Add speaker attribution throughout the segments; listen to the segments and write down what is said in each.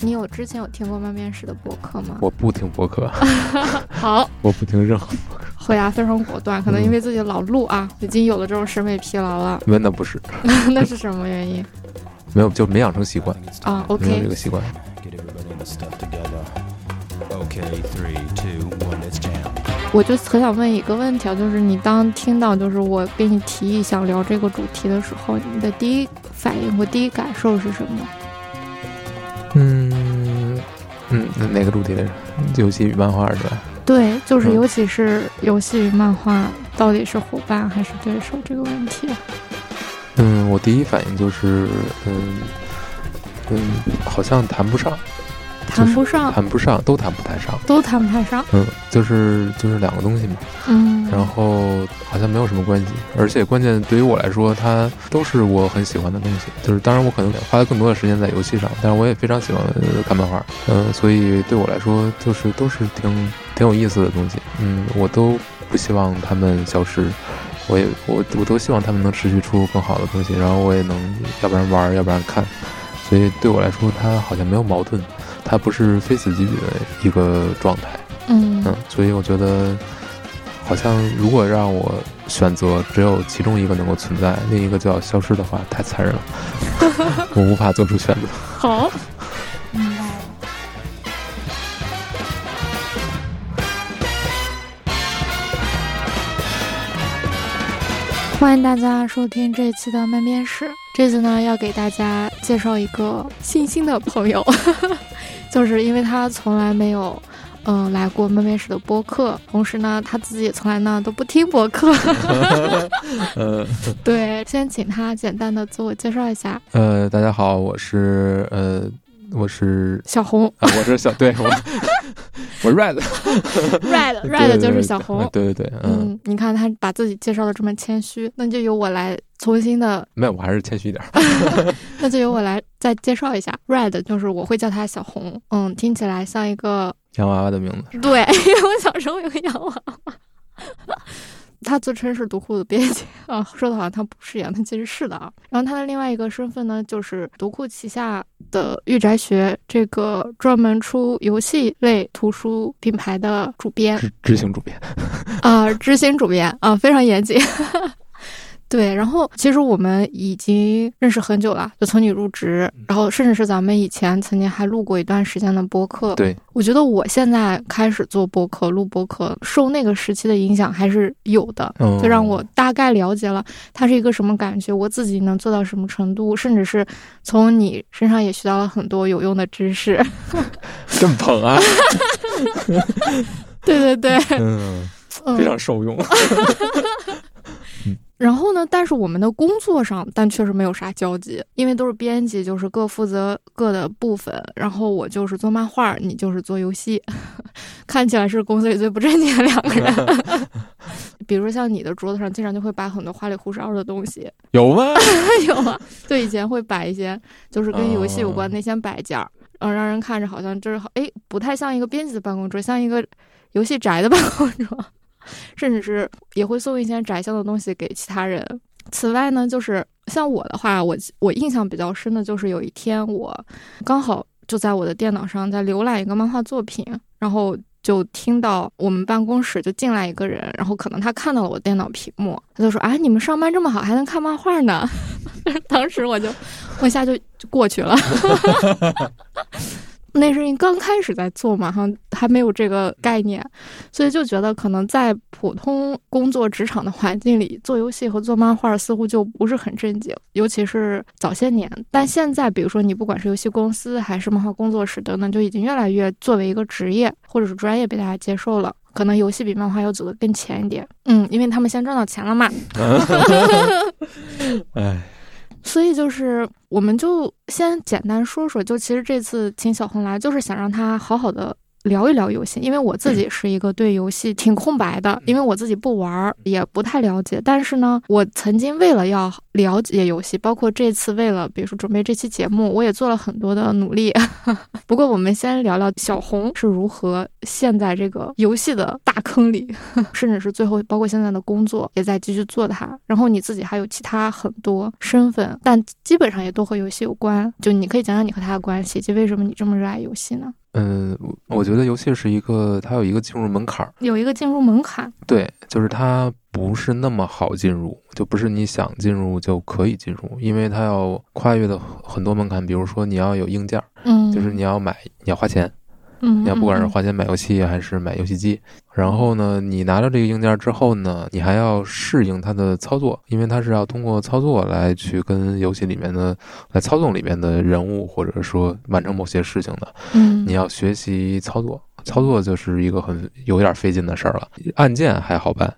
Speaker 1: 你有之前有听过慢面试的播客吗？
Speaker 2: 我不听播客，
Speaker 1: 好，
Speaker 2: 我不听任何。
Speaker 1: 回答非常果断，可能因为自己老录啊，已经有了这种审美疲劳了。
Speaker 2: 那那不是，
Speaker 1: 那是什么原因？
Speaker 2: 没有，就没养成习惯
Speaker 1: 啊。
Speaker 2: 没有这个习惯。
Speaker 1: 我就很想问一个问题啊，就是你当听到就是我给你提议想聊这个主题的时候，你的第一反应或第一感受是什么？
Speaker 2: 嗯嗯，哪个主题来着？游戏与漫画是吧？
Speaker 1: 对，就是尤其是游戏与漫画到底是伙伴还是对手这个问题。
Speaker 2: 嗯，我第一反应就是，嗯嗯，好像谈不上。
Speaker 1: 谈不上，
Speaker 2: 谈不上，都谈不太上，
Speaker 1: 都谈不太上。
Speaker 2: 嗯，就是就是两个东西嘛。
Speaker 1: 嗯，
Speaker 2: 然后好像没有什么关系，而且关键对于我来说，它都是我很喜欢的东西。就是当然我可能花了更多的时间在游戏上，但是我也非常喜欢看漫画。嗯，所以对我来说，就是都是挺挺有意思的东西。嗯，我都不希望他们消失，我也我我都希望他们能持续出更好的东西，然后我也能要不然玩，要不然看。所以对我来说，它好像没有矛盾。它不是非死即彼的一个状态，
Speaker 1: 嗯
Speaker 2: 嗯，所以我觉得，好像如果让我选择只有其中一个能够存在，另一个就要消失的话，太残忍了，我无法做出选择。
Speaker 1: 好，明白了。欢迎大家收听这一期的慢面史，这次呢要给大家介绍一个新兴的朋友。就是因为他从来没有，嗯，来过闷面史的播客，同时呢，他自己也从来呢都不听播客。对，先请他简单的自我介绍一下。
Speaker 2: 呃，大家好，我是呃，我是
Speaker 1: 小红，
Speaker 2: 我是小对，我 我
Speaker 1: red，red，red 就是小红。
Speaker 2: 对对对，嗯，
Speaker 1: 你看他把自己介绍的这么谦虚，那就由我来。重新的
Speaker 2: 没有，我还是谦虚一点儿。
Speaker 1: 那就由我来再介绍一下，Red 就是我会叫他小红，嗯，听起来像一个
Speaker 2: 洋娃娃的名字。
Speaker 1: 对，因为我小时候有个洋娃娃。他自称是独库的编辑 啊，说的好像他不是一样，他其实是的啊。然后他的另外一个身份呢，就是独库旗下的御宅学这个专门出游戏类图书品牌的主编，
Speaker 2: 执行主编
Speaker 1: 啊，执行主编啊，非常严谨。对，然后其实我们已经认识很久了，就从你入职，然后甚至是咱们以前曾经还录过一段时间的播客。
Speaker 2: 对，
Speaker 1: 我觉得我现在开始做播客、录播客，受那个时期的影响还是有的，就让我大概了解了它是一个什么感觉，我自己能做到什么程度，甚至是从你身上也学到了很多有用的知识。
Speaker 2: 这么捧啊！
Speaker 1: 对对对，
Speaker 2: 嗯，非常受用。
Speaker 1: 然后呢？但是我们的工作上，但确实没有啥交集，因为都是编辑，就是各负责各的部分。然后我就是做漫画，你就是做游戏，看起来是公司里最不正经的两个人。比如说像你的桌子上，经常就会摆很多花里胡哨的东西，
Speaker 2: 有吗？
Speaker 1: 有啊，对，以前会摆一些就是跟游戏有关那些摆件儿，嗯，让人看着好像这是哎，不太像一个编辑的办公桌，像一个游戏宅的办公桌。甚至是也会送一些窄箱的东西给其他人。此外呢，就是像我的话，我我印象比较深的就是有一天我刚好就在我的电脑上在浏览一个漫画作品，然后就听到我们办公室就进来一个人，然后可能他看到了我电脑屏幕，他就说：“啊，你们上班这么好，还能看漫画呢？” 当时我就我一下就就过去了。那是你刚开始在做嘛，哈，还没有这个概念，所以就觉得可能在普通工作职场的环境里做游戏和做漫画似乎就不是很正经，尤其是早些年。但现在，比如说你不管是游戏公司还是漫画工作室等等，就已经越来越作为一个职业或者是专业被大家接受了。可能游戏比漫画要走得更前一点，嗯，因为他们先赚到钱了嘛。
Speaker 2: 哎。
Speaker 1: 所以就是，我们就先简单说说，就其实这次请小红来，就是想让她好好的聊一聊游戏，因为我自己是一个对游戏挺空白的，因为我自己不玩儿，也不太了解。但是呢，我曾经为了要了解游戏，包括这次为了比如说准备这期节目，我也做了很多的努力。不过，我们先聊聊小红是如何陷在这个游戏的大坑里，甚至是最后包括现在的工作也在继续做它。然后你自己还有其他很多身份，但基本上也都和游戏有关。就你可以讲讲你和他的关系，以及为什么你这么热爱游戏呢？
Speaker 2: 嗯，我觉得游戏是一个，它有一个进入门槛儿，
Speaker 1: 有一个进入门槛。
Speaker 2: 对，就是它不是那么好进入，就不是你想进入就可以进入，因为它要跨越的很多门槛，比如说你要有硬件，
Speaker 1: 嗯，
Speaker 2: 就是你要买，你要花钱。
Speaker 1: 嗯，
Speaker 2: 你要不管是花钱买游戏还是买游戏机，然后呢，你拿到这个硬件之后呢，你还要适应它的操作，因为它是要通过操作来去跟游戏里面的来操纵里面的人物，或者说完成某些事情的。
Speaker 1: 嗯，
Speaker 2: 你要学习操作，操作就是一个很有点费劲的事儿了。按键还好办。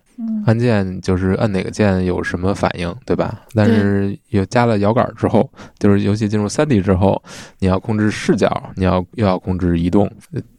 Speaker 2: 按键就是按哪个键有什么反应，对吧？但是有加了摇杆之后，就是游戏进入三 D 之后，你要控制视角，你要又要控制移动，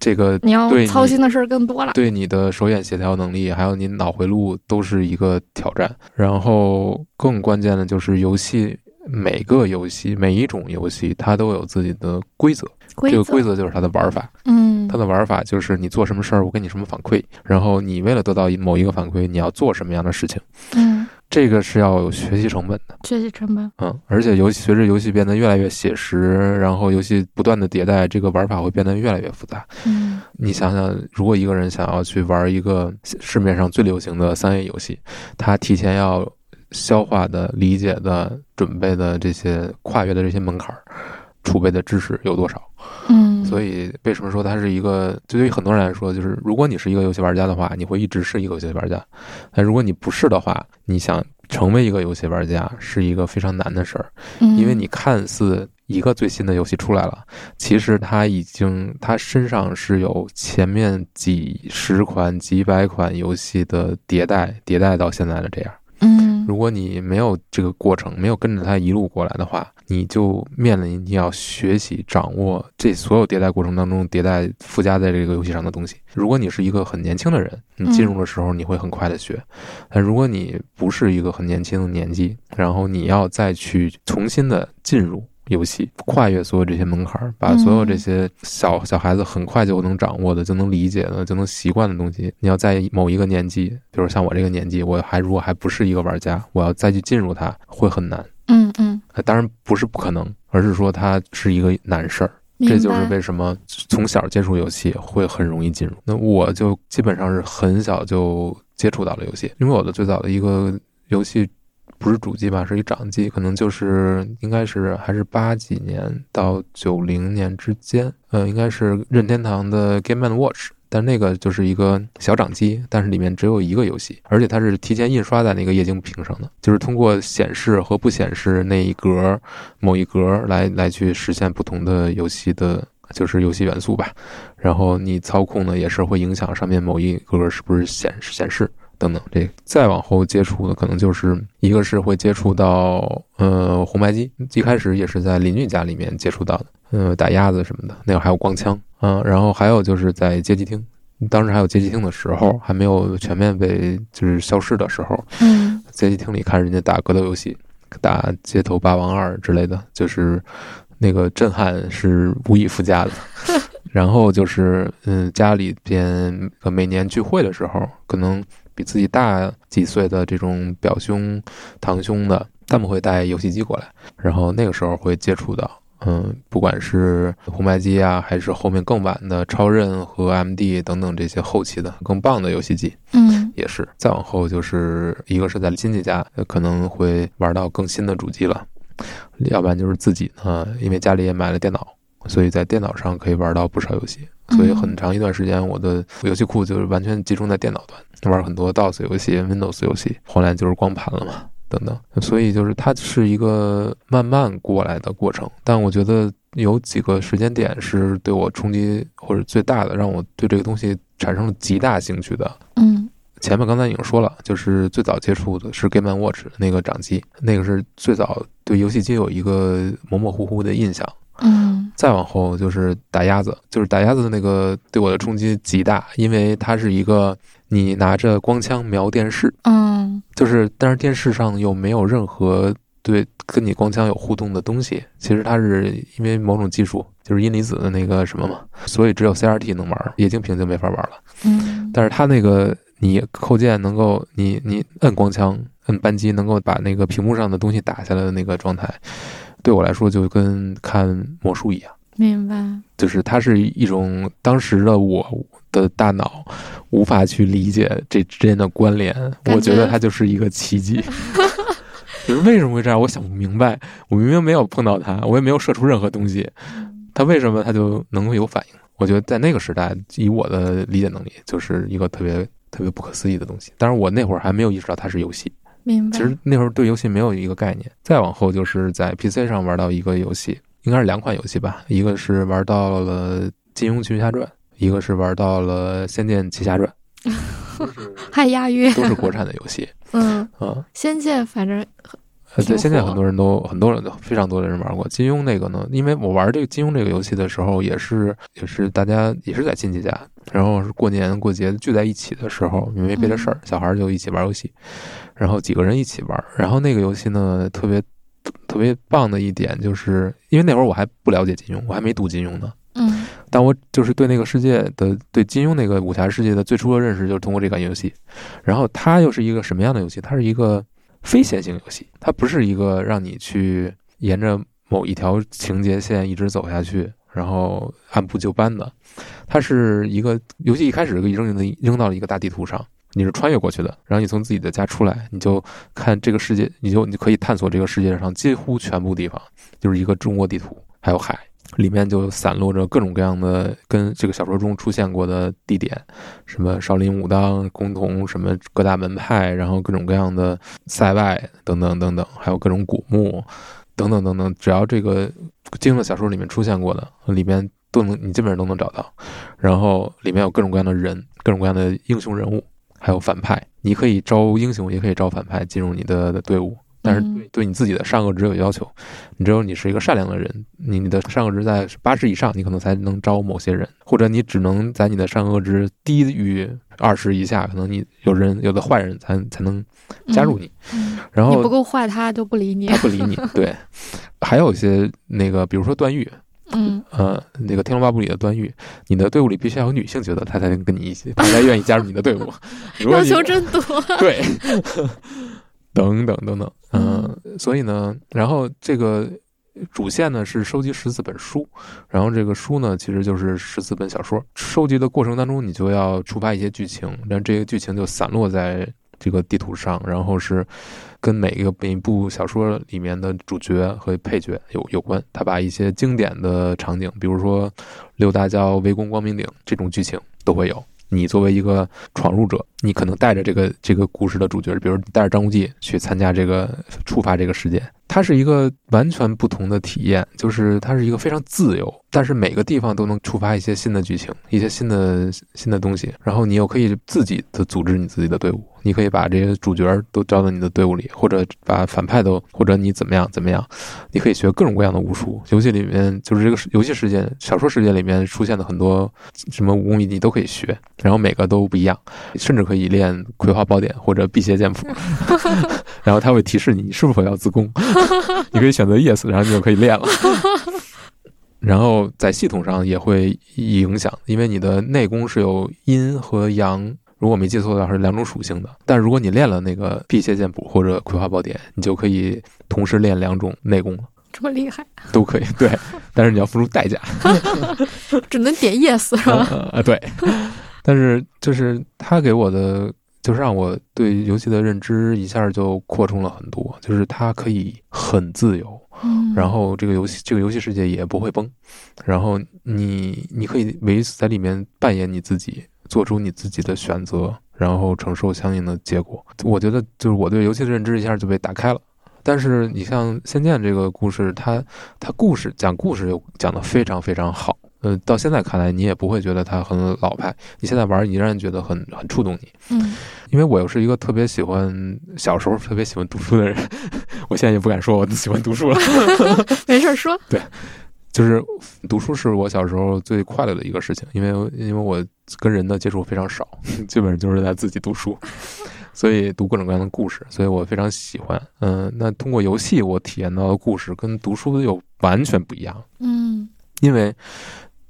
Speaker 2: 这个
Speaker 1: 你要操心的事儿更多了。
Speaker 2: 对你的手眼协调能力，还有你脑回路都是一个挑战。然后更关键的就是游戏，每个游戏每一种游戏它都有自己的规则。这个规则就是它的玩法，
Speaker 1: 嗯，
Speaker 2: 它的玩法就是你做什么事儿，我给你什么反馈，然后你为了得到某一个反馈，你要做什么样的事情，
Speaker 1: 嗯，
Speaker 2: 这个是要有学习成本的，
Speaker 1: 学习成本，
Speaker 2: 嗯，而且游戏随着游戏变得越来越写实，然后游戏不断的迭代，这个玩法会变得越来越复杂，
Speaker 1: 嗯，
Speaker 2: 你想想，如果一个人想要去玩一个市面上最流行的三 A 游戏，他提前要消化的、理解的、准备的这些跨越的这些门槛儿。储备的知识有多少？
Speaker 1: 嗯，
Speaker 2: 所以为什么说它是一个？就对于很多人来说，就是如果你是一个游戏玩家的话，你会一直是一个游戏玩家；但如果你不是的话，你想成为一个游戏玩家是一个非常难的事儿，因为你看似一个最新的游戏出来了，其实它已经它身上是有前面几十款、几百款游戏的迭代，迭代到现在的这样。
Speaker 1: 嗯，
Speaker 2: 如果你没有这个过程，没有跟着它一路过来的话，你就面临你要学习掌握这所有迭代过程当中迭代附加在这个游戏上的东西。如果你是一个很年轻的人，你进入的时候你会很快的学；但如果你不是一个很年轻的年纪，然后你要再去重新的进入。游戏跨越所有这些门槛，把所有这些小小孩子很快就能掌握的、就能理解的、就能习惯的东西，你要在某一个年纪，比如像我这个年纪，我还如果还不是一个玩家，我要再去进入它，会很难。当然不是不可能，而是说它是一个难事儿。这就是为什么从小接触游戏会很容易进入。那我就基本上是很小就接触到了游戏，因为我的最早的一个游戏。不是主机吧，是一掌机，可能就是应该是还是八几年到九零年之间，呃，应该是任天堂的 Game and Watch，但那个就是一个小掌机，但是里面只有一个游戏，而且它是提前印刷在那个液晶屏上的，就是通过显示和不显示那一格某一格来来去实现不同的游戏的，就是游戏元素吧，然后你操控呢也是会影响上面某一格是不是显示显示。等等，这再往后接触的可能就是一个是会接触到呃红白机，一开始也是在邻居家里面接触到的，呃打鸭子什么的，那会儿还有光枪，嗯，然后还有就是在街机厅，当时还有街机厅的时候，还没有全面被就是消失的时候，
Speaker 1: 嗯，
Speaker 2: 街机厅里看人家打格斗游戏，打街头霸王二之类的，就是那个震撼是无以复加的。然后就是嗯家里边每年聚会的时候，可能。比自己大几岁的这种表兄、堂兄的，他们会带游戏机过来，然后那个时候会接触到，嗯，不管是红白机啊，还是后面更晚的超任和 MD 等等这些后期的更棒的游戏机，
Speaker 1: 嗯，
Speaker 2: 也是。再往后就是一个是在亲戚家，可能会玩到更新的主机了，要不然就是自己呢，因为家里也买了电脑，所以在电脑上可以玩到不少游戏。所以很长一段时间，我的游戏库就是完全集中在电脑端，玩很多 DOS 游戏、Windows 游戏，后来就是光盘了嘛，等等。所以就是它是一个慢慢过来的过程。但我觉得有几个时间点是对我冲击或者最大的，让我对这个东西产生了极大兴趣的。
Speaker 1: 嗯，
Speaker 2: 前面刚才已经说了，就是最早接触的是 Game Watch 那个掌机，那个是最早对游戏机有一个模模糊糊的印象。
Speaker 1: 嗯
Speaker 2: 再往后就是打鸭子，就是打鸭子的那个对我的冲击极大，因为它是一个你拿着光枪瞄电视，
Speaker 1: 嗯
Speaker 2: 就是但是电视上又没有任何对跟你光枪有互动的东西。其实它是因为某种技术，就是阴离子的那个什么嘛，所以只有 CRT 能玩，液晶屏就没法玩了。
Speaker 1: 嗯，
Speaker 2: 但是它那个你扣键能够，你你摁光枪、摁扳机，能够把那个屏幕上的东西打下来的那个状态，对我来说就跟看魔术一样。
Speaker 1: 明白。
Speaker 2: 就是它是一种当时的我的大脑无法去理解这之间的关联，
Speaker 1: 觉
Speaker 2: 我觉得它就是一个奇迹。就是为什么会这样？我想不明白。我明明没有碰到它，我也没有射出任何东西，它为什么它就能够有反应？我觉得在那个时代，以我的理解能力，就是一个特别特别不可思议的东西。当然，我那会儿还没有意识到它是游戏。
Speaker 1: 明白。
Speaker 2: 其实那时候对游戏没有一个概念。再往后就是在 PC 上玩到一个游戏，应该是两款游戏吧，一个是玩到了《金庸群侠传》，一个是玩到了《仙剑奇侠传》，
Speaker 1: 还押韵。
Speaker 2: 都是国产的游戏
Speaker 1: 嗯，
Speaker 2: 啊。
Speaker 1: 仙剑反正
Speaker 2: 呃，对，现在很多人都很多人都非常多的人玩过。金庸那个呢，因为我玩这个金庸这个游戏的时候，也是也是大家也是在亲戚家，然后是过年过节聚在一起的时候，因为别的事儿，小孩儿就一起玩游戏，然后几个人一起玩，然后那个游戏呢特别特别棒的一点就是，因为那会儿我还不了解金庸，我还没读金庸呢，
Speaker 1: 嗯。
Speaker 2: 但我就是对那个世界的对金庸那个武侠世界的最初的认识，就是通过这款游戏。然后它又是一个什么样的游戏？它是一个非线性游戏，它不是一个让你去沿着某一条情节线一直走下去，然后按部就班的。它是一个游戏一开始就扔扔到了一个大地图上，你是穿越过去的，然后你从自己的家出来，你就看这个世界，你就你可以探索这个世界上几乎全部地方，就是一个中国地图，还有海。里面就散落着各种各样的跟这个小说中出现过的地点，什么少林、武当、崆峒，什么各大门派，然后各种各样的塞外等等等等，还有各种古墓等等等等，只要这个金庸的小说里面出现过的，里面都能你基本上都能找到。然后里面有各种各样的人，各种各样的英雄人物，还有反派，你可以招英雄，也可以招反派进入你的队伍。但是
Speaker 1: 嗯
Speaker 2: 对对你自己的善恶值有要求，你只有你是一个善良的人，你你的善恶值在八十以上，你可能才能招某些人，或者你只能在你的善恶值低于二十以下，可能你有人有的坏人才才能加入你。
Speaker 1: 嗯，
Speaker 2: 然后
Speaker 1: 你不够坏，他就不理你
Speaker 2: 他。不理你。对，还有一些那个，比如说段誉，
Speaker 1: 嗯
Speaker 2: 呃，那个《天龙八部》里的段誉，你的队伍里必须要有女性角色，他才能跟你一起，他才愿意加入你的队伍。
Speaker 1: 要求真多。
Speaker 2: 对，等等等等，嗯、所以呢，然后这个主线呢是收集十四本书，然后这个书呢其实就是十四本小说。收集的过程当中，你就要触发一些剧情，但这些剧情就散落在这个地图上，然后是跟每一个每一部小说里面的主角和配角有有关。他把一些经典的场景，比如说六大教围攻光明顶这种剧情都会有。你作为一个闯入者，你可能带着这个这个故事的主角，比如带着张无忌去参加这个触发这个事件，它是一个完全不同的体验，就是它是一个非常自由，但是每个地方都能触发一些新的剧情，一些新的新的东西，然后你又可以自己的组织你自己的队伍，你可以把这些主角都招到你的队伍里，或者把反派都，或者你怎么样怎么样，你可以学各种各样的武术。游戏里面就是这个游戏世界、小说世界里面出现的很多什么武功，你都可以学，然后每个都不一样，甚至可以练《葵花宝典》或者《辟邪剑谱》，然后它会提示你是否要自宫，你可以选择 yes，然后你就可以练了。然后在系统上也会影响，因为你的内功是有阴和阳，如果没记错的话是两种属性的。但如果你练了那个辟邪剑谱或者葵花宝典，你就可以同时练两种内功了，
Speaker 1: 这么厉害，
Speaker 2: 都可以。对，但是你要付出代价。
Speaker 1: 只能点 yes 是吧？
Speaker 2: 啊、对，但是就是他给我的，就是让我对游戏的认知一下就扩充了很多，就是它可以很自由，
Speaker 1: 嗯，
Speaker 2: 然后这个游戏这个游戏世界也不会崩，然后你你可以唯一在里面扮演你自己，做出你自己的选择，然后承受相应的结果。我觉得就是我对游戏的认知一下就被打开了。但是你像《仙剑》这个故事，它它故事讲故事又讲得非常非常好。呃，到现在看来，你也不会觉得它很老派。你现在玩，你依然觉得很很触动你。
Speaker 1: 嗯
Speaker 2: 因为我又是一个特别喜欢小时候特别喜欢读书的人，我现在也不敢说我喜欢读书了。
Speaker 1: 没事儿说，
Speaker 2: 就是读书是我小时候最快乐的一个事情，因为因为我跟人的接触非常少，基本上就是在自己读书，所以读各种各样的故事，所以我非常喜欢。嗯，那通过游戏我体验到的故事跟读书又完全不一样。
Speaker 1: 嗯
Speaker 2: 因为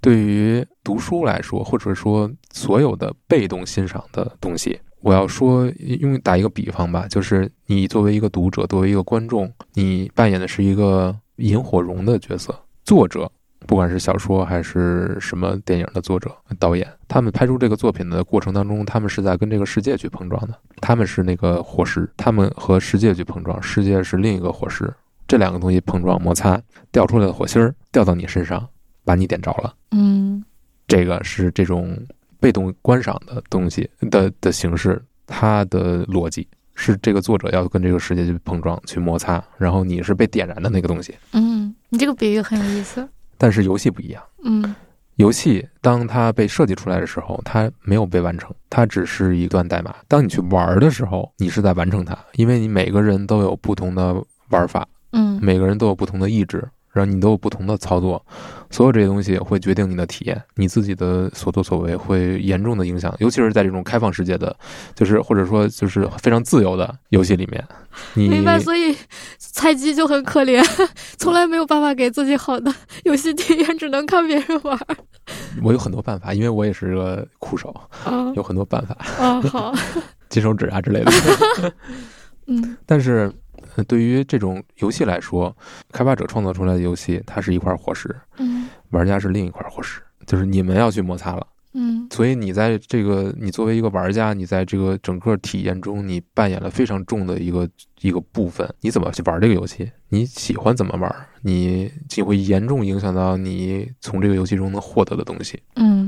Speaker 2: 对于读书来说，或者说所有的被动欣赏的东西，我要说用打一个比方吧，就是你作为一个读者，作为一个观众，你扮演的是一个萤火虫的角色，作者。不管是小说还是什么电影的作者、导演，他们拍出这个作品的过程当中，他们是在跟这个世界去碰撞的。他们是那个火石，他们和世界去碰撞，世界是另一个火石。这两个东西碰撞摩擦，掉出来的火星儿掉到你身上，把你点着了。
Speaker 1: 嗯
Speaker 2: 这个是这种被动观赏的东西的的形式，它的逻辑是这个作者要跟这个世界去碰撞、去摩擦，然后你是被点燃的那个东西。
Speaker 1: 嗯，你这个比喻很有意思。
Speaker 2: 但是游戏不一样，
Speaker 1: 嗯
Speaker 2: 游戏当它被设计出来的时候，它没有被完成，它只是一段代码。当你去玩儿的时候，你是在完成它，因为你每个人都有不同的玩法，
Speaker 1: 嗯
Speaker 2: 每个人都有不同的意志，然后你都有不同的操作，所有这些东西会决定你的体验，你自己的所作所为会严重的影响，尤其是在这种开放世界的，就是或者说就是非常自由的游戏里面，你
Speaker 1: 明白，所以菜鸡就很可怜，从来没有办法给自己好的游戏体验，只能看别人玩。
Speaker 2: 我有很多办法，因为我也是个酷手，
Speaker 1: 啊。
Speaker 2: 有很多办法，
Speaker 1: 啊，好，
Speaker 2: 金手指啊之类的。
Speaker 1: 嗯。
Speaker 2: 但是，呃对于这种游戏来说，开发者创造出来的游戏，它是一块火石，
Speaker 1: 嗯
Speaker 2: 玩家是另一块火石，就是你们要去摩擦了。
Speaker 1: 嗯
Speaker 2: 所以你在这个，你作为一个玩家，你在这个整个体验中，你扮演了非常重的一个一个部分。你怎么去玩这个游戏？你喜欢怎么玩？你就会严重影响到你从这个游戏中能获得的东西。
Speaker 1: 嗯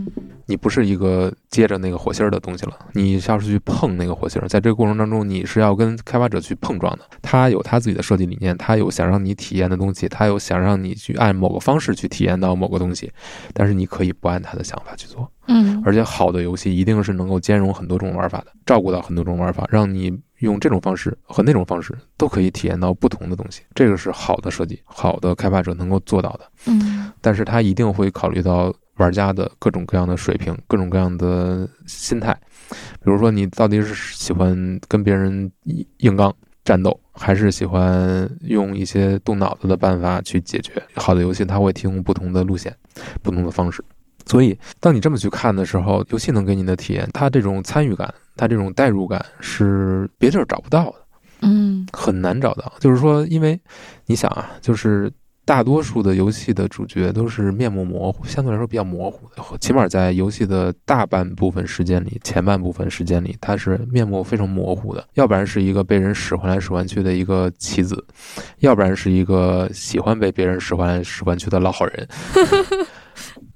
Speaker 2: 你不是一个接着那个火星儿的东西了，你是要是去碰那个火星儿，在这个过程当中，你是要跟开发者去碰撞的。他有他自己的设计理念，他有想让你体验的东西，他有想让你去按某个方式去体验到某个东西，但是你可以不按他的想法去做。
Speaker 1: 嗯
Speaker 2: 而且好的游戏一定是能够兼容很多种玩法的，照顾到很多种玩法，让你用这种方式和那种方式都可以体验到不同的东西。这个是好的设计，好的开发者能够做到的。
Speaker 1: 嗯
Speaker 2: 但是他一定会考虑到玩家的各种各样的水平、各种各样的心态。比如说，你到底是喜欢跟别人硬刚战斗，还是喜欢用一些动脑子的办法去解决？好的游戏它会提供不同的路线、不同的方式。所以，当你这么去看的时候，游戏能给你的体验，它这种参与感，它这种代入感是别地儿找不到的。
Speaker 1: 嗯
Speaker 2: 很难找到。就是说，因为你想啊，就是大多数的游戏的主角都是面目模糊，相对来说比较模糊的。起码在游戏的大半部分时间里，前半部分时间里，他是面目非常模糊的。要不然是一个被人使唤来使唤去的一个棋子，要不然是一个喜欢被别人使唤来使唤去的老好人。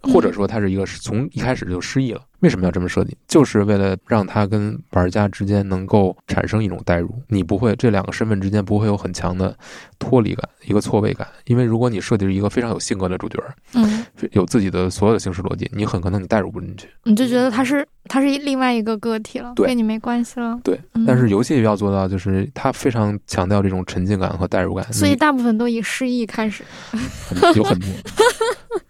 Speaker 2: 或者说他是一个从一开始就失忆了。为什么要这么设计？就是为了让他跟玩家之间能够产生一种代入，你不会这两个身份之间不会有很强的脱离感，一个错位感。因为如果你设计一个非常有性格的主角，
Speaker 1: 嗯，
Speaker 2: 有自己的所有的行事逻辑，你很可能你代入不进去。
Speaker 1: 你就觉得他是他是一另外一个个体了，
Speaker 2: 对
Speaker 1: 跟你没关系了。
Speaker 2: 对，
Speaker 1: 嗯
Speaker 2: 但是游戏要做到，就是他非常强调这种沉浸感和代入感，
Speaker 1: 所以大部分都以失忆开始。
Speaker 2: 有很多，对，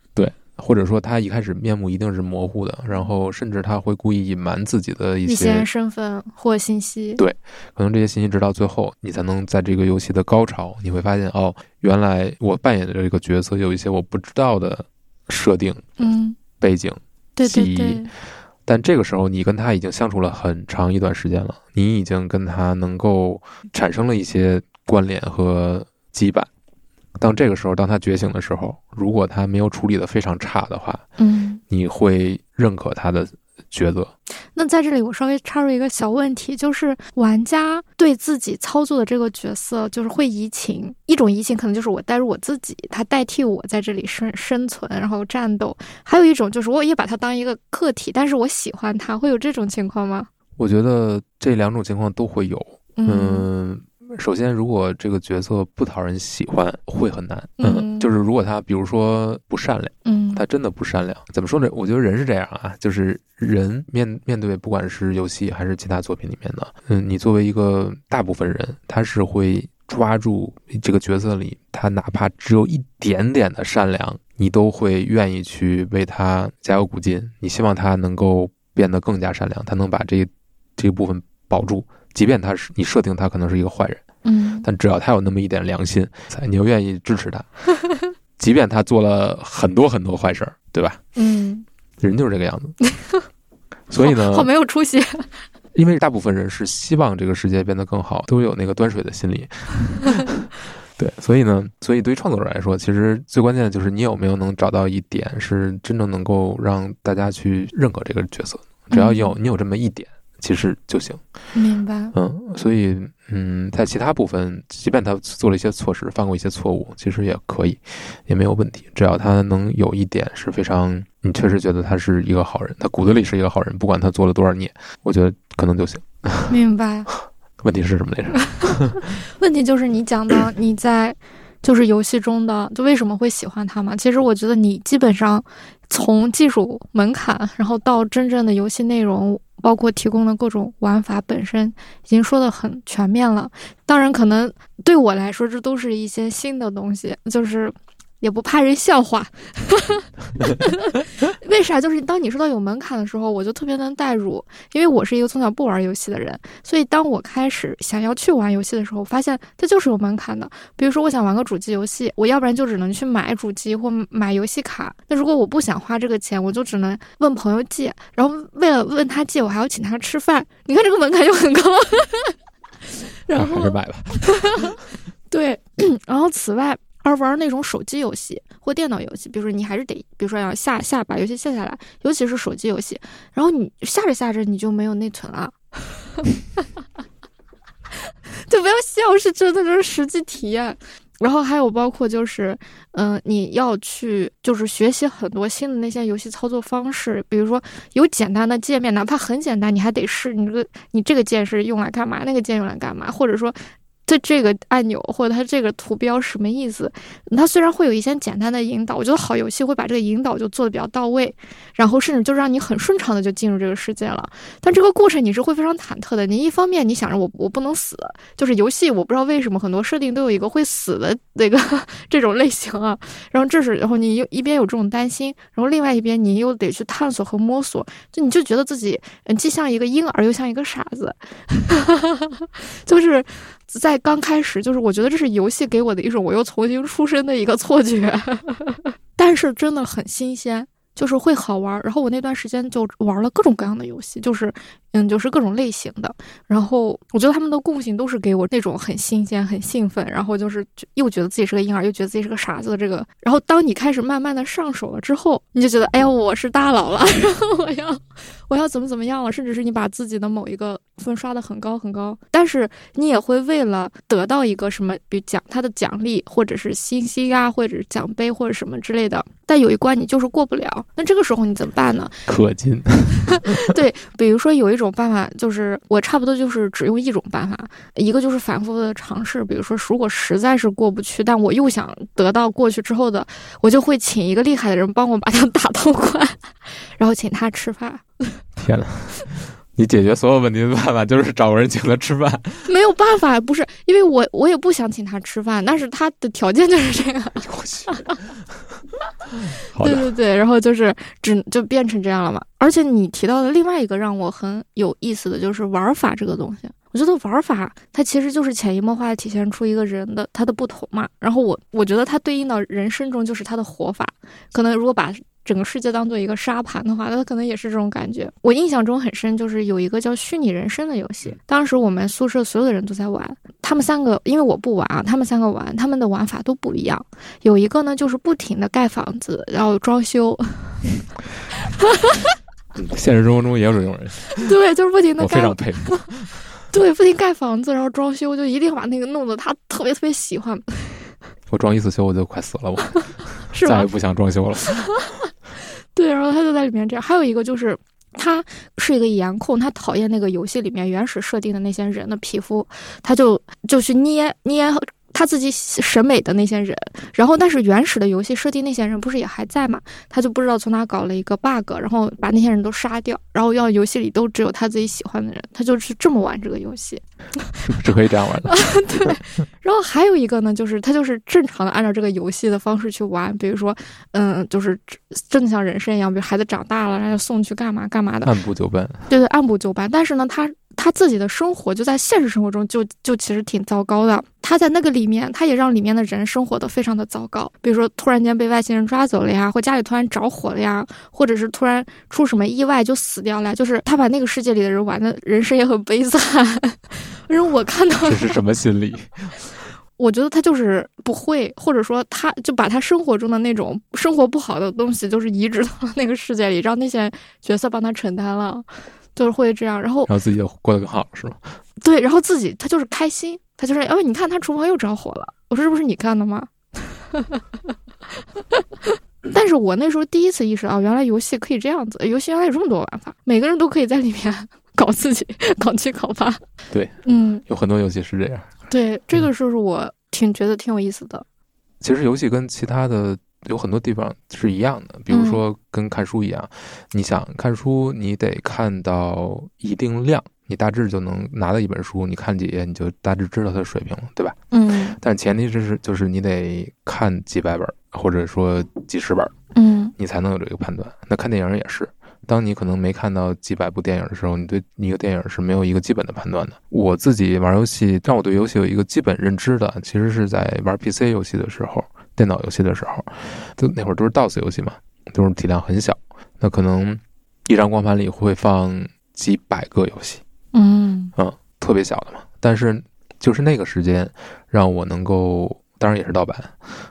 Speaker 2: 或者说他一开始面目一定是模糊的，然后甚至他会故意隐瞒自己的一
Speaker 1: 一
Speaker 2: 些
Speaker 1: 些身份或信息。
Speaker 2: 对可能这些信息直到最后，你才能在这个游戏的高潮，你会发现哦，原来我扮演的这个角色有一些我不知道的设定
Speaker 1: 嗯，
Speaker 2: 背景，
Speaker 1: 对对
Speaker 2: 记忆
Speaker 1: 对，
Speaker 2: 但这个时候你跟他已经相处了很长一段时间了，你已经跟他能够产生了一些关联和羁绊。当这个时候，当他觉醒的时候，如果他没有处理的非常差的话，
Speaker 1: 嗯。
Speaker 2: 你会认可他的抉择。
Speaker 1: 那在这里，我稍微插入一个小问题，就是玩家对自己操作的这个角色，就是会移情。一种移情可能就是我代入我自己，他代替我在这里生生存，然后战斗；还有一种就是我也把他当一个个体，但是我喜欢他，会有这种情况吗？
Speaker 2: 我觉得这两种情况都会有。
Speaker 1: 嗯
Speaker 2: 嗯，首先，如果这个角色不讨人喜欢，会很难。
Speaker 1: 嗯
Speaker 2: 就是如果他比如说不善良，
Speaker 1: 嗯
Speaker 2: 他真的不善良，怎么说呢？我觉得人是这样啊，就是人面面对不管是游戏还是其他作品里面的，嗯，你作为一个大部分人，他是会抓住这个角色里他哪怕只有一点点的善良，你都会愿意去为他加油鼓劲，你希望他能够变得更加善良，他能把这这一部分保住，即便他是你设定他可能是一个坏人，
Speaker 1: 嗯
Speaker 2: 但只要他有那么一点良心，你又愿意支持他，即便他做了很多很多坏事儿，对吧？
Speaker 1: 嗯，
Speaker 2: 人就是这个样子。所以呢
Speaker 1: 好，没有出息。
Speaker 2: 因为大部分人是希望这个世界变得更好，都有那个端水的心理。对，所以呢，所以对于创作者来说，其实最关键的就是你有没有能找到一点是真正能够让大家去认可这个角色。只要有你有这么一点，其实就行。
Speaker 1: 明白。
Speaker 2: 嗯，所以嗯，在其他部分，即便他做了一些错事，犯过一些错误，其实也可以，也没有问题。只要他能有一点是非常，你确实觉得他是一个好人，他骨子里是一个好人，不管他做了多少孽，我觉得可能就行。
Speaker 1: 明白。
Speaker 2: 问题是什么来着？
Speaker 1: 问题就是你讲到 你在就是游戏中的，就为什么会喜欢他嘛？其实我觉得你基本上从技术门槛，然后到真正的游戏内容，包括提供的各种玩法本身，已经说的很全面了。当然，可能对我来说，这都是一些新的东西，就是。也不怕人笑话，为啥？就是当你说到有门槛的时候，我就特别能代入，因为我是一个从小不玩游戏的人，所以当我开始想要去玩游戏的时候，发现它就是有门槛的。比如说，我想玩个主机游戏，我要不然就只能去买主机或买游戏卡。那如果我不想花这个钱，我就只能问朋友借，然后为了问他借，我还要请他吃饭。你看这个门槛就很高。然后
Speaker 2: 还是买吧。
Speaker 1: 对，然后此外。而玩那种手机游戏或电脑游戏，比如说你还是得，比如说要下下把游戏下下来，尤其是手机游戏，然后你下着下着你就没有内存了，就不要笑，是真的，就是实际体验。然后还有包括就是，嗯、你要去就是学习很多新的那些游戏操作方式，比如说有简单的界面，哪怕很简单，你还得试你这个你这个键是用来干嘛，那个键用来干嘛，或者说。它这个按钮或者它这个图标什么意思？它虽然会有一些简单的引导，我觉得好游戏会把这个引导就做的比较到位，然后甚至就让你很顺畅的就进入这个世界了。但这个过程你是会非常忐忑的。你一方面你想着我我不能死，就是游戏我不知道为什么很多设定都有一个会死的那个 这种类型啊。然后这是然后你又一边有这种担心，然后另外一边你又得去探索和摸索，就你就觉得自己嗯既像一个婴儿又像一个傻子，就是。在刚开始，就是我觉得这是游戏给我的一种我又重新出生的一个错觉，但是真的很新鲜，就是会好玩。然后我那段时间就玩了各种各样的游戏，就是嗯，就是各种类型的。然后我觉得他们的共性都是给我那种很新鲜、很兴奋，然后就是又觉得自己是个婴儿，又觉得自己是个傻子的这个。然后当你开始慢慢的上手了之后，你就觉得哎呀，我是大佬了，然后我要我要怎么怎么样了，甚至是你把自己的某一个分刷的很高很高，但是你也会为了得到一个什么，比如奖他的奖励，或者是星星啊，或者是奖杯或者什么之类的，但有一关你就是过不了，那这个时候你怎么办呢？
Speaker 2: 氪金。
Speaker 1: 对，比如说有一种办法，就是我差不多就是只用一种办法，一个就是反复的尝试，比如说如果实在是过不去，但我又想得到过去之后的，我就会请一个厉害的人帮我把它打通关，然后请他吃饭。
Speaker 2: 天呐，你解决所有问题的办法就是找个人请他吃饭？
Speaker 1: 没有办法，不是因为我我也不想请他吃饭，但是他的条件就是这样。对对对，然后就是只就变成这样了嘛。而且你提到的另外一个让我很有意思的就是玩法这个东西，我觉得玩法它其实就是潜移默化的体现出一个人的他的不同嘛。然后我我觉得它对应到人生中就是他的活法，可能如果把。整个世界当做一个沙盘的话，那可能也是这种感觉。我印象中很深，就是有一个叫《虚拟人生》的游戏，当时我们宿舍所有的人都在玩。他们三个，因为我不玩啊，他们三个玩，他们的玩法都不一样。有一个呢，就是不停的盖房子，然后装修。
Speaker 2: 现实生活中也有这种人，
Speaker 1: 对，就是不停的
Speaker 2: 我非常佩服。
Speaker 1: 对，不停盖房子，然后装修，就一定把那个弄得他特别特别喜欢。
Speaker 2: 我装一次修我就快死了，我
Speaker 1: 是
Speaker 2: 再也不想装修了。
Speaker 1: 对，然后他就在里面这样。还有一个就是，他是一个颜控，他讨厌那个游戏里面原始设定的那些人的皮肤，他就就去捏捏他自己审美的那些人，然后但是原始的游戏设定那些人不是也还在嘛？他就不知道从哪搞了一个 bug，然后把那些人都杀掉，然后要游戏里都只有他自己喜欢的人，他就是这么玩这个游戏，
Speaker 2: 是可以这样玩的。
Speaker 1: 对，然后还有一个呢，就是他就是正常的按照这个游戏的方式去玩，比如说，嗯，就是真的像人生一样，比如孩子长大了，然后送去干嘛干嘛的，
Speaker 2: 按部就班。
Speaker 1: 对对，按部就班。但是呢，他。他自己的生活就在现实生活中就就其实挺糟糕的。他在那个里面，他也让里面的人生活的非常的糟糕。比如说，突然间被外星人抓走了呀，或家里突然着火了呀，或者是突然出什么意外就死掉了。就是他把那个世界里的人玩的人生也很悲惨。因为我看到
Speaker 2: 这是什么心理？
Speaker 1: 我觉得他就是不会，或者说他就把他生活中的那种生活不好的东西，就是移植到那个世界里，让那些角色帮他承担了。就是会这样，然后
Speaker 2: 然后自己过得更好，是吗？
Speaker 1: 对，然后自己他就是开心，他就是，哎，你看他厨房又着火了，我说这不是你干的吗？但是我那时候第一次意识到，原来游戏可以这样子，游戏原来有这么多玩法，每个人都可以在里面 搞自己，搞七搞八。
Speaker 2: 对，
Speaker 1: 嗯，
Speaker 2: 有很多游戏是这样。
Speaker 1: 对，这个就是我挺觉得挺有意思的。
Speaker 2: 其实游戏跟其他的。有很多地方是一样的，比如说跟看书一样，你想看书，你得看到一定量，你大致就能拿到一本书，你看几页，你就大致知道它的水平了，对吧？
Speaker 1: 嗯。
Speaker 2: 但前提就是就是你得看几百本，或者说几十本，
Speaker 1: 嗯，
Speaker 2: 你才能有这个判断。那看电影也是，当你可能没看到几百部电影的时候，你对一个电影是没有一个基本的判断的。我自己玩游戏，让我对游戏有一个基本认知的，其实是在玩 PC 游戏的时候。电脑游戏的时候，就那会儿都是 DOS 游戏嘛，都是体量很小，那可能一张光盘里会放几百个游戏，
Speaker 1: 嗯
Speaker 2: 嗯，特别小的嘛。但是就是那个时间，让我能够，当然也是盗版，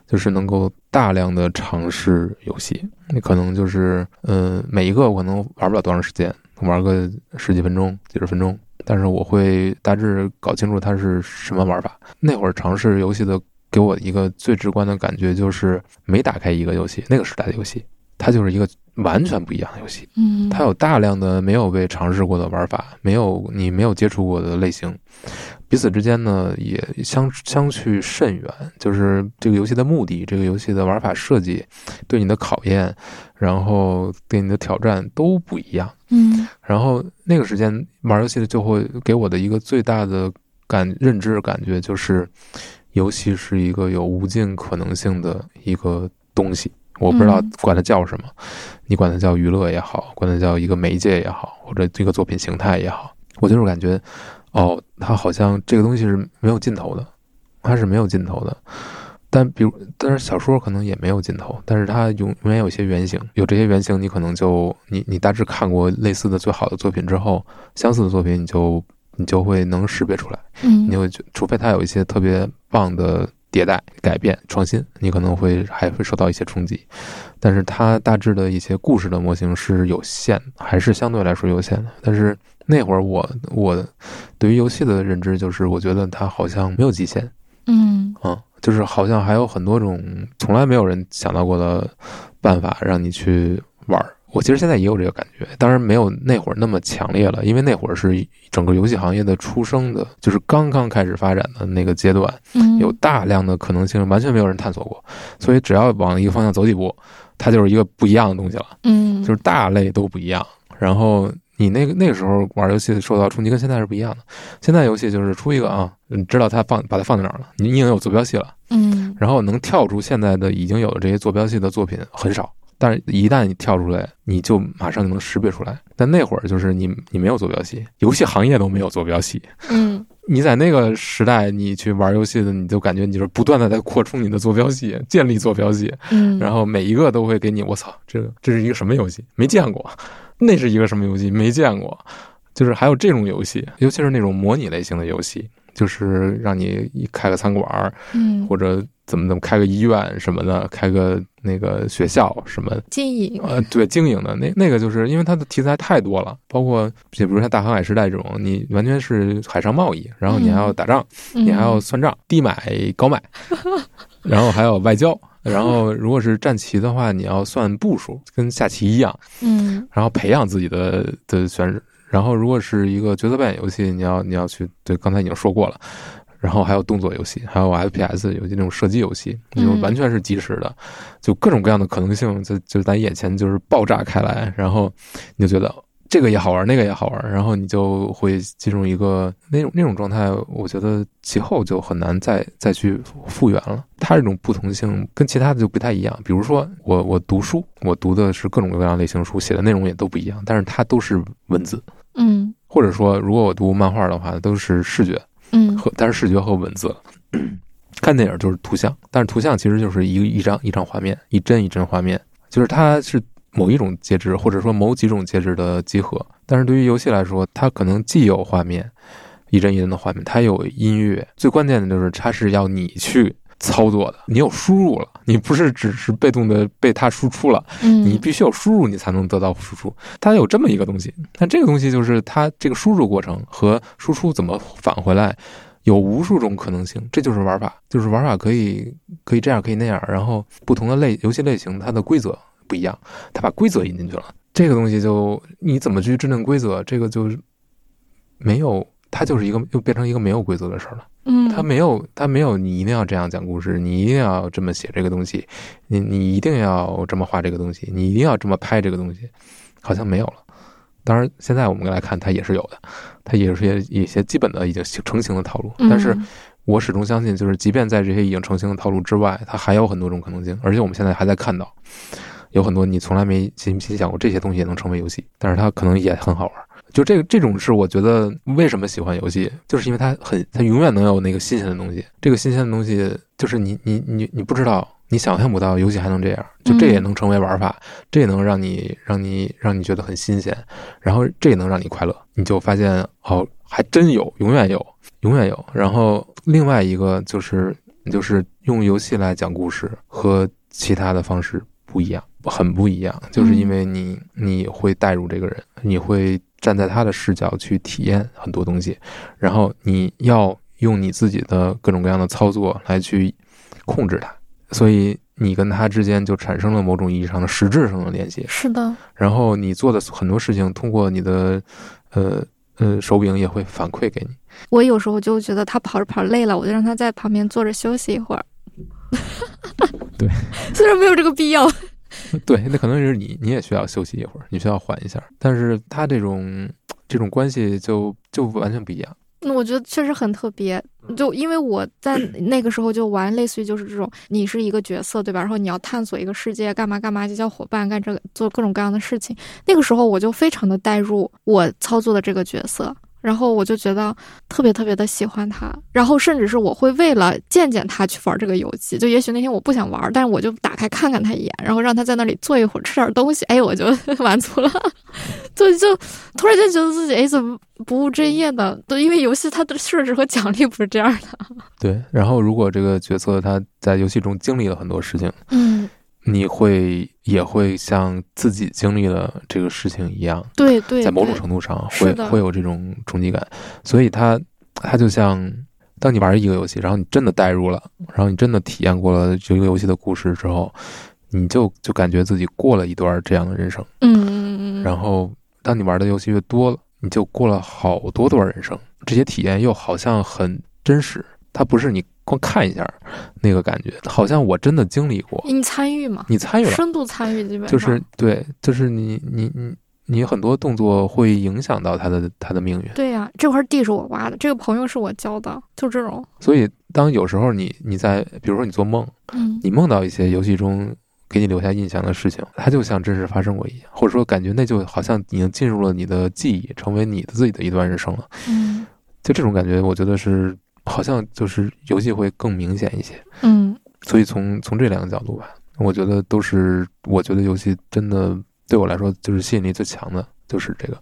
Speaker 2: 就是能够大量的尝试游戏。那可能就是，嗯，每一个我可能玩不了多长时间，玩个十几分钟、几十分钟，但是我会大致搞清楚它是什么玩法。那会儿尝试游戏的。给我一个最直观的感觉就是，每打开一个游戏，那个时代的游戏，它就是一个完全不一样的游戏。
Speaker 1: 嗯，
Speaker 2: 它有大量的没有被尝试过的玩法，没有你没有接触过的类型，彼此之间呢也相相去甚远。就是这个游戏的目的，这个游戏的玩法设计，对你的考验，然后对你的挑战都不一样。
Speaker 1: 嗯，
Speaker 2: 然后那个时间玩游戏的就会给我的一个最大的感认知感觉就是。游戏是一个有无尽可能性的一个东西，我不知道管它叫什么，你管它叫娱乐也好，管它叫一个媒介也好，或者一个作品形态也好，我就是感觉，哦，它好像这个东西是没有尽头的，它是没有尽头的。但比如，但是小说可能也没有尽头，但是它永永远有些原型，有这些原型，你可能就你你大致看过类似的最好的作品之后，相似的作品你就。你就会能识别出来，
Speaker 1: 嗯，
Speaker 2: 你会觉，除非它有一些特别棒的迭代、改变、创新，你可能会还会受到一些冲击。但是它大致的一些故事的模型是有限，还是相对来说有限的。但是那会儿我我对于游戏的认知就是，我觉得它好像没有极限，
Speaker 1: 嗯，
Speaker 2: 啊，就是好像还有很多种从来没有人想到过的办法让你去玩儿。我其实现在也有这个感觉，当然没有那会儿那么强烈了，因为那会儿是整个游戏行业的出生的，就是刚刚开始发展的那个阶段，有大量的可能性，完全没有人探索过，所以只要往一个方向走几步，它就是一个不一样的东西了，
Speaker 1: 嗯，
Speaker 2: 就是大类都不一样。然后你那个那个时候玩游戏受到冲击跟现在是不一样的，现在游戏就是出一个啊，你知道它放把它放在哪儿了，你已经有坐标系了，
Speaker 1: 嗯，
Speaker 2: 然后能跳出现在的已经有的这些坐标系的作品很少。但是，一旦你跳出来，你就马上就能识别出来。但那会儿就是你，你没有坐标系，游戏行业都没有坐标系。
Speaker 1: 嗯，
Speaker 2: 你在那个时代，你去玩游戏的，你就感觉你就是不断的在扩充你的坐标系，建立坐标系。
Speaker 1: 嗯，
Speaker 2: 然后每一个都会给你，我操，这个这是一个什么游戏？没见过。那是一个什么游戏？没见过。就是还有这种游戏，尤其是那种模拟类型的游戏，就是让你一开个餐馆，
Speaker 1: 嗯，
Speaker 2: 或者。怎么怎么开个医院什么的，开个那个学校什么
Speaker 1: 经营
Speaker 2: 呃，对经营的那那个就是因为它的题材太多了，包括就比如像大航海时代这种，你完全是海上贸易，然后你还要打仗，你还要算账，低买高卖，然后还有外交，然后如果是战旗的话，你要算步数，跟下棋一样，
Speaker 1: 嗯，
Speaker 2: 然后培养自己的的选手，然后如果是一个角色扮演游戏，你要你要去对刚才已经说过了。然后还有动作游戏，还有 FPS 游戏那种射击游戏，那种完全是即时的，就各种各样的可能性就就在眼前就是爆炸开来，然后你就觉得这个也好玩，那个也好玩，然后你就会进入一个那种那种状态。我觉得其后就很难再再去复原了。它这种不同性跟其他的就不太一样。比如说我我读书，我读的是各种各样类型书，写的内容也都不一样，但是它都是文字，
Speaker 1: 嗯
Speaker 2: 或者说如果我读漫画的话，都是视觉。
Speaker 1: 嗯
Speaker 2: 和但是视觉和文字，看电影就是图像，但是图像其实就是一一张一张画面，一帧一帧画面，就是它是某一种介质或者说某几种介质的集合。但是对于游戏来说，它可能既有画面，一帧一帧的画面，它有音乐，最关键的就是它是要你去操作的，你有输入了，你不是只是被动的被它输出了，
Speaker 1: 嗯，
Speaker 2: 你必须有输入，你才能得到输出。它有这么一个东西，但这个东西就是它这个输入过程和输出怎么返回来，有无数种可能性。这就是玩法，就是玩法可以可以这样，可以那样。然后不同的类游戏类型，它的规则不一样，它把规则引进去了。这个东西就你怎么去制定规则，这个就没有，它就是一个又变成一个没有规则的事儿了。
Speaker 1: 嗯，
Speaker 2: 它没有，它没有，你一定要这样讲故事，你一定要这么写这个东西，你你一定要这么画这个东西，你一定要这么拍这个东西，好像没有了。当然，现在我们来看，它也是有的，它也是一些一些基本的已经成型的套路。但是
Speaker 1: 嗯
Speaker 2: 我始终相信，就是即便在这些已经成型的套路之外，它还有很多种可能性，而且我们现在还在看到，有很多你从来没心心想过这些东西也能成为游戏，但是它可能也很好玩。就这个这种是我觉得为什么喜欢游戏，就是因为它很它永远能有那个新鲜的东西。这个新鲜的东西就是你你你你不知道，你想象不到游戏还能这样，就这也能成为玩法，这也能让你让你让你觉得很新鲜，然后这也能让你快乐，你就发现哦，还真有，永远有，永远有。然后另外一个就是就是用游戏来讲故事和其他的方式不一样，很不一样，就是因为你你会带入这个人，你会站在他的视角去体验很多东西，然后你要用你自己的各种各样的操作来去控制他，所以你跟他之间就产生了某种意义上的实质上的联系。
Speaker 1: 是的，
Speaker 2: 然后你做的很多事情，通过你的呃呃手柄也会反馈给你。
Speaker 1: 我有时候就觉得他跑着跑累了，我就让他在旁边坐着休息一会儿。
Speaker 2: 对，
Speaker 1: 虽然没有这个必要。
Speaker 2: 对，那可能是你你也需要休息一会儿，你需要缓一下。但是他这种这种关系就就完全不一样。
Speaker 1: 那我觉得确实很特别，就因为我在 那个时候就玩类似于就是这种，你是一个角色对吧？然后你要探索一个世界，干嘛干嘛，就叫伙伴干这个做各种各样的事情。那个时候我就非常的带入我操作的这个角色，然后我就觉得特别特别的喜欢他，然后甚至是我会为了见见他去玩这个游戏。就也许那天我不想玩，但是我就打开看看他一眼，然后让他在那里坐一会儿吃点东西，哎，我就 满足了。就就突然间觉得自己哎怎么不务正业呢？对因为游戏它的设置和奖励不是这样的。
Speaker 2: 对，然后如果这个角色他在游戏中经历了很多事情，
Speaker 1: 嗯，
Speaker 2: 你会也会像自己经历了这个事情一样，
Speaker 1: 对对，
Speaker 2: 在某种程度上会会有这种冲击感，所以它它就像当你玩一个游戏，然后你真的代入了，然后你真的体验过了这个游戏的故事之后，你就就感觉自己过了一段这样的人生。
Speaker 1: 嗯嗯嗯嗯，
Speaker 2: 然后当你玩的游戏越多了，你就过了好多段人生，这些体验又好像很真实，它不是你光看一下那个感觉，好像我真的经历过，
Speaker 1: 你参与吗，
Speaker 2: 你参与了。
Speaker 1: 深度参与，基本上
Speaker 2: 就是对，就是你你你你很多动作会影响到他的他的命运，
Speaker 1: 对呀、这块地是我挖的，这个朋友是我交的，就这种，
Speaker 2: 所以当有时候你你在比如说你做梦，
Speaker 1: 嗯
Speaker 2: 你梦到一些游戏中给你留下印象的事情，它就像真实发生过一样，或者说感觉那就好像已经进入了你的记忆，成为你的自己的一段人生了。
Speaker 1: 嗯
Speaker 2: 就这种感觉，我觉得是好像就是游戏会更明显一些。
Speaker 1: 嗯
Speaker 2: 所以从从这两个角度吧，我觉得都是我觉得游戏真的对我来说就是吸引力最强的，就是这个。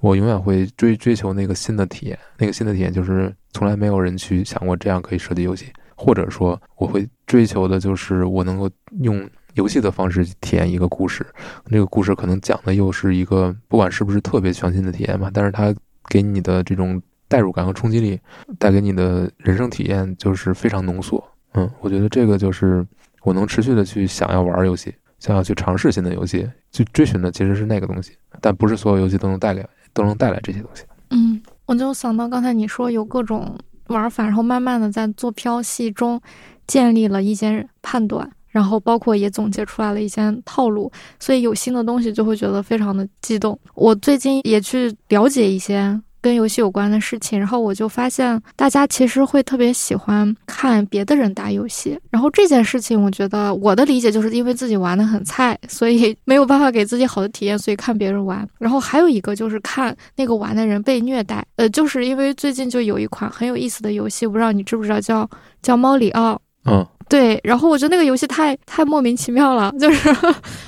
Speaker 2: 我永远会追追求那个新的体验，那个新的体验就是从来没有人去想过这样可以设计游戏，或者说我会追求的就是我能够用游戏的方式体验一个故事，这个故事可能讲的又是一个不管是不是特别全新的体验吧，但是它给你的这种代入感和冲击力，带给你的人生体验就是非常浓缩。嗯，我觉得这个就是我能持续的去想要玩游戏，想要去尝试新的游戏，去追寻的其实是那个东西，但不是所有游戏都能带来都能带来这些东西。
Speaker 1: 嗯，我就想到刚才你说有各种玩法，然后慢慢的在做飘戏中建立了一些判断，然后包括也总结出来了一些套路，所以有新的东西就会觉得非常的激动。我最近也去了解一些。跟游戏有关的事情，然后我就发现大家其实会特别喜欢看别的人打游戏，然后这件事情，我觉得我的理解就是因为自己玩的很菜，所以没有办法给自己好的体验，所以看别人玩。然后还有一个就是看那个玩的人被虐待，呃，就是因为最近就有一款很有意思的游戏，我不知道你知不知道，叫叫猫里奥。
Speaker 2: 嗯。
Speaker 1: 对，然后我觉得那个游戏太太莫名其妙了，就是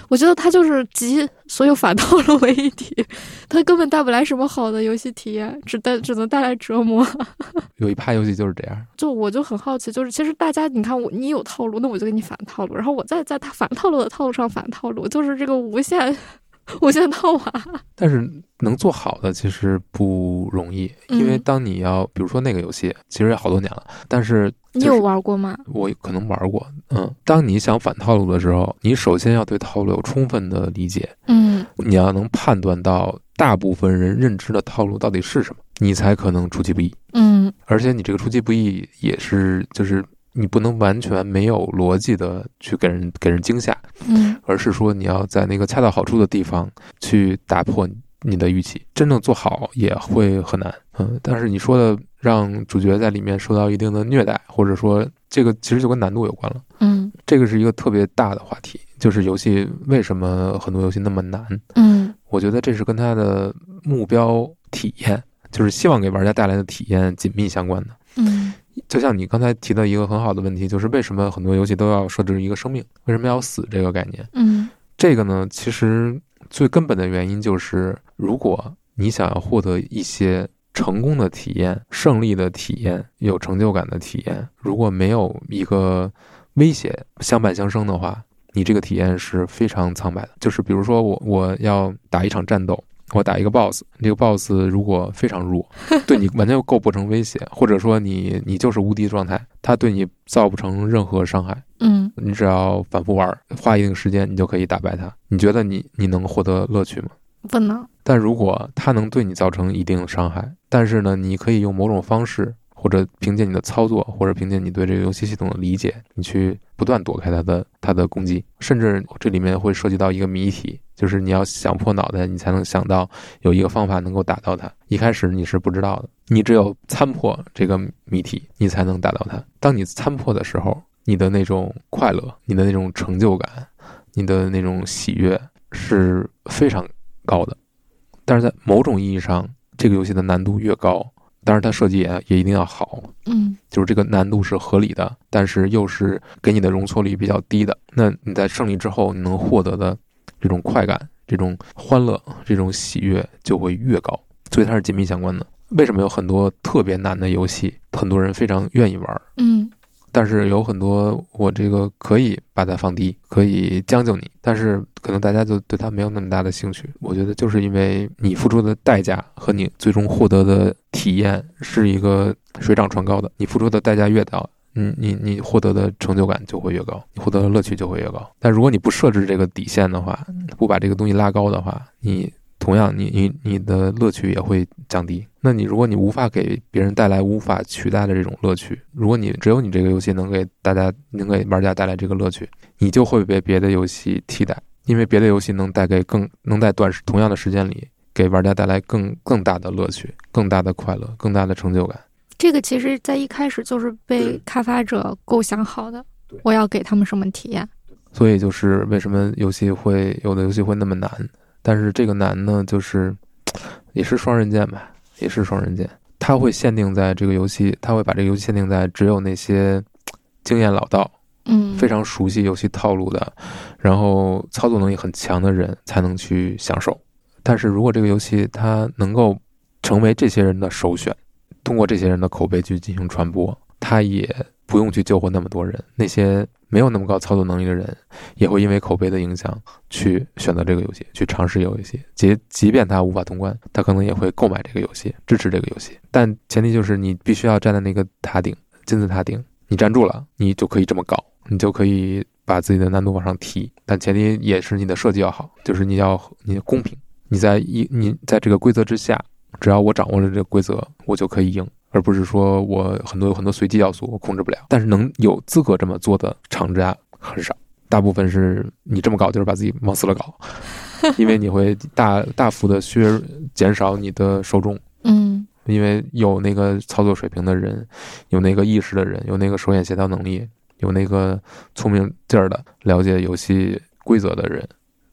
Speaker 1: 我觉得它就是集所有反套路为一体，它根本带不来什么好的游戏体验，只带只能带来折磨。
Speaker 2: 有一派游戏就是这样，
Speaker 1: 就我就很好奇，就是其实大家你看我你有套路，那我就给你反套路，然后我再在他反套路的套路上反套路，就是这个无限。无限套娃，
Speaker 2: 但是能做好的其实不容易，因为当你要，比如说那个游戏，其实也好多年了，但是
Speaker 1: 你有玩过吗？
Speaker 2: 我可能玩过，嗯。当你想反套路的时候，你首先要对套路有充分的理解，
Speaker 1: 嗯，
Speaker 2: 你要能判断到大部分人认知的套路到底是什么，你才可能出其不意，
Speaker 1: 嗯。
Speaker 2: 而且你这个出其不意也是就是。你不能完全没有逻辑的去给人给人惊吓，
Speaker 1: 嗯，
Speaker 2: 而是说你要在那个恰到好处的地方去打破你的预期，真正做好也会很难，嗯。但是你说的让主角在里面受到一定的虐待，或者说这个其实就跟难度有关了，
Speaker 1: 嗯，
Speaker 2: 这个是一个特别大的话题，就是游戏为什么很多游戏那么难，
Speaker 1: 嗯，
Speaker 2: 我觉得这是跟它的目标体验，就是希望给玩家带来的体验紧密相关的，
Speaker 1: 嗯。
Speaker 2: 就像你刚才提到一个很好的问题，就是为什么很多游戏都要设置一个生命？为什么要死这个概念？
Speaker 1: 嗯，
Speaker 2: 这个呢，其实最根本的原因就是，如果你想要获得一些成功的体验、胜利的体验、有成就感的体验，如果没有一个威胁相伴相生的话，你这个体验是非常苍白的。就是比如说，我我要打一场战斗。我打一个 boss，这个 boss 如果非常弱，对你完全构不成威胁，或者说你你就是无敌状态，他对你造不成任何伤害。
Speaker 1: 嗯，
Speaker 2: 你只要反复玩，花一定时间，你就可以打败他。你觉得你你能获得乐趣吗？
Speaker 1: 不能。
Speaker 2: 但如果他能对你造成一定伤害，但是呢，你可以用某种方式。或者凭借你的操作，或者凭借你对这个游戏系统的理解，你去不断躲开它的它的攻击，甚至这里面会涉及到一个谜题，就是你要想破脑袋，你才能想到有一个方法能够打到它。一开始你是不知道的，你只有参破这个谜题，你才能打到它。当你参破的时候，你的那种快乐，你的那种成就感，你的那种喜悦是非常高的。但是在某种意义上，这个游戏的难度越高。当然，它设计也也一定要好，
Speaker 1: 嗯，
Speaker 2: 就是这个难度是合理的，但是又是给你的容错率比较低的。那你在胜利之后，你能获得的这种快感、这种欢乐、这种喜悦就会越高，所以它是紧密相关的。为什么有很多特别难的游戏，很多人非常愿意玩？
Speaker 1: 嗯。
Speaker 2: 但是有很多我这个可以把它放低，可以将就你，但是可能大家就对它没有那么大的兴趣。我觉得就是因为你付出的代价和你最终获得的体验是一个水涨船高的。你付出的代价越高，你你你获得的成就感就会越高，你获得的乐趣就会越高。但如果你不设置这个底线的话，不把这个东西拉高的话，你。同样，你你你的乐趣也会降低。那你如果你无法给别人带来无法取代的这种乐趣，如果你只有你这个游戏能给大家能给玩家带来这个乐趣，你就会被别的游戏替代，因为别的游戏能带给更能在短时同样的时间里给玩家带来更更大的乐趣、更大的快乐、更大的成就感。
Speaker 1: 这个其实在一开始就是被开发者构想好的，我要给他们什么体验。
Speaker 2: 所以就是为什么游戏会有的游戏会那么难。但是这个难呢，就是 也是双刃剑吧，也是双刃剑。它会限定在这个游戏，它会把这个游戏限定在只有那些经验老道、
Speaker 1: 嗯，
Speaker 2: 非常熟悉游戏套路的，然后操作能力很强的人才能去享受。但是如果这个游戏它能够成为这些人的首选，通过这些人的口碑去进行传播，他也不用去救活那么多人。那些。没有那么高操作能力的人，也会因为口碑的影响去选择这个游戏，去尝试游戏。即即便他无法通关，他可能也会购买这个游戏，支持这个游戏。但前提就是你必须要站在那个塔顶，金字塔顶，你站住了，你就可以这么搞，你就可以把自己的难度往上提。但前提也是你的设计要好，就是你要你公平，你在一你在这个规则之下，只要我掌握了这个规则，我就可以赢。而不是说我很多有很多随机要素我控制不了。但是能有资格这么做的厂家很少，大部分是你这么搞就是把自己往死了搞，因为你会大大幅的削减少你的受众。
Speaker 1: 嗯
Speaker 2: 因为有那个操作水平的人，有那个意识的人，有那个手眼协调能力，有那个聪明劲儿的了解游戏规则的人，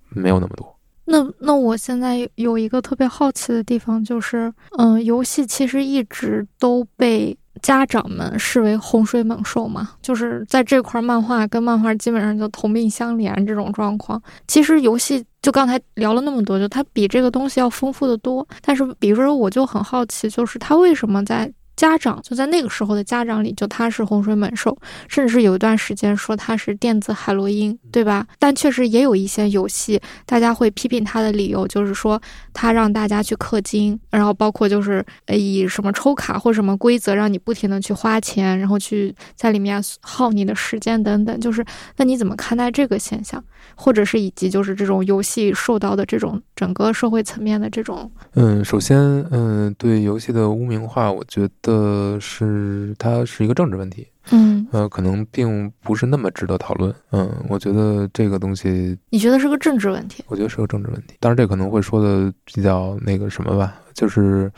Speaker 2: 没有那么多。
Speaker 1: 那那我现在有一个特别好奇的地方，就是，嗯，游戏其实一直都被家长们视为洪水猛兽嘛，就是在这块儿，漫画跟漫画基本上就同病相怜这种状况。其实游戏就刚才聊了那么多，就它比这个东西要丰富的多。但是，比如说，我就很好奇，就是它为什么在家长就在那个时候的家长里，就他是洪水猛兽，甚至是有一段时间说他是电子海洛因，对吧？但确实也有一些游戏，大家会批评他的理由就是说他让大家去氪金，然后包括就是呃以什么抽卡或什么规则让你不停的去花钱，然后去在里面耗你的时间等等。就是那你怎么看待这个现象，或者是以及就是这种游戏受到的这种整个社会层面的这种
Speaker 2: 嗯，首先，嗯，对游戏的污名化，我觉得是它是一个政治问题，
Speaker 1: 嗯，
Speaker 2: 呃，可能并不是那么值得讨论。嗯，我觉得这个东西，
Speaker 1: 你觉得是个政治问题？
Speaker 2: 我觉得是个政治问题。当然，这可能会说的比较那个什么吧，就是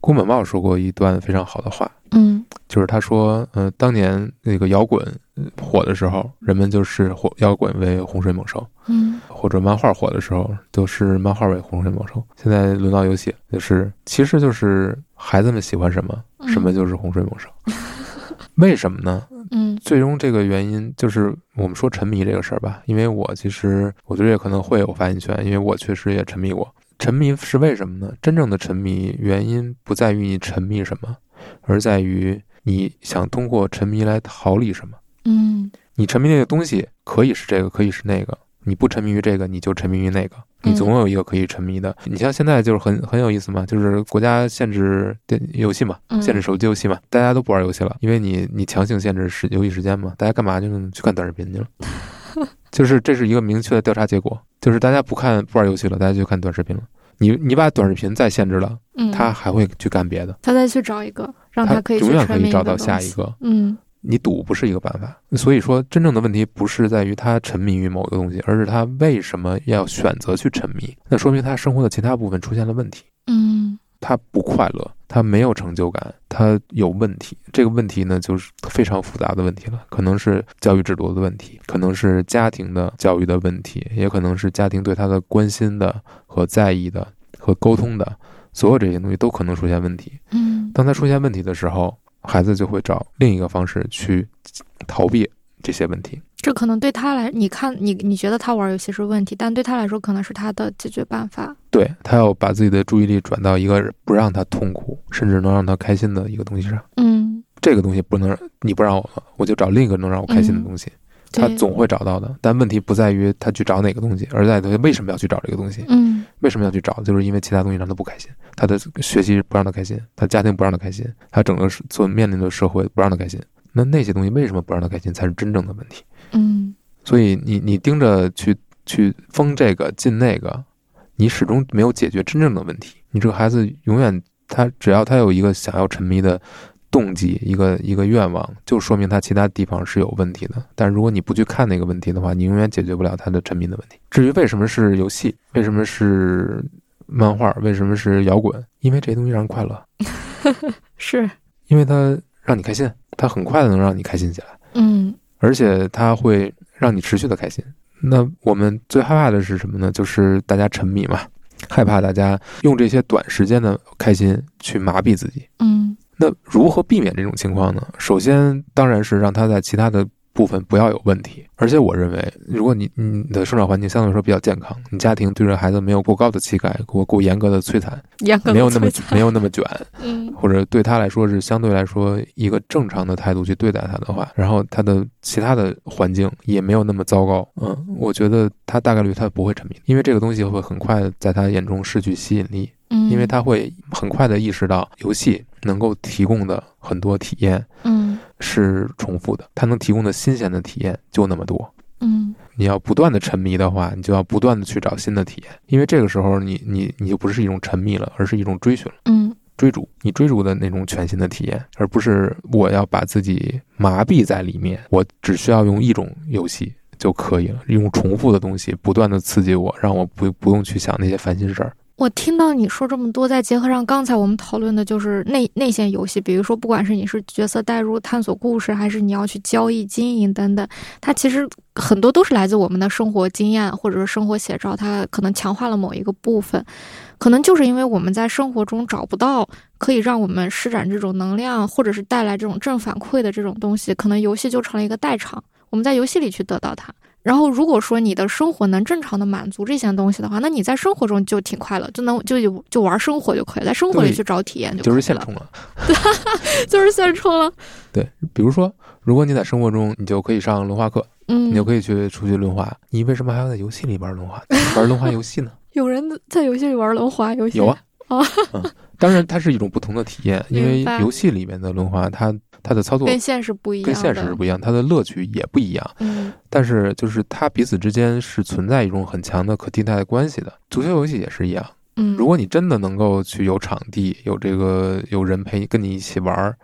Speaker 2: 宫本茂说过一段非常好的话，
Speaker 1: 嗯
Speaker 2: 就是他说，呃，当年那个摇滚呃火的时候，人们就是火摇滚为洪水猛兽，
Speaker 1: 嗯
Speaker 2: 或者漫画火的时候，都是漫画为洪水猛兽。现在轮到游戏，就是其实就是孩子们喜欢什么，
Speaker 1: 嗯
Speaker 2: 什么就是洪水猛兽。为什么呢？
Speaker 1: 嗯
Speaker 2: 最终这个原因就是我们说沉迷这个事儿吧，因为我其实我觉得也可能会有发言权，因为我确实也沉迷过。沉迷是为什么呢？真正的沉迷原因不在于你沉迷什么，而在于你想通过沉迷来逃离什么。
Speaker 1: 嗯
Speaker 2: 你沉迷那个东西可以是这个，可以是那个。你不沉迷于这个，你就沉迷于那个。你总有一个可以沉迷的。你像现在就是很很有意思嘛，就是国家限制电游戏嘛，
Speaker 1: 嗯
Speaker 2: 限制手机游戏嘛，大家都不玩游戏了，因为你你强行限制时游戏时间嘛，大家干嘛去呢？去看短视频去了。就是这是一个明确的调查结果，就是大家不看不玩游戏了，大家就看短视频了。你你把短视频再限制了，
Speaker 1: 嗯，
Speaker 2: 他还会去干别的，
Speaker 1: 他再去找一个让
Speaker 2: 他
Speaker 1: 可以去
Speaker 2: 永远可以找到下一个。
Speaker 1: 嗯
Speaker 2: 你赌不是一个办法。所以说，真正的问题不是在于他沉迷于某个东西，而是他为什么要选择去沉迷。那说明他生活的其他部分出现了问题，
Speaker 1: 嗯
Speaker 2: 他不快乐，他没有成就感，他有问题。这个问题呢，就是非常复杂的问题了，可能是教育制度的问题，可能是家庭的教育的问题，也可能是家庭对他的关心的和在意的和沟通的，所有这些东西都可能出现问题。
Speaker 1: 嗯
Speaker 2: 当他出现问题的时候，孩子就会找另一个方式去逃避这些问题。
Speaker 1: 这可能对他来，你看你你觉得他玩游戏是问题，但对他来说可能是他的解决办法。
Speaker 2: 对他要把自己的注意力转到一个不让他痛苦，甚至能让他开心的一个东西上。
Speaker 1: 嗯，
Speaker 2: 这个东西不能你不让我，我就找另一个能让我开心的东西。他总会找到的，但问题不在于他去找哪个东西，而在于他为什么要去找这个东西。
Speaker 1: 嗯
Speaker 2: 为什么要去找？就是因为其他东西让他不开心，他的学习不让他开心，他家庭不让他开心，他整个所面临的社会不让他开心。那那些东西为什么不让他开心，才是真正的问题。
Speaker 1: 嗯
Speaker 2: 所以你你盯着去去封这个禁那个，你始终没有解决真正的问题。你这个孩子永远他只要他有一个想要沉迷的动机，一个一个愿望，就说明他其他地方是有问题的。但如果你不去看那个问题的话，你永远解决不了他的沉迷的问题。至于为什么是游戏，为什么是漫画，为什么是摇滚？因为这些东西让人快乐，
Speaker 1: 是
Speaker 2: 因为它让你开心，它很快的能让你开心起来。
Speaker 1: 嗯
Speaker 2: 而且它会让你持续的开心。那我们最害怕的是什么呢？就是大家沉迷嘛，害怕大家用这些短时间的开心去麻痹自己。
Speaker 1: 嗯
Speaker 2: 那如何避免这种情况呢？首先，当然是让他在其他的部分不要有问题。而且，我认为，如果你你的生长环境相对来说比较健康，你家庭对着孩子没有过高的期待，过过严格的摧残，
Speaker 1: 严格
Speaker 2: 没有那么没有那么卷，
Speaker 1: 嗯
Speaker 2: 或者对他来说是相对来说一个正常的态度去对待他的话，然后他的其他的环境也没有那么糟糕，嗯，我觉得他大概率他不会沉迷，因为这个东西会很快在他眼中失去吸引力，
Speaker 1: 嗯，
Speaker 2: 因为他会很快的意识到游戏能够提供的很多体验
Speaker 1: 嗯
Speaker 2: 是重复的，它能提供的新鲜的体验就那么多。
Speaker 1: 嗯
Speaker 2: 你要不断的沉迷的话，你就要不断的去找新的体验，因为这个时候你你你就不是一种沉迷了，而是一种追寻了。
Speaker 1: 嗯
Speaker 2: 追逐，你追逐的那种全新的体验，而不是我要把自己麻痹在里面，我只需要用一种游戏就可以了，用重复的东西不断的刺激我，让我不不用去想那些烦心事儿。
Speaker 1: 我听到你说这么多，再结合上刚才我们讨论的，就是内内线游戏，比如说，不管是你是角色代入、探索故事，还是你要去交易、经营等等，它其实很多都是来自我们的生活经验或者是生活写照，它可能强化了某一个部分，可能就是因为我们在生活中找不到可以让我们施展这种能量，或者是带来这种正反馈的这种东西，可能游戏就成了一个代偿，我们在游戏里去得到它。然后，如果说你的生活能正常的满足这些东西的话，那你在生活中就挺快乐，就能就就就玩生活就可以，在生活里去找体验就
Speaker 2: 就是现充了，
Speaker 1: 就是现充了。
Speaker 2: 对，比如说，如果你在生活中，你就可以上轮滑课，
Speaker 1: 嗯，
Speaker 2: 你就可以去出去轮滑，你为什么还要在游戏里玩轮滑，玩轮滑游戏呢？
Speaker 1: 有人在游戏里玩轮滑游戏？
Speaker 2: 有啊，
Speaker 1: 啊，
Speaker 2: 嗯，当然它是一种不同的体验，因为游戏里面的轮滑它。它的操作
Speaker 1: 跟现实不一样，
Speaker 2: 跟现实是不一样，它的乐趣也不一样。
Speaker 1: 嗯，
Speaker 2: 但是就是它彼此之间是存在一种很强的可替代的关系的。足球游戏也是一样。
Speaker 1: 嗯，
Speaker 2: 如果你真的能够去有场地，有这个有人陪你跟你一起玩儿，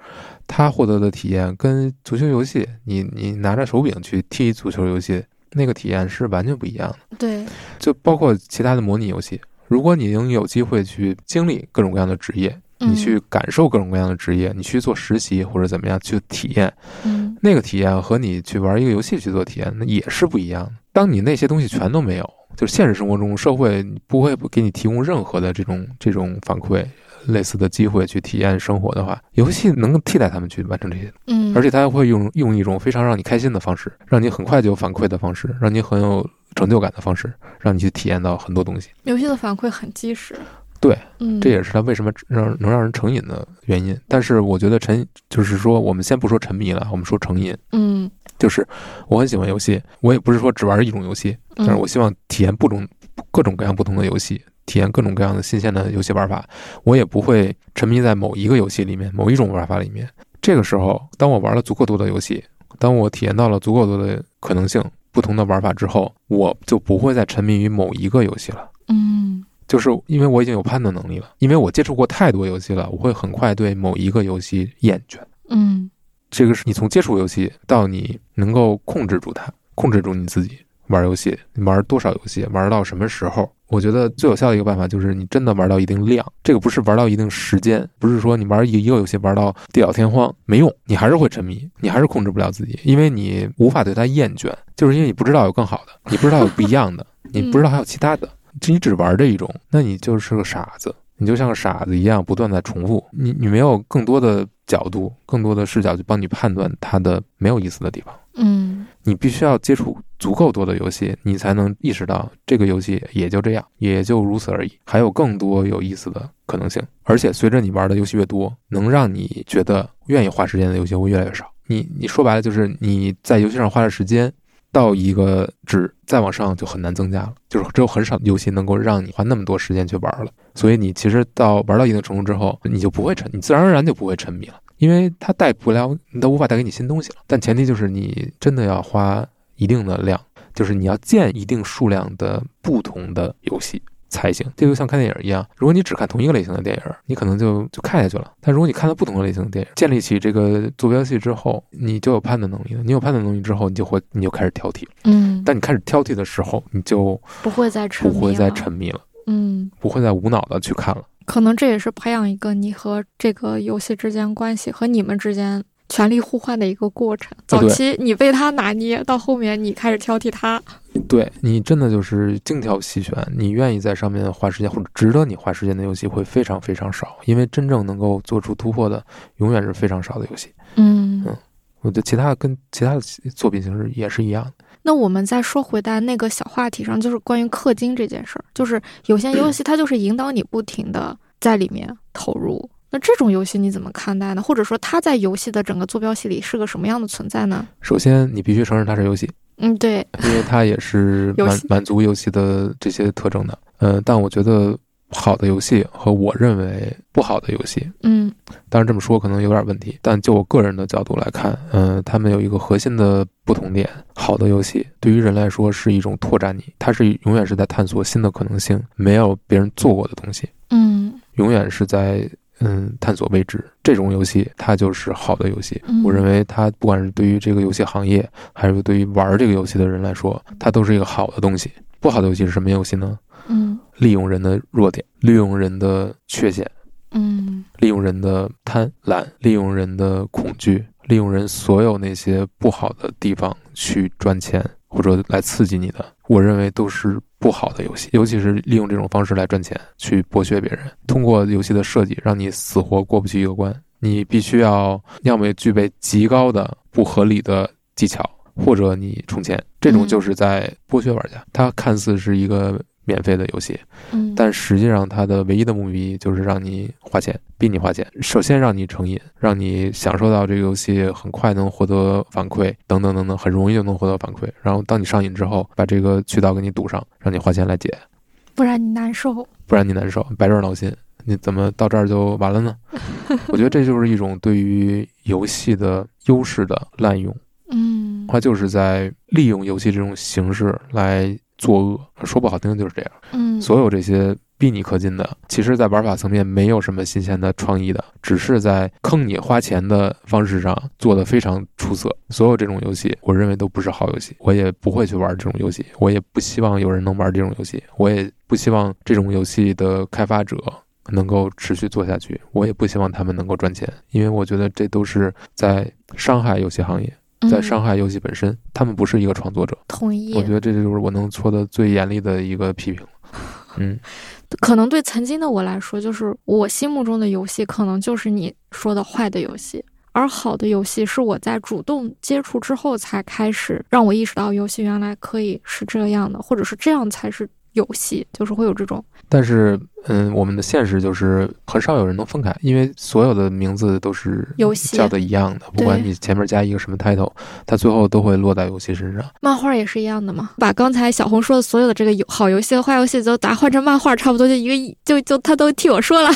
Speaker 2: 他获得的体验跟足球游戏，你你拿着手柄去踢足球游戏那个体验是完全不一样的。
Speaker 1: 对，
Speaker 2: 就包括其他的模拟游戏，如果你能有机会去经历各种各样的职业。你去感受各种各样的职业，你去做实习或者怎么样去体验，
Speaker 1: 嗯，
Speaker 2: 那个体验和你去玩一个游戏去做体验，那也是不一样的。当你那些东西全都没有，就是现实生活中社会不会给你提供任何的这种这种反馈类似的机会去体验生活的话，游戏能够替代他们去完成这些，
Speaker 1: 嗯，
Speaker 2: 而且它会用用一种非常让你开心的方式，让你很快就有反馈的方式，让你很有成就感的方式，让你去体验到很多东西。
Speaker 1: 游戏的反馈很及时。
Speaker 2: 对，
Speaker 1: 嗯，
Speaker 2: 这也是他为什么让能让人成瘾的原因。但是我觉得沉，就是说我们先不说沉迷了，我们说成瘾。
Speaker 1: 嗯，
Speaker 2: 就是我很喜欢游戏，我也不是说只玩一种游戏，但是我希望体验不同各种各样不同的游戏，体验各种各样的新鲜的游戏玩法。我也不会沉迷在某一个游戏里面，某一种玩法里面。这个时候，当我玩了足够多的游戏，当我体验到了足够多的可能性、不同的玩法之后，我就不会再沉迷于某一个游戏了。
Speaker 1: 嗯。
Speaker 2: 就是因为我已经有判断能力了，因为我接触过太多游戏了，我会很快对某一个游戏厌倦。
Speaker 1: 嗯，
Speaker 2: 这个是你从接触游戏到你能够控制住它，控制住你自己玩游戏，你玩多少游戏，玩到什么时候？我觉得最有效的一个办法就是你真的玩到一定量，这个不是玩到一定时间，不是说你玩一一个游戏玩到地老天荒没用，你还是会沉迷，你还是控制不了自己，因为你无法对它厌倦，就是因为你不知道有更好的，你不知道有不一样的，你不知道还有其他的。你只玩这一种，那你就是个傻子，你就像个傻子一样，不断在重复。你你没有更多的角度、更多的视角去帮你判断它的没有意思的地方。
Speaker 1: 嗯，
Speaker 2: 你必须要接触足够多的游戏，你才能意识到这个游戏也就这样，也就如此而已，还有更多有意思的可能性。而且随着你玩的游戏越多，能让你觉得愿意花时间的游戏会越来越少。你你说白了就是你在游戏上花的时间。到一个值，再往上就很难增加了。就是只有很少游戏能够让你花那么多时间去玩了。所以你其实到玩到一定程度之后，你就不会沉，你自然而然就不会沉迷了，因为它带不了，你都无法带给你新东西了。但前提就是你真的要花一定的量，就是你要建一定数量的不同的游戏。才行，这就像看电影一样。如果你只看同一个类型的电影，你可能就就看下去了。但如果你看了不同的类型的电影，建立起这个坐标系之后，你就有判断能力了。你有判断能力之后，你就会你就开始挑剔。
Speaker 1: 嗯，
Speaker 2: 但你开始挑剔的时候，你就
Speaker 1: 不会再沉
Speaker 2: 不会再沉迷了。
Speaker 1: 嗯，
Speaker 2: 不会再无脑的去看了。
Speaker 1: 可能这也是培养一个你和这个游戏之间关系和你们之间。权力互换的一个过程。早期你被他拿捏，到后面你开始挑剔他。
Speaker 2: 对你真的就是精挑细选，你愿意在上面花时间或者值得你花时间的游戏会非常非常少，因为真正能够做出突破的永远是非常少的游戏。
Speaker 1: 嗯
Speaker 2: 嗯，我觉得其他跟其他的作品形式也是一样的。
Speaker 1: 那我们再说回到那个小话题上，就是关于氪金这件事儿，就是有些游戏它就是引导你不停的在里面投入。那这种游戏你怎么看待呢？或者说它在游戏的整个坐标系里是个什么样的存在呢？
Speaker 2: 首先，你必须承认它是游戏。
Speaker 1: 嗯，对，
Speaker 2: 因为它也是 满满足游戏的这些特征的。呃，但我觉得好的游戏和我认为不好的游戏，
Speaker 1: 嗯，
Speaker 2: 当然这么说可能有点问题，但就我个人的角度来看，嗯，他们有一个核心的不同点：好的游戏对于人来说是一种拓展你，它是永远是在探索新的可能性，没有别人做过的东西，
Speaker 1: 嗯，
Speaker 2: 永远是在。嗯探索未知。这种游戏它就是好的游戏。我认为它不管是对于这个游戏行业，还是对于玩这个游戏的人来说，它都是一个好的东西。不好的游戏是什么游戏呢？
Speaker 1: 嗯，
Speaker 2: 利用人的弱点，利用人的缺陷，
Speaker 1: 嗯，
Speaker 2: 利用人的贪婪，利用人的恐惧，利用人所有那些不好的地方去赚钱或者来刺激你的，我认为都是不好的游戏。尤其是利用这种方式来赚钱，去剥削别人，通过游戏的设计让你死活过不去一个关，你必须要要么具备极高的不合理的技巧，或者你充钱，这种就是在剥削玩家。它看似是一个。免费的游戏，
Speaker 1: 嗯，
Speaker 2: 但实际上它的唯一的目的就是让你花钱，逼你花钱。首先让你成瘾，让你享受到这个游戏很快能获得反馈，等等等等，很容易就能获得反馈。然后当你上瘾之后，把这个渠道给你堵上，让你花钱来解，
Speaker 1: 不然你难受，
Speaker 2: 不然你难受，白赚劳心。你怎么到这儿就完了呢？我觉得这就是一种对于游戏的优势的滥用，
Speaker 1: 嗯，
Speaker 2: 它就是在利用游戏这种形式来。作恶说不好听就是这样，
Speaker 1: 嗯，
Speaker 2: 所有这些逼你氪金的，其实，在玩法层面没有什么新鲜的创意的，只是在坑你花钱的方式上做的非常出色。所有这种游戏，我认为都不是好游戏，我也不会去玩这种游戏，我也不希望有人能玩这种游戏，我也不希望这种游戏的开发者能够持续做下去，我也不希望他们能够赚钱，因为我觉得这都是在伤害游戏行业。在伤害游戏本身，他们不是一个创作者。
Speaker 1: 同意。
Speaker 2: 我觉得这就是我能说的最严厉的一个批评。嗯，
Speaker 1: 可能对曾经的我来说，就是我心目中的游戏，可能就是你说的坏的游戏，而好的游戏是我在主动接触之后才开始让我意识到，游戏原来可以是这样的，或者是这样才是。游戏就是会有这种，
Speaker 2: 但是，嗯，我们的现实就是很少有人能分开，因为所有的名字都是叫的一样的，不管你前面加一个什么 title，它最后都会落在游戏身上。
Speaker 1: 漫画也是一样的嘛，把刚才小红说的所有的这个有好游戏和坏游戏都打换成漫画，差不多就一个就就他都替我说了。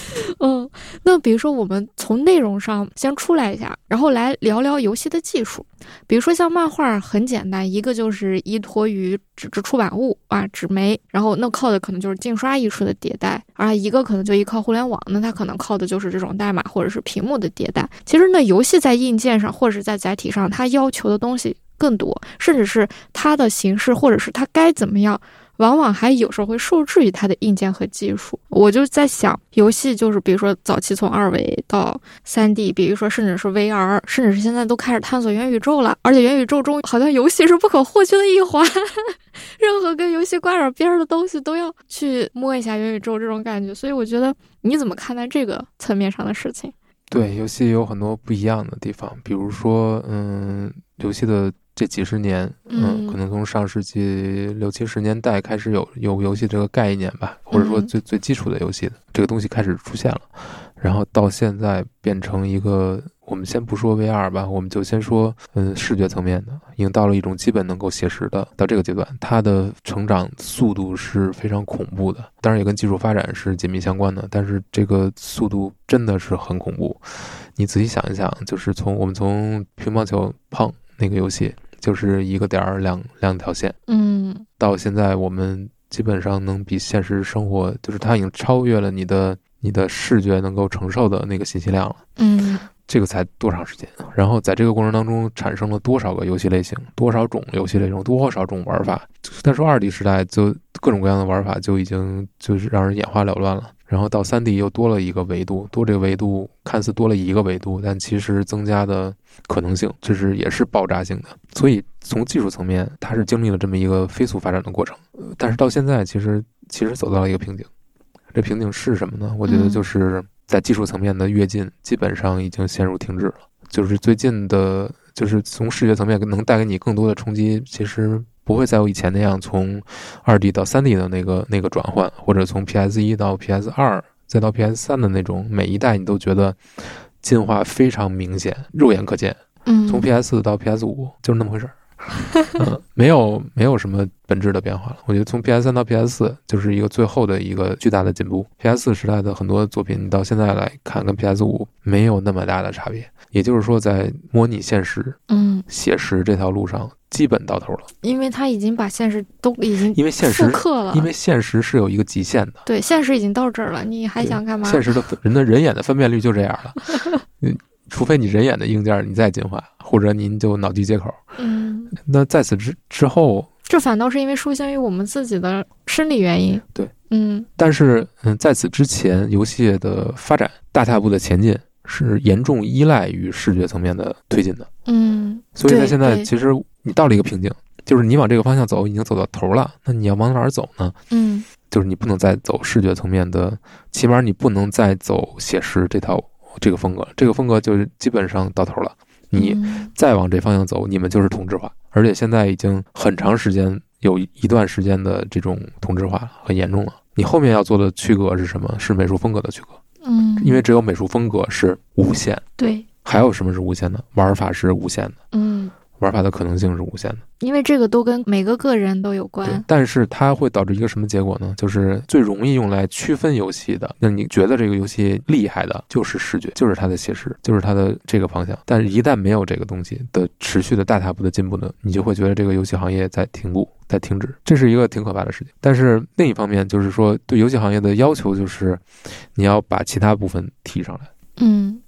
Speaker 1: 嗯，那比如说我们从内容上先出来一下，然后来聊聊游戏的技术。比如说像漫画很简单，一个就是依托于纸质出版物啊，纸媒，然后那靠的可能就是印刷艺术的迭代，而一个可能就依靠互联网，那它可能靠的就是这种代码或者是屏幕的迭代。其实那游戏在硬件上或者是在载体上，它要求的东西更多，甚至是它的形式或者是它该怎么样。往往还有时候会受制于它的硬件和技术。我就在想，游戏就是比如说早期从二维到三 D，比如说甚至是 VR，甚至是现在都开始探索元宇宙了。而且元宇宙中好像游戏是不可或缺的一环，任何跟游戏挂点边儿的东西都要去摸一下元宇宙这种感觉。所以我觉得你怎么看待这个层面上的事情？
Speaker 2: 对，游戏有很多不一样的地方，比如说，嗯，游戏的。这几十年，嗯，可能从上世纪六七十年代开始有有游戏这个概念吧，或者说最最基础的游戏的这个东西开始出现了，然后到现在变成一个，我们先不说 VR 吧，我们就先说，嗯，视觉层面的，已经到了一种基本能够写实的到这个阶段，它的成长速度是非常恐怖的，当然也跟技术发展是紧密相关的，但是这个速度真的是很恐怖。你仔细想一想，就是从我们从乒乓球碰。那个游戏就是一个点儿两两条线，
Speaker 1: 嗯，
Speaker 2: 到现在我们基本上能比现实生活，就是它已经超越了你的你的视觉能够承受的那个信息量了，
Speaker 1: 嗯，
Speaker 2: 这个才多长时间？然后在这个过程当中产生了多少个游戏类型，多少种游戏类型，多少种玩法？再说二 D 时代，就各种各样的玩法就已经就是让人眼花缭乱了。然后到三 D 又多了一个维度，多这个维度看似多了一个维度，但其实增加的可能性就是也是爆炸性的。所以从技术层面，它是经历了这么一个飞速发展的过程。但是到现在，其实其实走到了一个瓶颈。这瓶颈是什么呢？我觉得就是在技术层面的跃进基本上已经陷入停滞了。就是最近的，就是从视觉层面能带给你更多的冲击，其实。不会再有以前那样从二 D 到三 D 的那个那个转换，或者从 PS 一到 PS 二再到 PS 三的那种每一代你都觉得进化非常明显，肉眼可见。
Speaker 1: 嗯，
Speaker 2: 从 PS 四到 PS 五就是那么回事儿，嗯，没有没有什么本质的变化了。我觉得从 PS 三到 PS 四就是一个最后的一个巨大的进步。PS 四时代的很多作品，你到现在来看跟 PS 五没有那么大的差别。也就是说，在模拟现实、
Speaker 1: 嗯，
Speaker 2: 写实这条路上。基本到头了，
Speaker 1: 因为他已经把现实都已经
Speaker 2: 因为现实
Speaker 1: 复刻了，
Speaker 2: 因为现实是有一个极限的，
Speaker 1: 对现实已经到这儿了，你还想干嘛？
Speaker 2: 现实的人的人眼的分辨率就这样了，嗯，除非你人眼的硬件你再进化，或者您就脑机接口。
Speaker 1: 嗯，
Speaker 2: 那在此之之后，
Speaker 1: 这反倒是因为受限于我们自己的生理原因。
Speaker 2: 对，
Speaker 1: 嗯
Speaker 2: 但是嗯，在此之前，游戏的发展大踏步的前进是严重依赖于视觉层面的推进的。
Speaker 1: 嗯，
Speaker 2: 所以在现在，其实你到了一个瓶颈，就是你往这个方向走，已经走到头了。那你要往哪儿走呢？
Speaker 1: 嗯
Speaker 2: 就是你不能再走视觉层面的，起码你不能再走写实这套这个风格，这个风格就是基本上到头了。你
Speaker 1: 嗯
Speaker 2: 再往这方向走，你们就是同质化，而且现在已经很长时间有一段时间的这种同质化很严重了。你后面要做的区隔是什么？是美术风格的区隔，
Speaker 1: 嗯，
Speaker 2: 因为只有美术风格是无限，
Speaker 1: 对，
Speaker 2: 还有什么是无限的？玩法是无限的，
Speaker 1: 嗯，
Speaker 2: 玩法的可能性是无限的。
Speaker 1: 因为这个都跟每个个人都有关，。
Speaker 2: 但是它会导致一个什么结果呢？就是最容易用来区分游戏的，那你觉得这个游戏厉害的，就是视觉，就是它的写实，就是它的这个方向。但是，一旦没有这个东西的持续的大踏步的进步呢，你就会觉得这个游戏行业在停步，在停止，这是一个挺可怕的事情。但是另一方面，就是说对游戏行业的要求就是，你要把其他部分提上来。
Speaker 1: 嗯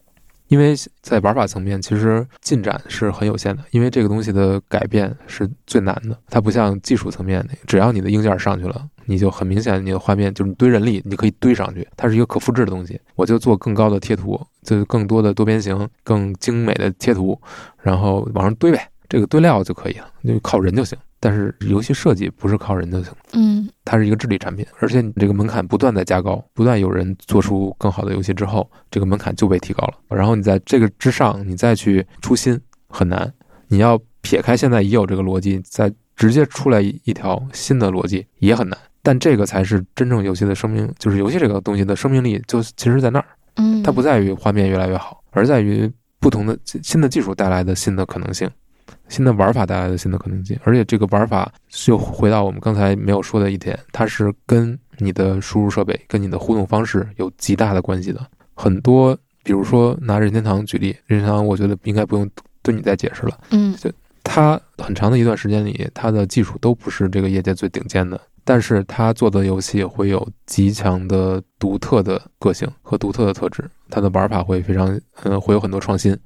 Speaker 2: 因为在玩法层面，其实进展是很有限的，因为这个东西的改变是最难的。它不像技术层面，只要你的硬件上去了，你就很明显，你的画面就是你堆人力，你可以堆上去，它是一个可复制的东西。我就做更高的贴图，就更多的多边形、更精美的贴图，然后往上堆呗，这个堆料就可以了，就靠人就行。但是游戏设计不是靠人就行。
Speaker 1: 嗯
Speaker 2: 它是一个智力产品，而且你这个门槛不断在加高，不断有人做出更好的游戏之后，这个门槛就被提高了。然后你在这个之上，你再去出新很难。你要撇开现在已有这个逻辑，再直接出来一一条新的逻辑也很难。但这个才是真正游戏的生命，就是游戏这个东西的生命力，就其实在那儿。
Speaker 1: 嗯，
Speaker 2: 它不在于画面越来越好，而在于不同的新的技术带来的新的可能性，新的玩法带来的新的可能性。而且这个玩法就回到我们刚才没有说的一点，它是跟你的输入设备、跟你的互动方式有极大的关系的。很多，比如说拿任天堂举例，任天堂我觉得应该不用对你再解释了。
Speaker 1: 嗯就
Speaker 2: 它很长的一段时间里，它的技术都不是这个业界最顶尖的，但是它做的游戏会有极强的独特的个性和独特的特质，它的玩法会非常，嗯，会有很多创新。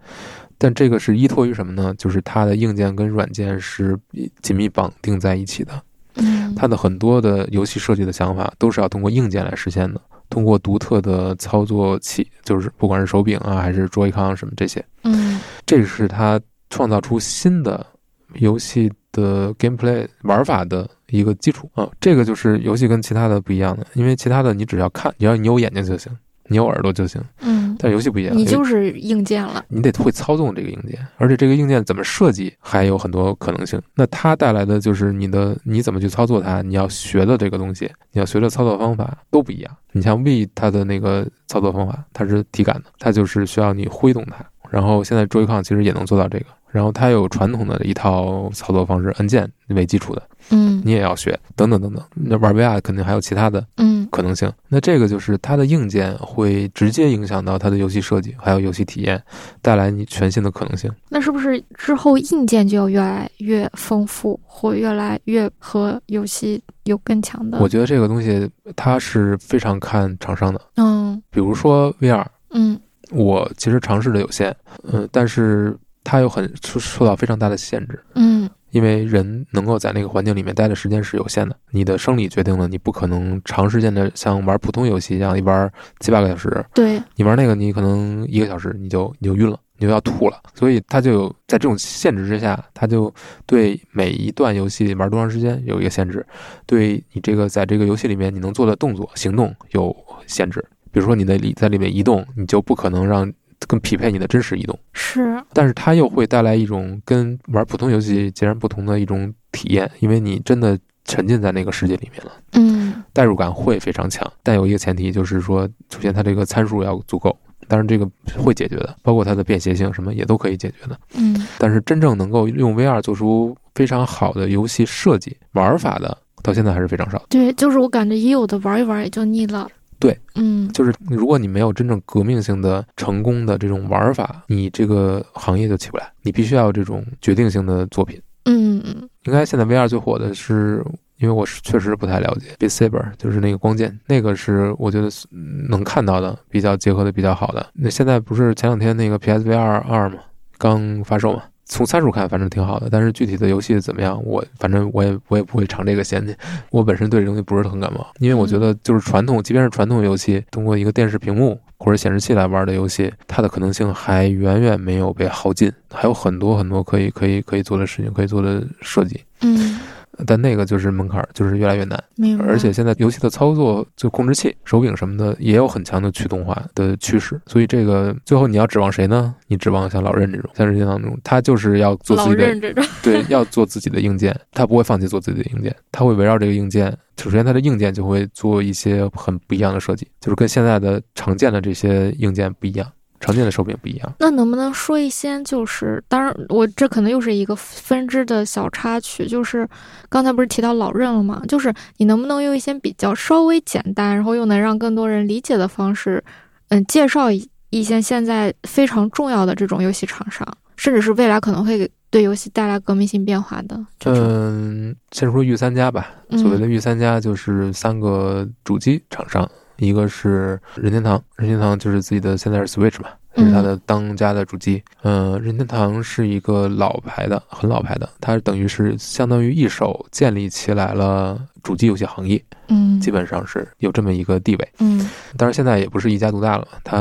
Speaker 2: 但这个是依托于什么呢？就是它的硬件跟软件是紧密绑定在一起的，
Speaker 1: 嗯，
Speaker 2: 它的很多的游戏设计的想法都是要通过硬件来实现的，通过独特的操作器，就是不管是手柄啊还是 Joy-Con 什么这些，
Speaker 1: 嗯
Speaker 2: 这是它创造出新的游戏的 gameplay 玩法的一个基础啊。这个就是游戏跟其他的不一样的，因为其他的你只要看，只要你有眼睛就行，你有耳朵就行，
Speaker 1: 嗯，
Speaker 2: 但游戏不一样，
Speaker 1: 你就是硬件了。
Speaker 2: 你得会操纵这个硬件，而且这个硬件怎么设计还有很多可能性。那它带来的就是你的你怎么去操作它，你要学的这个东西，你要学的操作方法都不一样。你像 V 它的那个操作方法，它是体感的，它就是需要你挥动它。然后现在 Joy-Con 其实也能做到这个，然后它有传统的一套操作方式，按键为基础的，
Speaker 1: 嗯
Speaker 2: 你也要学，等等等等。那玩 VR 肯定还有其他的
Speaker 1: 嗯
Speaker 2: 可能性。那这个就是它的硬件会直接影响到它的游戏设计，还有游戏体验，带来你全新的可能性。
Speaker 1: 那是不是之后硬件就要越来越丰富，或越来越和游戏有更强的？
Speaker 2: 我觉得这个东西它是非常看厂商的，
Speaker 1: 嗯
Speaker 2: 比如说 VR，
Speaker 1: 嗯
Speaker 2: 我其实尝试的有限，嗯、但是它有很受受到非常大的限制。
Speaker 1: 嗯。
Speaker 2: 因为人能够在那个环境里面待的时间是有限的，你的生理决定了你不可能长时间的像玩普通游戏一样一玩七八个小时，
Speaker 1: 对，
Speaker 2: 你玩那个你可能一个小时你就你就晕了，你就要吐了，所以它就有在这种限制之下，它就对每一段游戏玩多长时间有一个限制，对你这个在这个游戏里面你能做的动作行动有限制，比如说你的里在里面移动，你就不可能让更匹配你的真实移动。
Speaker 1: 是，
Speaker 2: 但是它又会带来一种跟玩普通游戏截然不同的一种体验，因为你真的沉浸在那个世界里面了，
Speaker 1: 嗯
Speaker 2: 代入感会非常强。但有一个前提就是说，首先它这个参数要足够，当然这个会解决的，包括它的便携性什么也都可以解决的。
Speaker 1: 嗯
Speaker 2: 但是真正能够用 VR 做出非常好的游戏设计玩法的，到现在还是非常少。
Speaker 1: 对，就是我感觉也有的玩一玩也就腻了。
Speaker 2: 对，
Speaker 1: 嗯
Speaker 2: 就是如果你没有真正革命性的、成功的这种玩法，你这个行业就起不来。你必须要有这种决定性的作品。
Speaker 1: 嗯嗯
Speaker 2: 应该现在 VR 最火的是，因为我是确实不太了解 Beat Saber，就是那个光剑，那个是我觉得是能看到的比较结合的比较好的。那现在不是前两天那个 PSVR 二嘛，刚发售嘛，从参数看反正挺好的，但是具体的游戏怎么样，我反正我也我也不会尝这个鲜去。我本身对这东西不是很感冒，因为我觉得就是传统，即便是传统游戏，通过一个电视屏幕或者显示器来玩的游戏，它的可能性还远远没有被耗尽，还有很多很多可以可以可以做的事情，可以做的设计。
Speaker 1: 嗯，
Speaker 2: 但那个就是门槛儿，就是越来越难。
Speaker 1: 明白。
Speaker 2: 而且现在游戏的操作，就控制器、手柄什么的，也有很强的驱动化的趋势。所以这个最后你要指望谁呢？你指望像老任这种，像任天堂这种，他就是要做自己的
Speaker 1: 任这种，
Speaker 2: 对，要做自己的硬件，他不会放弃做自己的硬件，他会围绕这个硬件。首先，它的硬件就会做一些很不一样的设计，就是跟现在的常见的这些硬件不一样，常见的手柄不一样。
Speaker 1: 那能不能说一些？就是，当然，我这可能又是一个分支的小插曲。就是刚才不是提到老任了吗？就是你能不能用一些比较稍微简单，然后又能让更多人理解的方式，嗯，介绍一一些现在非常重要的这种游戏厂商，甚至是未来可能会给对游戏带来革命性变化的。
Speaker 2: 嗯，先说御三家吧。
Speaker 1: 嗯
Speaker 2: 所谓的御三家就是三个主机厂商，一个是任天堂，任天堂就是自己的现在是 Switch 嘛，就是它的当家的主机。嗯、任天堂是一个老牌的，很老牌的，它等于是相当于一手建立起来了主机游戏行业，
Speaker 1: 嗯，
Speaker 2: 基本上是有这么一个地位。
Speaker 1: 嗯
Speaker 2: 当然现在也不是一家独大了，它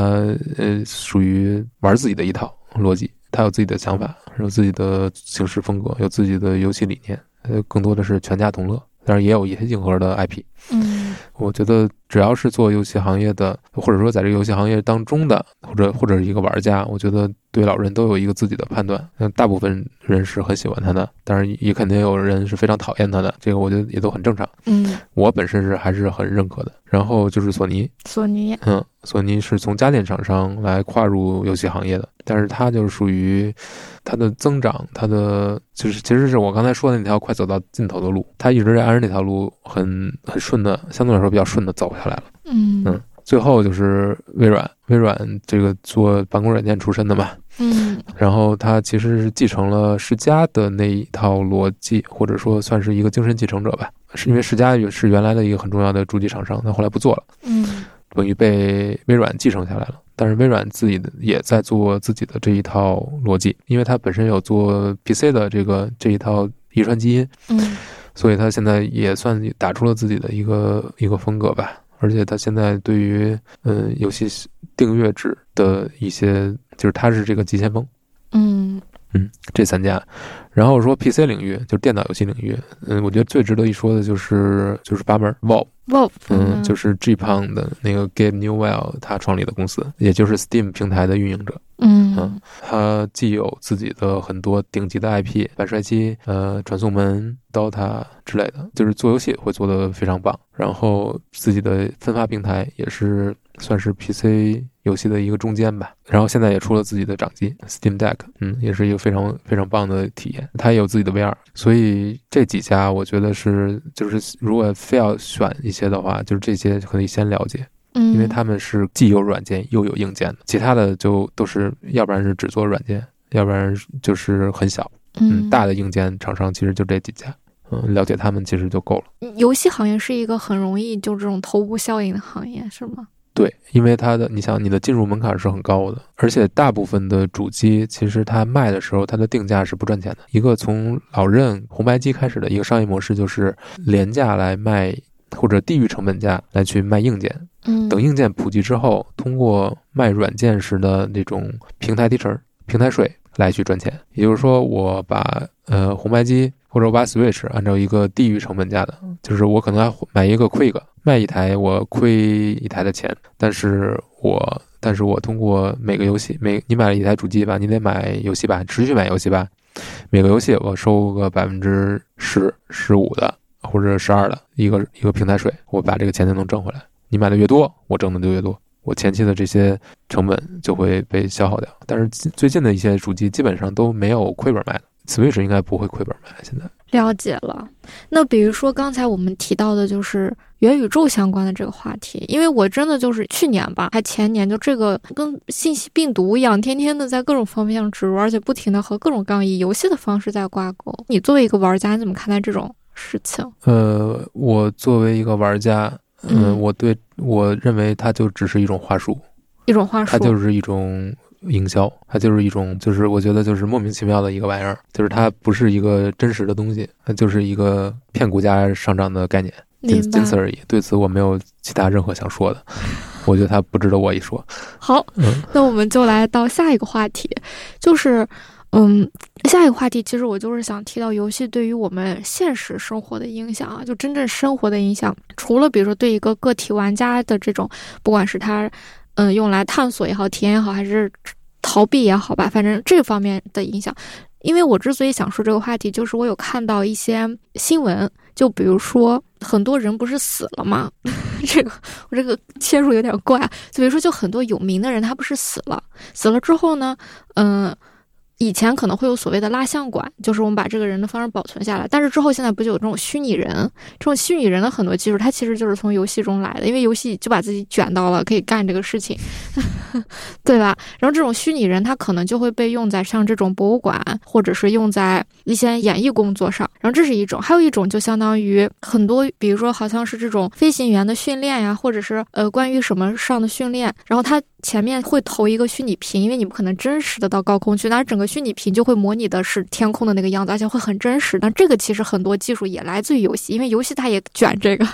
Speaker 2: 呃属于玩自己的一套逻辑，它有自己的想法，有自己的行事风格，有自己的游戏理念，呃，更多的是全家同乐。当然也有一些硬核的 IP。
Speaker 1: 嗯
Speaker 2: 我觉得只要是做游戏行业的，或者说在这个游戏行业当中的，或者或者是一个玩家，我觉得对老人都有一个自己的判断。那大部分人是很喜欢他的，当然也肯定有人是非常讨厌他的，这个我觉得也都很正常。
Speaker 1: 嗯，
Speaker 2: 我本身是还是很认可的。然后就是索尼，
Speaker 1: 索尼，
Speaker 2: 嗯，索尼是从家电厂商来跨入游戏行业的，但是它就是属于它的增长，它的就是其实是我刚才说的那条快走到尽头的路，它一直在按着那条路很很顺的，相对来说比较顺的走下来了。
Speaker 1: 嗯
Speaker 2: 嗯最后就是微软，微软这个做办公软件出身的嘛，
Speaker 1: 嗯
Speaker 2: 然后它其实是继承了世嘉的那一套逻辑，或者说算是一个精神继承者吧。是因为世嘉也是原来的一个很重要的主机厂商，但后来不做了。
Speaker 1: 嗯
Speaker 2: 等于被微软继承下来了。但是微软自己的也在做自己的这一套逻辑，因为它本身有做 PC 的这个这一套遗传基因，
Speaker 1: 嗯
Speaker 2: 所以它现在也算打出了自己的一个一个风格吧。而且它现在对于嗯游戏订阅制的一些，就是它是这个急先锋。
Speaker 1: 嗯
Speaker 2: 嗯，这三家，然后说 PC 领域，就是电脑游戏领域，嗯，我觉得最值得一说的就是就是八门 Valve，嗯，就是 G 胖的那个 Gabe Newell 他创立的公司，也就是 Steam 平台的运营者。
Speaker 1: 嗯
Speaker 2: 嗯他既有自己的很多顶级的 IP，反衰机、呃传送门、DOTA 之类的，就是做游戏会做得非常棒。然后自己的分发平台也是算是 PC 游戏的一个中间吧。然后现在也出了自己的掌机 Steam Deck，嗯，也是一个非常非常棒的体验。它也有自己的 VR，所以这几家我觉得是就是如果非要选一些的话，就是这些可以先了解。
Speaker 1: 嗯，
Speaker 2: 因为他们是既有软件又有硬件的，其他的就都是要不然是只做软件，要不然就是很小。嗯，大的硬件厂商其实就这几家，嗯，了解他们其实就够了。
Speaker 1: 游戏行业是一个很容易就这种头部效应的行业，是吗？
Speaker 2: 对，因为它的，你想，你的进入门槛是很高的，而且大部分的主机其实它卖的时候，它的定价是不赚钱的。一个从老任红白机开始的一个商业模式，就是廉价来卖，或者低于成本价来去卖硬件。
Speaker 1: 嗯，
Speaker 2: 等硬件普及之后，通过卖软件时的那种平台提成、平台税来去赚钱。也就是说，我把呃红白机或者我把 Switch 按照一个低于成本价的，就是我可能要买一个亏一个，卖一台我亏一台的钱，但是我但是我通过每个游戏，每你买了一台主机吧，你得买游戏吧，持续买游戏吧，每个游戏我收个百分之十、十五的或者十二的一个一个平台税，我把这个钱就能挣回来。你买的越多，我挣的就越多。我前期的这些成本就会被消耗掉。但是最近的一些主机基本上都没有亏本卖的，Switch 应该不会亏本卖。现在
Speaker 1: 了解了。那比如说刚才我们提到的，就是元宇宙相关的这个话题，因为我真的就是去年吧，还前年，就这个跟信息病毒一样，天天的在各种方面植入，而且不停的和各种各样以游戏的方式在挂钩。你作为一个玩家，你怎么看待这种事情？
Speaker 2: 呃，我作为一个玩家。嗯，我对我认为它就只是一种话术，
Speaker 1: 一种话术，
Speaker 2: 它就是一种营销，它就是一种，就是我觉得就是莫名其妙的一个玩意儿，就是它不是一个真实的东西，它就是一个骗股价上涨的概念，仅仅此而已。对此我没有其他任何想说的，我觉得它不值得我一说。
Speaker 1: 好，那我们就来到下一个话题，就是。嗯，下一个话题其实我就是想提到游戏对于我们现实生活的影响啊，就真正生活的影响。除了比如说对一个个体玩家的这种，不管是他嗯用来探索也好、体验也好，还是逃避也好吧，反正这方面的影响。因为我之所以想说这个话题，就是我有看到一些新闻，就比如说很多人不是死了吗？这个我这个切入有点怪。就比如说，就很多有名的人他不是死了，死了之后呢，嗯。以前可能会有所谓的蜡像馆，就是我们把这个人的方式保存下来。但是之后现在不就有这种虚拟人？这种虚拟人的很多技术，它其实就是从游戏中来的，因为游戏就把自己卷到了可以干这个事情，对吧？然后这种虚拟人，它可能就会被用在像这种博物馆，或者是用在一些演艺工作上。然后这是一种，还有一种就相当于很多，比如说好像是这种飞行员的训练呀，或者是呃关于什么上的训练，然后它。前面会投一个虚拟屏，因为你不可能真实的到高空去，但是整个虚拟屏就会模拟的是天空的那个样子，而且会很真实。那这个其实很多技术也来自于游戏，因为游戏它也卷这个，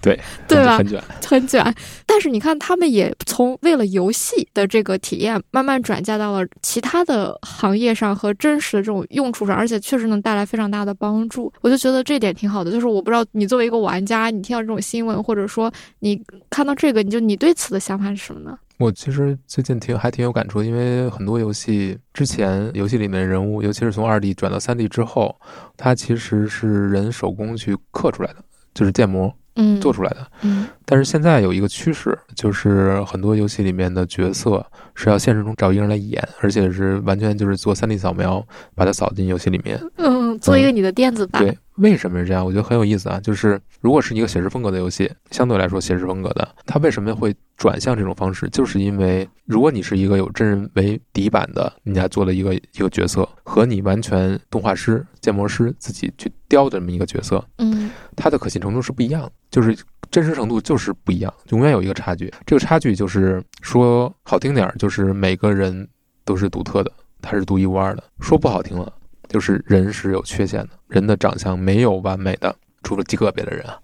Speaker 2: 对
Speaker 1: 对吧？
Speaker 2: 很卷，
Speaker 1: 很卷。但是你看，他们也从为了游戏的这个体验，慢慢转嫁到了其他的行业上和真实的这种用处上，而且确实能带来非常大的帮助。我就觉得这点挺好的。就是我不知道你作为一个玩家，你听到这种新闻，或者说你看到这个，你就你对此的想法是什么呢？
Speaker 2: 我其实最近挺还挺有感触，因为很多游戏之前游戏里面人物，尤其是从二 D 转到三 D 之后，它其实是人手工去刻出来的，就是建模，
Speaker 1: 嗯，
Speaker 2: 做出来的，
Speaker 1: 嗯。
Speaker 2: 但是现在有一个趋势，就是很多游戏里面的角色是要现实中找一个人来演，而且是完全就是做三 D 扫描，把它扫进游戏里面，
Speaker 1: 嗯，做一个你的电子版。
Speaker 2: 对，为什么是这样？我觉得很有意思啊，就是如果是一个写实风格的游戏，相对来说写实风格的，它为什么会？转向这种方式，就是因为如果你是一个有真人为底板的，你家做了一个一个角色，和你完全动画师、建模师自己去雕的这么一个角色，
Speaker 1: 嗯，
Speaker 2: 它的可信程度是不一样，就是真实程度就是不一样，永远有一个差距。这个差距就是说好听点儿，就是每个人都是独特的，他是独一无二的；说不好听了，就是人是有缺陷的，人的长相没有完美的。除了极个别的人啊，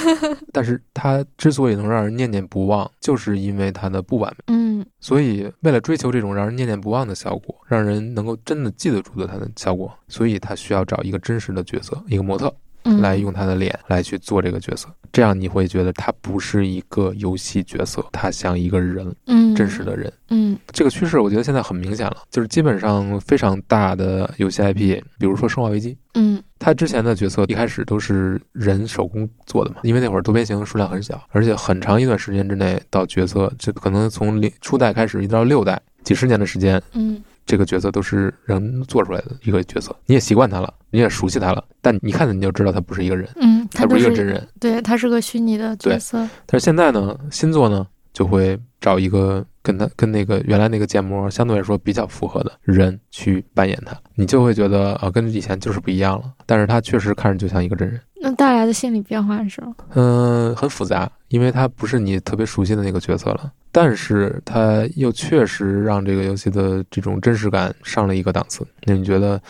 Speaker 2: 但是他之所以能让人念念不忘，就是因为他的不完美。
Speaker 1: 嗯，
Speaker 2: 所以为了追求这种让人念念不忘的效果，让人能够真的记得住的他的效果，所以他需要找一个真实的角色，一个模特。来用他的脸来去做这个角色，这样你会觉得他不是一个游戏角色，他像一个人，
Speaker 1: 嗯，
Speaker 2: 真实的人，
Speaker 1: 嗯，
Speaker 2: 这个趋势我觉得现在很明显了，就是基本上非常大的游戏 IP，比如说《生化危机》，
Speaker 1: 嗯，
Speaker 2: 他之前的角色一开始都是人手工做的嘛，因为那会儿多边形数量很小，而且很长一段时间之内到角色就可能从零初代开始一直到六代，几十年的时间，
Speaker 1: 嗯。
Speaker 2: 这个角色都是人做出来的一个角色，你也习惯他了，你也熟悉他了，但你看着你就知道他不是一个人，
Speaker 1: 嗯，
Speaker 2: 他不是一个真人，
Speaker 1: 对他是个虚拟的角色。
Speaker 2: 但是现在呢，新作呢就会找一个跟他跟那个原来那个建模相对来说比较符合的人去扮演他，你就会觉得啊，跟以前就是不一样了。但是他确实看着就像一个真人。
Speaker 1: 那带来的心理变化是？
Speaker 2: 嗯，很复杂，因为他不是你特别熟悉的那个角色了。但是他又确实让这个游戏的这种真实感上了一个档次。那你觉得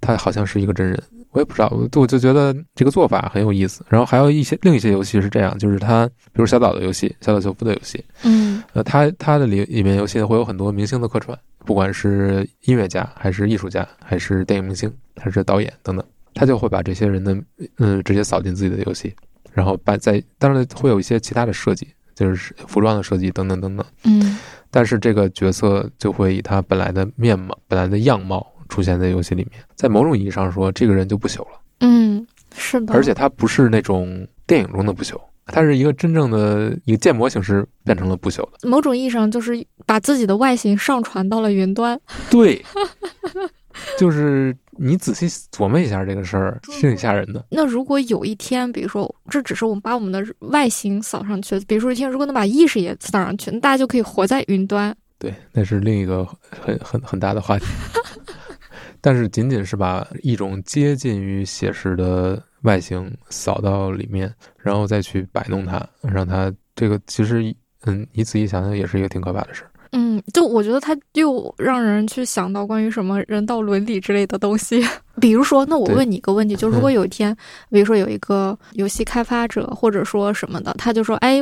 Speaker 2: 他好像是一个真人？我也不知道，我我就觉得这个做法很有意思。然后还有一些另一些游戏是这样，就是它，比如小岛的游戏，小岛秀夫的游戏，
Speaker 1: 嗯，
Speaker 2: 呃，它它的里里面游戏会有很多明星的客串，不管是音乐家还是艺术家，还是电影明星，还是导演等等，他就会把这些人的嗯直接扫进自己的游戏，然后把在当然会有一些其他的设计。就是服装的设计等等等等，
Speaker 1: 嗯，
Speaker 2: 但是这个角色就会以他本来的面貌、本来的样貌出现在游戏里面，在某种意义上说，这个人就不朽了，
Speaker 1: 嗯，是的，
Speaker 2: 而且他不是那种电影中的不朽，他是一个真正的一个建模形式变成了不朽的。
Speaker 1: 某种意义上就是把自己的外形上传到了云端。
Speaker 2: 对，就是你仔细琢磨一下这个事儿，是挺吓人的。
Speaker 1: 那如果有一天，比如说这只是我们把我们的外形扫上去，比如说一天如果能把意识也扫上去，那大家就可以活在云端。
Speaker 2: 对，那是另一个很很很大的话题。但是仅仅是把一种接近于写实的外形扫到里面，然后再去摆弄它，让它这个其实，嗯，你仔细想想，也是一个挺可怕的事儿。
Speaker 1: 嗯，就我觉得它又让人去想到关于什么人道伦理之类的东西。比如说，那我问你一个问题，就如果有一天，比如说有一个游戏开发者或者说什么的，他就说：“哎，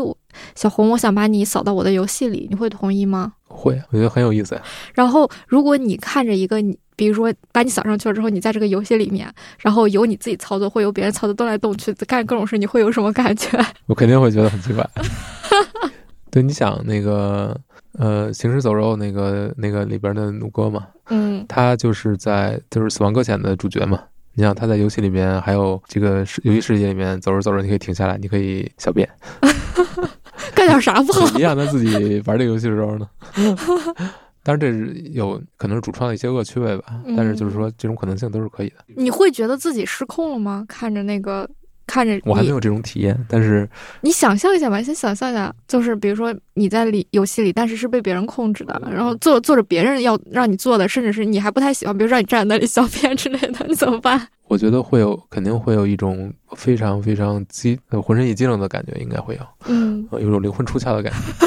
Speaker 1: 小红，我想把你扫到我的游戏里，你会同意吗？”
Speaker 2: 会，我觉得很有意思。
Speaker 1: 然后，如果你看着一个你。比如说，把你扫上去了之后，你在这个游戏里面，然后由你自己操作，会由别人操作，动来动去，干各种事，你会有什么感觉？
Speaker 2: 我肯定会觉得很奇怪。对，你想那个呃，行尸走肉那个那个里边的弩哥嘛，
Speaker 1: 嗯，
Speaker 2: 他就是在就是死亡搁浅的主角嘛。你想他在游戏里面，还有这个游戏世界里面，走着走着你可以停下来，你可以小便，
Speaker 1: 干点啥不好？
Speaker 2: 你让他自己玩这个游戏的时候呢？当然，这是有可能是主创的一些恶趣味吧，但是就是说，这种可能性都是可以的。
Speaker 1: 你会觉得自己失控了吗？看着那个，看着
Speaker 2: 我还没有这种体验，但是
Speaker 1: 你想象一下吧，先想象一下，就是比如说你在里游戏里，但是是被别人控制的，然后做做着别人要让你做的，甚至是你还不太喜欢，比如让你站在那里小便 之类的，你怎么办？
Speaker 2: 我觉得会有，肯定会有一种非常非常激，浑身一激灵的感觉，应该会有，
Speaker 1: 嗯，
Speaker 2: 有种灵魂出窍的感觉，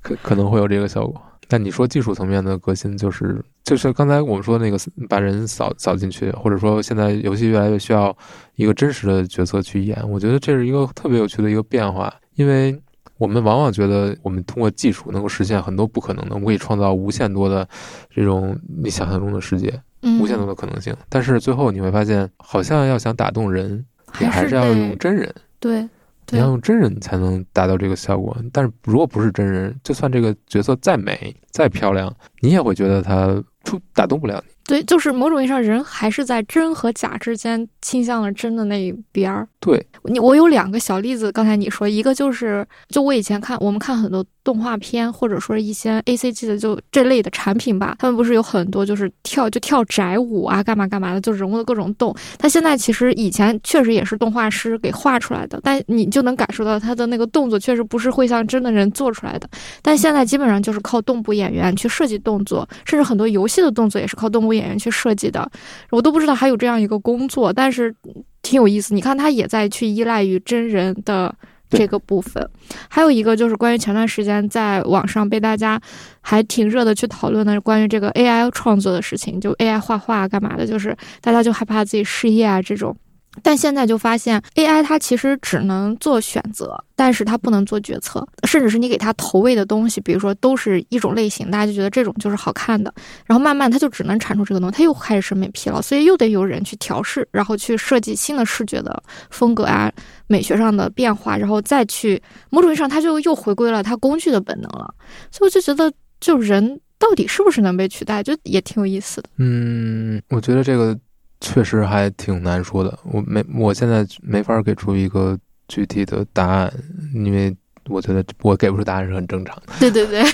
Speaker 2: 可可能会有这个效果。但你说技术层面的革新，就是就是刚才我们说那个把人扫扫进去，或者说现在游戏越来越需要一个真实的角色去演，我觉得这是一个特别有趣的一个变化，因为我们往往觉得我们通过技术能够实现很多不可能的，我们可以创造无限多的这种你想象中的世界，无限多的可能性。但是最后你会发现，好像要想打动人，你还是要用真人。
Speaker 1: 对。
Speaker 2: 你要用真人才能达到这个效果，但是如果不是真人，就算这个角色再美、再漂亮，你也会觉得他触打动不了你。
Speaker 1: 对，就是某种意义上，人还是在真和假之间倾向了真的那一边儿。
Speaker 2: 对
Speaker 1: 你，我有两个小例子。刚才你说一个就是，就我以前看，我们看很多动画片，或者说一些 A C G 的，就这类的产品吧，他们不是有很多就是跳就跳宅舞啊，干嘛干嘛的，就人物的各种动。他现在其实以前确实也是动画师给画出来的，但你就能感受到他的那个动作确实不是会像真的人做出来的。但现在基本上就是靠动捕演员去设计动作，甚至很多游戏的动作也是靠动物。演员去设计的，我都不知道还有这样一个工作，但是挺有意思。你看，他也在去依赖于真人的这个部分。还有一个就是关于前段时间在网上被大家还挺热的去讨论的关于这个 AI 创作的事情，就 AI 画画干嘛的，就是大家就害怕自己失业啊这种。但现在就发现，AI 它其实只能做选择，但是它不能做决策。甚至是你给它投喂的东西，比如说都是一种类型，大家就觉得这种就是好看的。然后慢慢它就只能产出这个东西，它又开始审美疲劳，所以又得有人去调试，然后去设计新的视觉的风格啊，美学上的变化，然后再去某种意义上，它就又回归了它工具的本能了。所以我就觉得，就人到底是不是能被取代，就也挺有意思的。
Speaker 2: 嗯，我觉得这个。确实还挺难说的，我没，我现在没法给出一个具体的答案，因为我觉得我给不出答案是很正常的。
Speaker 1: 对对对，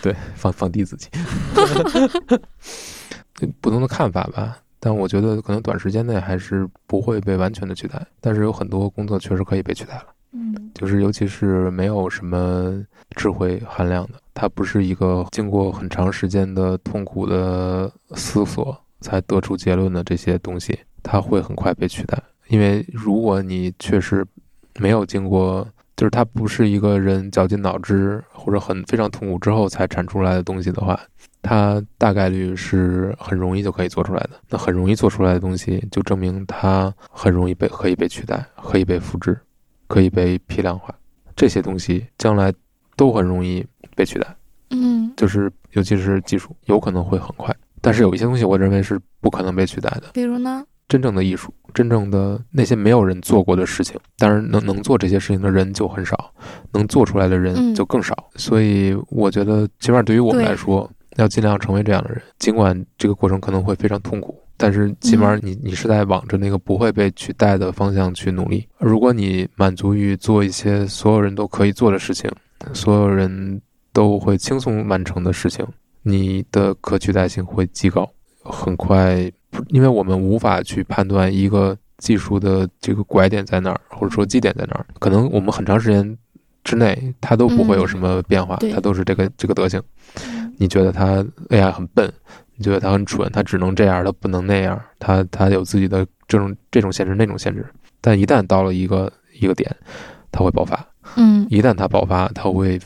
Speaker 2: 对，放放低自己，不同的看法吧。但我觉得可能短时间内还是不会被完全的取代，但是有很多工作确实可以被取代了。
Speaker 1: 嗯，
Speaker 2: 就是尤其是没有什么智慧含量的，它不是一个经过很长时间的痛苦的思索。才得出结论的这些东西，它会很快被取代。因为如果你确实没有经过，就是它不是一个人绞尽脑汁或者很非常痛苦之后才产出来的东西的话，它大概率是很容易就可以做出来的。那很容易做出来的东西，就证明它很容易被可以被取代，可以被复制，可以被批量化。这些东西将来都很容易被取代。
Speaker 1: 嗯，
Speaker 2: 就是尤其是技术，有可能会很快。但是有一些东西，我认为是不可能被取代的。
Speaker 1: 比如呢？
Speaker 2: 真正的艺术，真正的那些没有人做过的事情，当然能能做这些事情的人就很少，能做出来的人就更少。所以我觉得，起码对于我们来说，要尽量成为这样的人，尽管这个过程可能会非常痛苦，但是起码你你是在往着那个不会被取代的方向去努力。如果你满足于做一些所有人都可以做的事情，所有人都会轻松完成的事情，你的可取代性会极高，很快，因为我们无法去判断一个技术的这个拐点在哪儿，或者说基点在哪儿，可能我们很长时间之内它都不会有什么变化，它都是这个这个德行。你觉得它 AI 很笨？你觉得它很蠢，它只能这样，它不能那样，它它有自己的这种这种限制那种限制，但一旦到了一个一个点，它会爆发。
Speaker 1: 嗯，
Speaker 2: 一旦它爆发，它会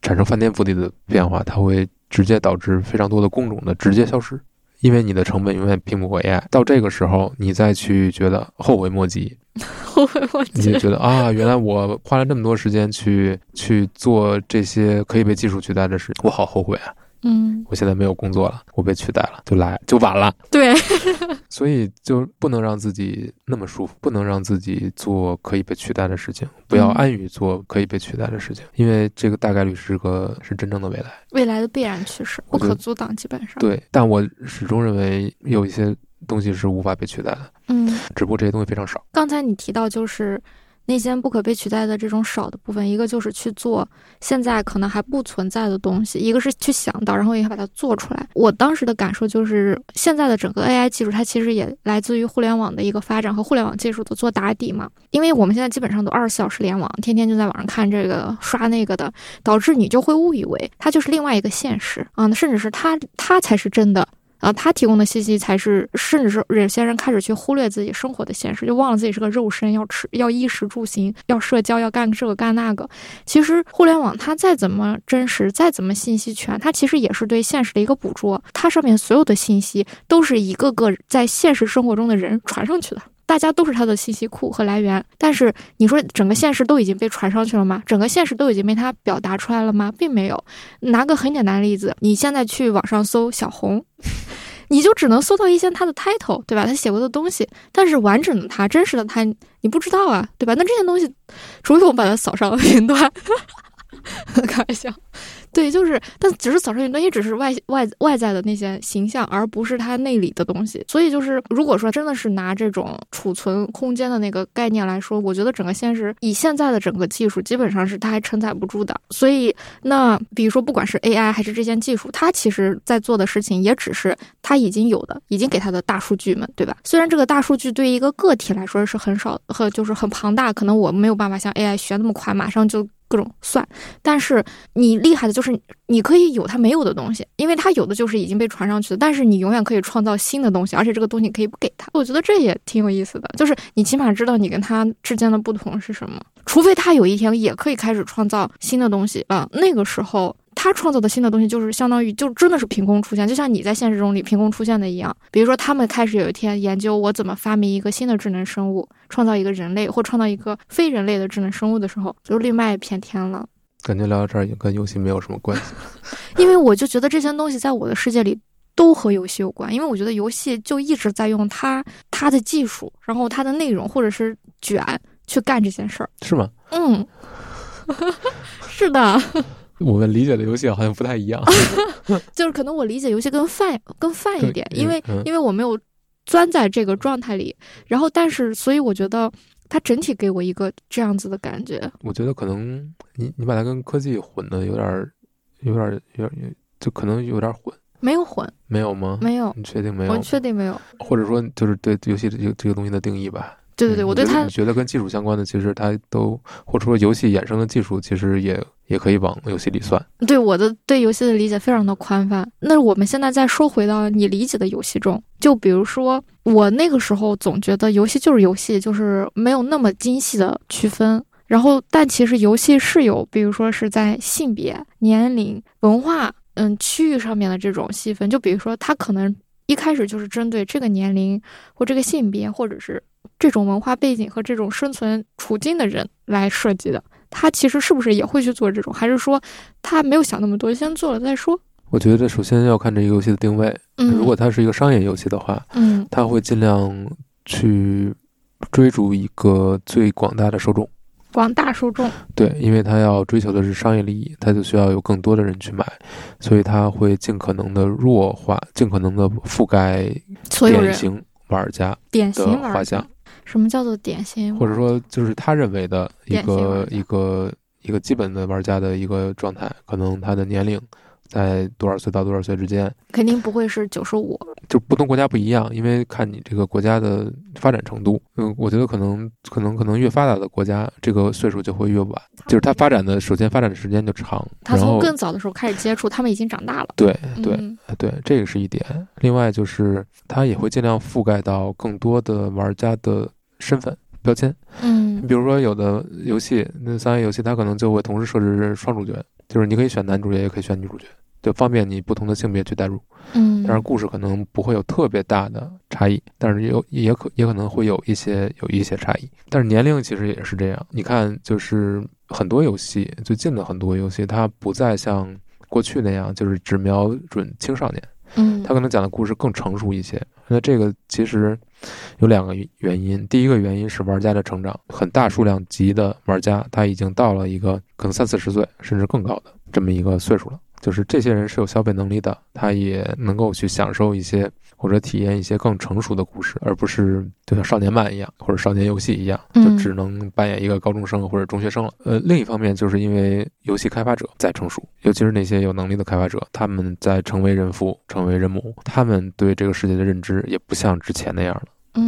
Speaker 2: 产生翻天覆地的变化，它会直接导致非常多的工种的直接消失，因为你的成本永远拼不过 AI。到这个时候，你再去觉得后悔莫及，
Speaker 1: 后悔莫及，
Speaker 2: 你就觉得啊，原来我花了这么多时间去去做这些可以被技术取代的事，我好后悔啊。
Speaker 1: 嗯，
Speaker 2: 我现在没有工作了，我被取代了，就来就晚了。
Speaker 1: 对，
Speaker 2: 所以就不能让自己那么舒服，不能让自己做可以被取代的事情，不要安于做可以被取代的事情，因为这个大概率是个是真正的未来，
Speaker 1: 未来的必然趋势，不可阻挡，基本上。
Speaker 2: 对，但我始终认为有一些东西是无法被取代的，
Speaker 1: 嗯，
Speaker 2: 只不过这些东西非常少。
Speaker 1: 刚才你提到就是。那些不可被取代的这种少的部分，一个就是去做现在可能还不存在的东西，一个是去想到，然后也把它做出来。我当时的感受就是，现在的整个 AI 技术，它其实也来自于互联网的一个发展和互联网技术的做打底嘛。因为我们现在基本上都二十四小时联网，天天就在网上看这个刷那个的，导致你就会误以为它就是另外一个现实啊，甚至是它它才是真的。啊，他提供的信息才是，甚至是有些人开始去忽略自己生活的现实，就忘了自己是个肉身，要吃，要衣食住行，要社交，要干这个干那个。其实互联网它再怎么真实，再怎么信息全，它其实也是对现实的一个捕捉。它上面所有的信息都是一个个在现实生活中的人传上去的。大家都是他的信息库和来源，但是你说整个现实都已经被传上去了吗？整个现实都已经被他表达出来了吗？并没有。拿个很简单的例子，你现在去网上搜小红，你就只能搜到一些他的 title，对吧？他写过的东西，但是完整的他、真实的他，你不知道啊，对吧？那这些东西，除非我们把它扫上云端，开玩笑。对，就是，但只是扫上云端，也只是外外外在的那些形象，而不是它内里的东西。所以，就是如果说真的是拿这种储存空间的那个概念来说，我觉得整个现实以现在的整个技术，基本上是它还承载不住的。所以，那比如说，不管是 AI 还是这些技术，它其实在做的事情，也只是它已经有的，已经给它的大数据们，对吧？虽然这个大数据对于一个个体来说是很少和就是很庞大，可能我没有办法像 AI 学那么快，马上就。各种算，但是你厉害的就是你可以有他没有的东西，因为他有的就是已经被传上去的，但是你永远可以创造新的东西，而且这个东西可以不给他。我觉得这也挺有意思的，就是你起码知道你跟他之间的不同是什么，除非他有一天也可以开始创造新的东西啊，那个时候。他创造的新的东西就是相当于就真的是凭空出现，就像你在现实中里凭空出现的一样。比如说，他们开始有一天研究我怎么发明一个新的智能生物，创造一个人类或创造一个非人类的智能生物的时候，就另外一片天了。
Speaker 2: 感觉聊到这儿也跟游戏没有什么关系，
Speaker 1: 因为我就觉得这些东西在我的世界里都和游戏有关，因为我觉得游戏就一直在用它它的技术，然后它的内容或者是卷去干这件事儿，
Speaker 2: 是吗？
Speaker 1: 嗯，是的。
Speaker 2: 我们理解的游戏好像不太一样，
Speaker 1: 就是可能我理解游戏更泛更泛一点，因为因为我没有钻在这个状态里，然后但是所以我觉得它整体给我一个这样子的感觉。
Speaker 2: 我觉得可能你你把它跟科技混的有点有点有点就可能有点混，
Speaker 1: 没有混，
Speaker 2: 没有吗？
Speaker 1: 没有，
Speaker 2: 你确定没有？
Speaker 1: 我确定没有，
Speaker 2: 或者说就是对游戏这个这个东西的定义吧。
Speaker 1: 对对对，我对它
Speaker 2: 觉得跟技术相关的，其实它都或者说游戏衍生的技术，其实也也可以往游戏里算。
Speaker 1: 对我的对游戏的理解非常的宽泛。那我们现在再说回到你理解的游戏中，就比如说我那个时候总觉得游戏就是游戏，就是没有那么精细的区分。然后，但其实游戏是有，比如说是在性别、年龄、文化、嗯区域上面的这种细分。就比如说，它可能一开始就是针对这个年龄或这个性别，或者是。这种文化背景和这种生存处境的人来设计的，他其实是不是也会去做这种？还是说他没有想那么多，先做了再说？
Speaker 2: 我觉得首先要看这个游戏的定位。
Speaker 1: 嗯，
Speaker 2: 如果它是一个商业游戏的话，
Speaker 1: 嗯，
Speaker 2: 他会尽量去追逐一个最广大的受众。
Speaker 1: 广大受众。
Speaker 2: 对，因为他要追求的是商业利益，他就需要有更多的人去买，所以他会尽可能的弱化，尽可能的覆盖
Speaker 1: 所有
Speaker 2: 典型玩家
Speaker 1: 典型
Speaker 2: 的画
Speaker 1: 玩家
Speaker 2: 像，，
Speaker 1: 什么叫做典型？
Speaker 2: 或者说就是他认为的一个一个一个基本的玩家的一个状态，可能他的年龄在多少岁到多少岁之间，
Speaker 1: 肯定不会是九十五。
Speaker 2: 就不同国家不一样，因为看你这个国家的发展程度。嗯，我觉得可能可能可能越发达的国家，这个岁数就会越晚，就是他发展的首先发展的时间就长，
Speaker 1: 他从更早的时候开始接触，他们已经长大了。
Speaker 2: 对对
Speaker 1: 嗯
Speaker 2: 对，这个是一点。另外就是他也会尽量覆盖到更多的玩家的身份标签。
Speaker 1: 嗯
Speaker 2: 比如说有的游戏，那三 A 游戏它可能就会同时设置双主角，就是你可以选男主角，也可以选女主角，就方便你不同的性别去代入。
Speaker 1: 嗯，
Speaker 2: 但是，故事可能不会有特别大的差异，但是有也可也可能会有一些有一些差异。但是年龄其实也是这样，你看，就是很多游戏，最近的很多游戏，它不再像过去那样，就是只瞄准青少年，
Speaker 1: 嗯，
Speaker 2: 他可能讲的故事更成熟一些。那这个其实有两个原因，第一个原因是玩家的成长，很大数量级的玩家他已经到了一个可能三四十岁甚至更高的这么一个岁数了。就是这些人是有消费能力的，他也能够去享受一些或者体验一些更成熟的故事，而不是就像少年漫一样或者少年游戏一样，就
Speaker 1: 嗯
Speaker 2: 只能扮演一个高中生或者中学生了。呃，另一方面就是因为游戏开发者在成熟，尤其是那些有能力的开发者，他们在成为人父、成为人母，他们对这个世界的认知也不像之前那样了。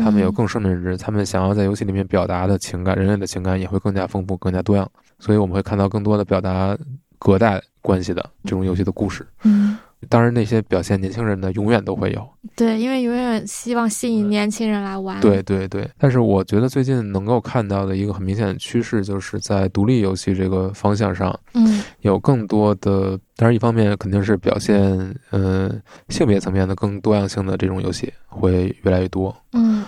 Speaker 2: 他们有
Speaker 1: 嗯
Speaker 2: 更深的认知，他们想要在游戏里面表达的情感，人类的情感也会更加丰富、更加多样。所以我们会看到更多的表达隔代关系的这种游戏的故事。
Speaker 1: 嗯，
Speaker 2: 当然，那些表现年轻人的永远都会有。
Speaker 1: 对，因为永远希望吸引年轻人来玩。
Speaker 2: 对，对对，但是我觉得最近能够看到的一个很明显的趋势，就是在独立游戏这个方向上，
Speaker 1: 嗯
Speaker 2: 有更多的，当然一方面肯定是表现，呃，性别层面的更多样性的这种游戏会越来越多。
Speaker 1: 嗯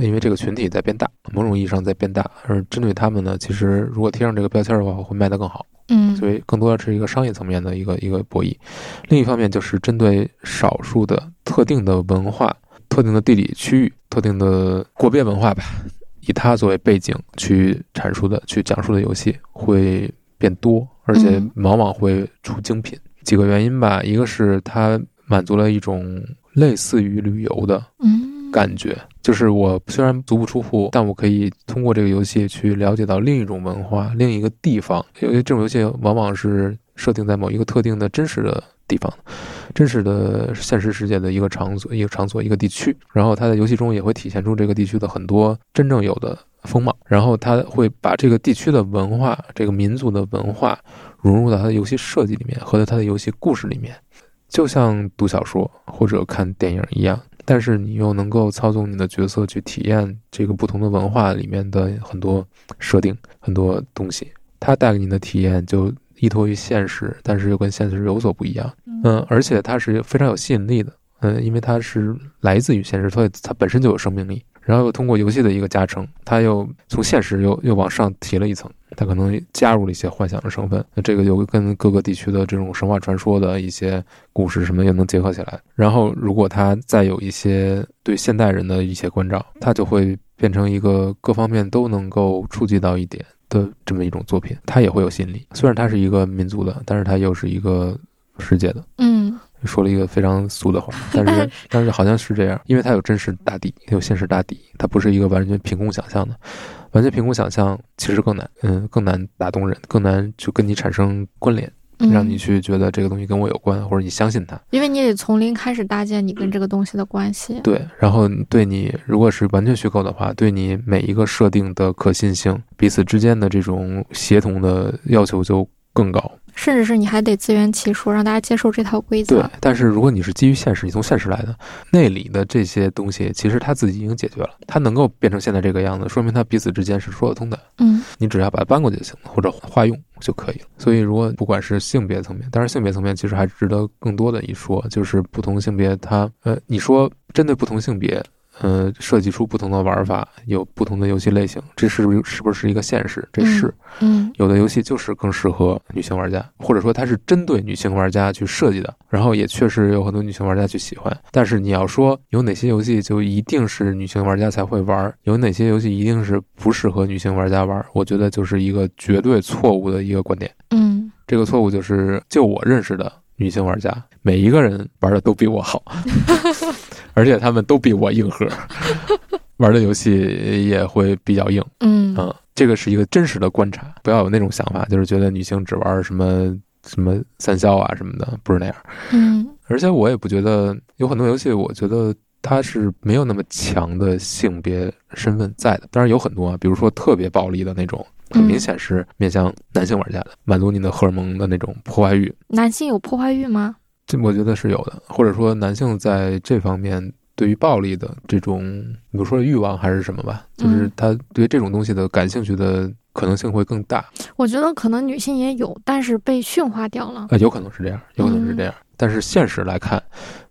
Speaker 2: 因为这个群体在变大，某种意义上在变大，而针对他们呢，其实如果贴上这个标签的话，会卖得更好。
Speaker 1: 嗯，
Speaker 2: 所以更多的是一个商业层面的一个一个博弈。另一方面，就是针对少数的特定的文化、特定的地理区域、特定的国别文化吧，以它作为背景去阐述的、去讲述的游戏会变多，而且
Speaker 1: 嗯
Speaker 2: 往往会出精品。几个原因吧，一个是它满足了一种类似于旅游的
Speaker 1: 嗯
Speaker 2: 感觉，就是我虽然足不出户，但我可以通过这个游戏去了解到另一种文化、另一个地方。因为这种游戏往往是设定在某一个特定的真实的地方，真实的现实世界的一个场所、一个场所、一个地区。然后它在游戏中也会体现出这个地区的很多真正有的风貌，然后它会把这个地区的文化、这个民族的文化融入到它的游戏设计里面和它的游戏故事里面。就像读小说或者看电影一样，但是你又能够操纵你的角色去体验这个不同的文化里面的很多设定、很多东西。它带给你的体验就依托于现实，但是又跟现实有所不一样。嗯，而且它是非常有吸引力的。嗯，因为它是来自于现实，所以它本身就有生命力。然后又通过游戏的一个加成，它又从现实又又往上提了一层，它可能加入了一些幻想的成分。那这个就跟各个地区的这种神话传说的一些故事什么又能结合起来。然后如果他再有一些对现代人的一些关照，他就会变成一个各方面都能够触及到一点的这么一种作品，他也会有吸引力。虽然他是一个民族的，但是他又是一个世界的。
Speaker 1: 嗯
Speaker 2: 说了一个非常俗的话，但是但是好像是这样，因为它有真实大地，有现实大地，它不是一个完全凭空想象的，完全凭空想象其实更难，嗯，更难打动人，更难就跟你产生关联，
Speaker 1: 嗯，
Speaker 2: 让你去觉得这个东西跟我有关，或者你相信它。
Speaker 1: 因为你得从零开始搭建你跟这个东西的关系。
Speaker 2: 对，然后对你如果是完全虚构的话，对你每一个设定的可信性，彼此之间的这种协同的要求就更高。
Speaker 1: 甚至是你还得自圆其说，让大家接受这套规则。
Speaker 2: 对，但是如果你是基于现实，你从现实来的，那里的这些东西，其实他自己已经解决了，他能够变成现在这个样子，说明他彼此之间是说得通的。
Speaker 1: 嗯
Speaker 2: 你只要把它搬过去就行了，或者化用就可以了。所以，如果不管是性别层面，当然性别层面其实还值得更多的一说，就是不同性别它呃，你说针对不同性别。呃，设计出不同的玩法，有不同的游戏类型，这是是不是一个现实？这是，
Speaker 1: 嗯
Speaker 2: 有的游戏就是更适合女性玩家，或者说它是针对女性玩家去设计的，然后也确实有很多女性玩家去喜欢。但是你要说有哪些游戏就一定是女性玩家才会玩，有哪些游戏一定是不适合女性玩家玩，我觉得就是一个绝对错误的一个观点。
Speaker 1: 嗯
Speaker 2: 这个错误就是，就我认识的女性玩家，每一个人玩的都比我好，而且他们都比我硬核，玩的游戏也会比较硬。
Speaker 1: 嗯
Speaker 2: 嗯，这个是一个真实的观察，不要有那种想法，就是觉得女性只玩什么什么三消啊什么的，不是那样。
Speaker 1: 嗯
Speaker 2: 而且我也不觉得有很多游戏，我觉得它是没有那么强的性别身份在的。当然有很多啊，比如说特别暴力的那种，很明显是面向男性玩家的，满足你的荷尔蒙的那种破坏欲。
Speaker 1: 男性有破坏欲吗？
Speaker 2: 这我觉得是有的，或者说男性在这方面对于暴力的这种，比如说欲望还是什么吧，就是
Speaker 1: 嗯
Speaker 2: 他对这种东西的感兴趣的可能性会更大。
Speaker 1: 我觉得可能女性也有，但是被驯化掉了。
Speaker 2: 呃，有可能是这样，有可能是这样。但是现实来看，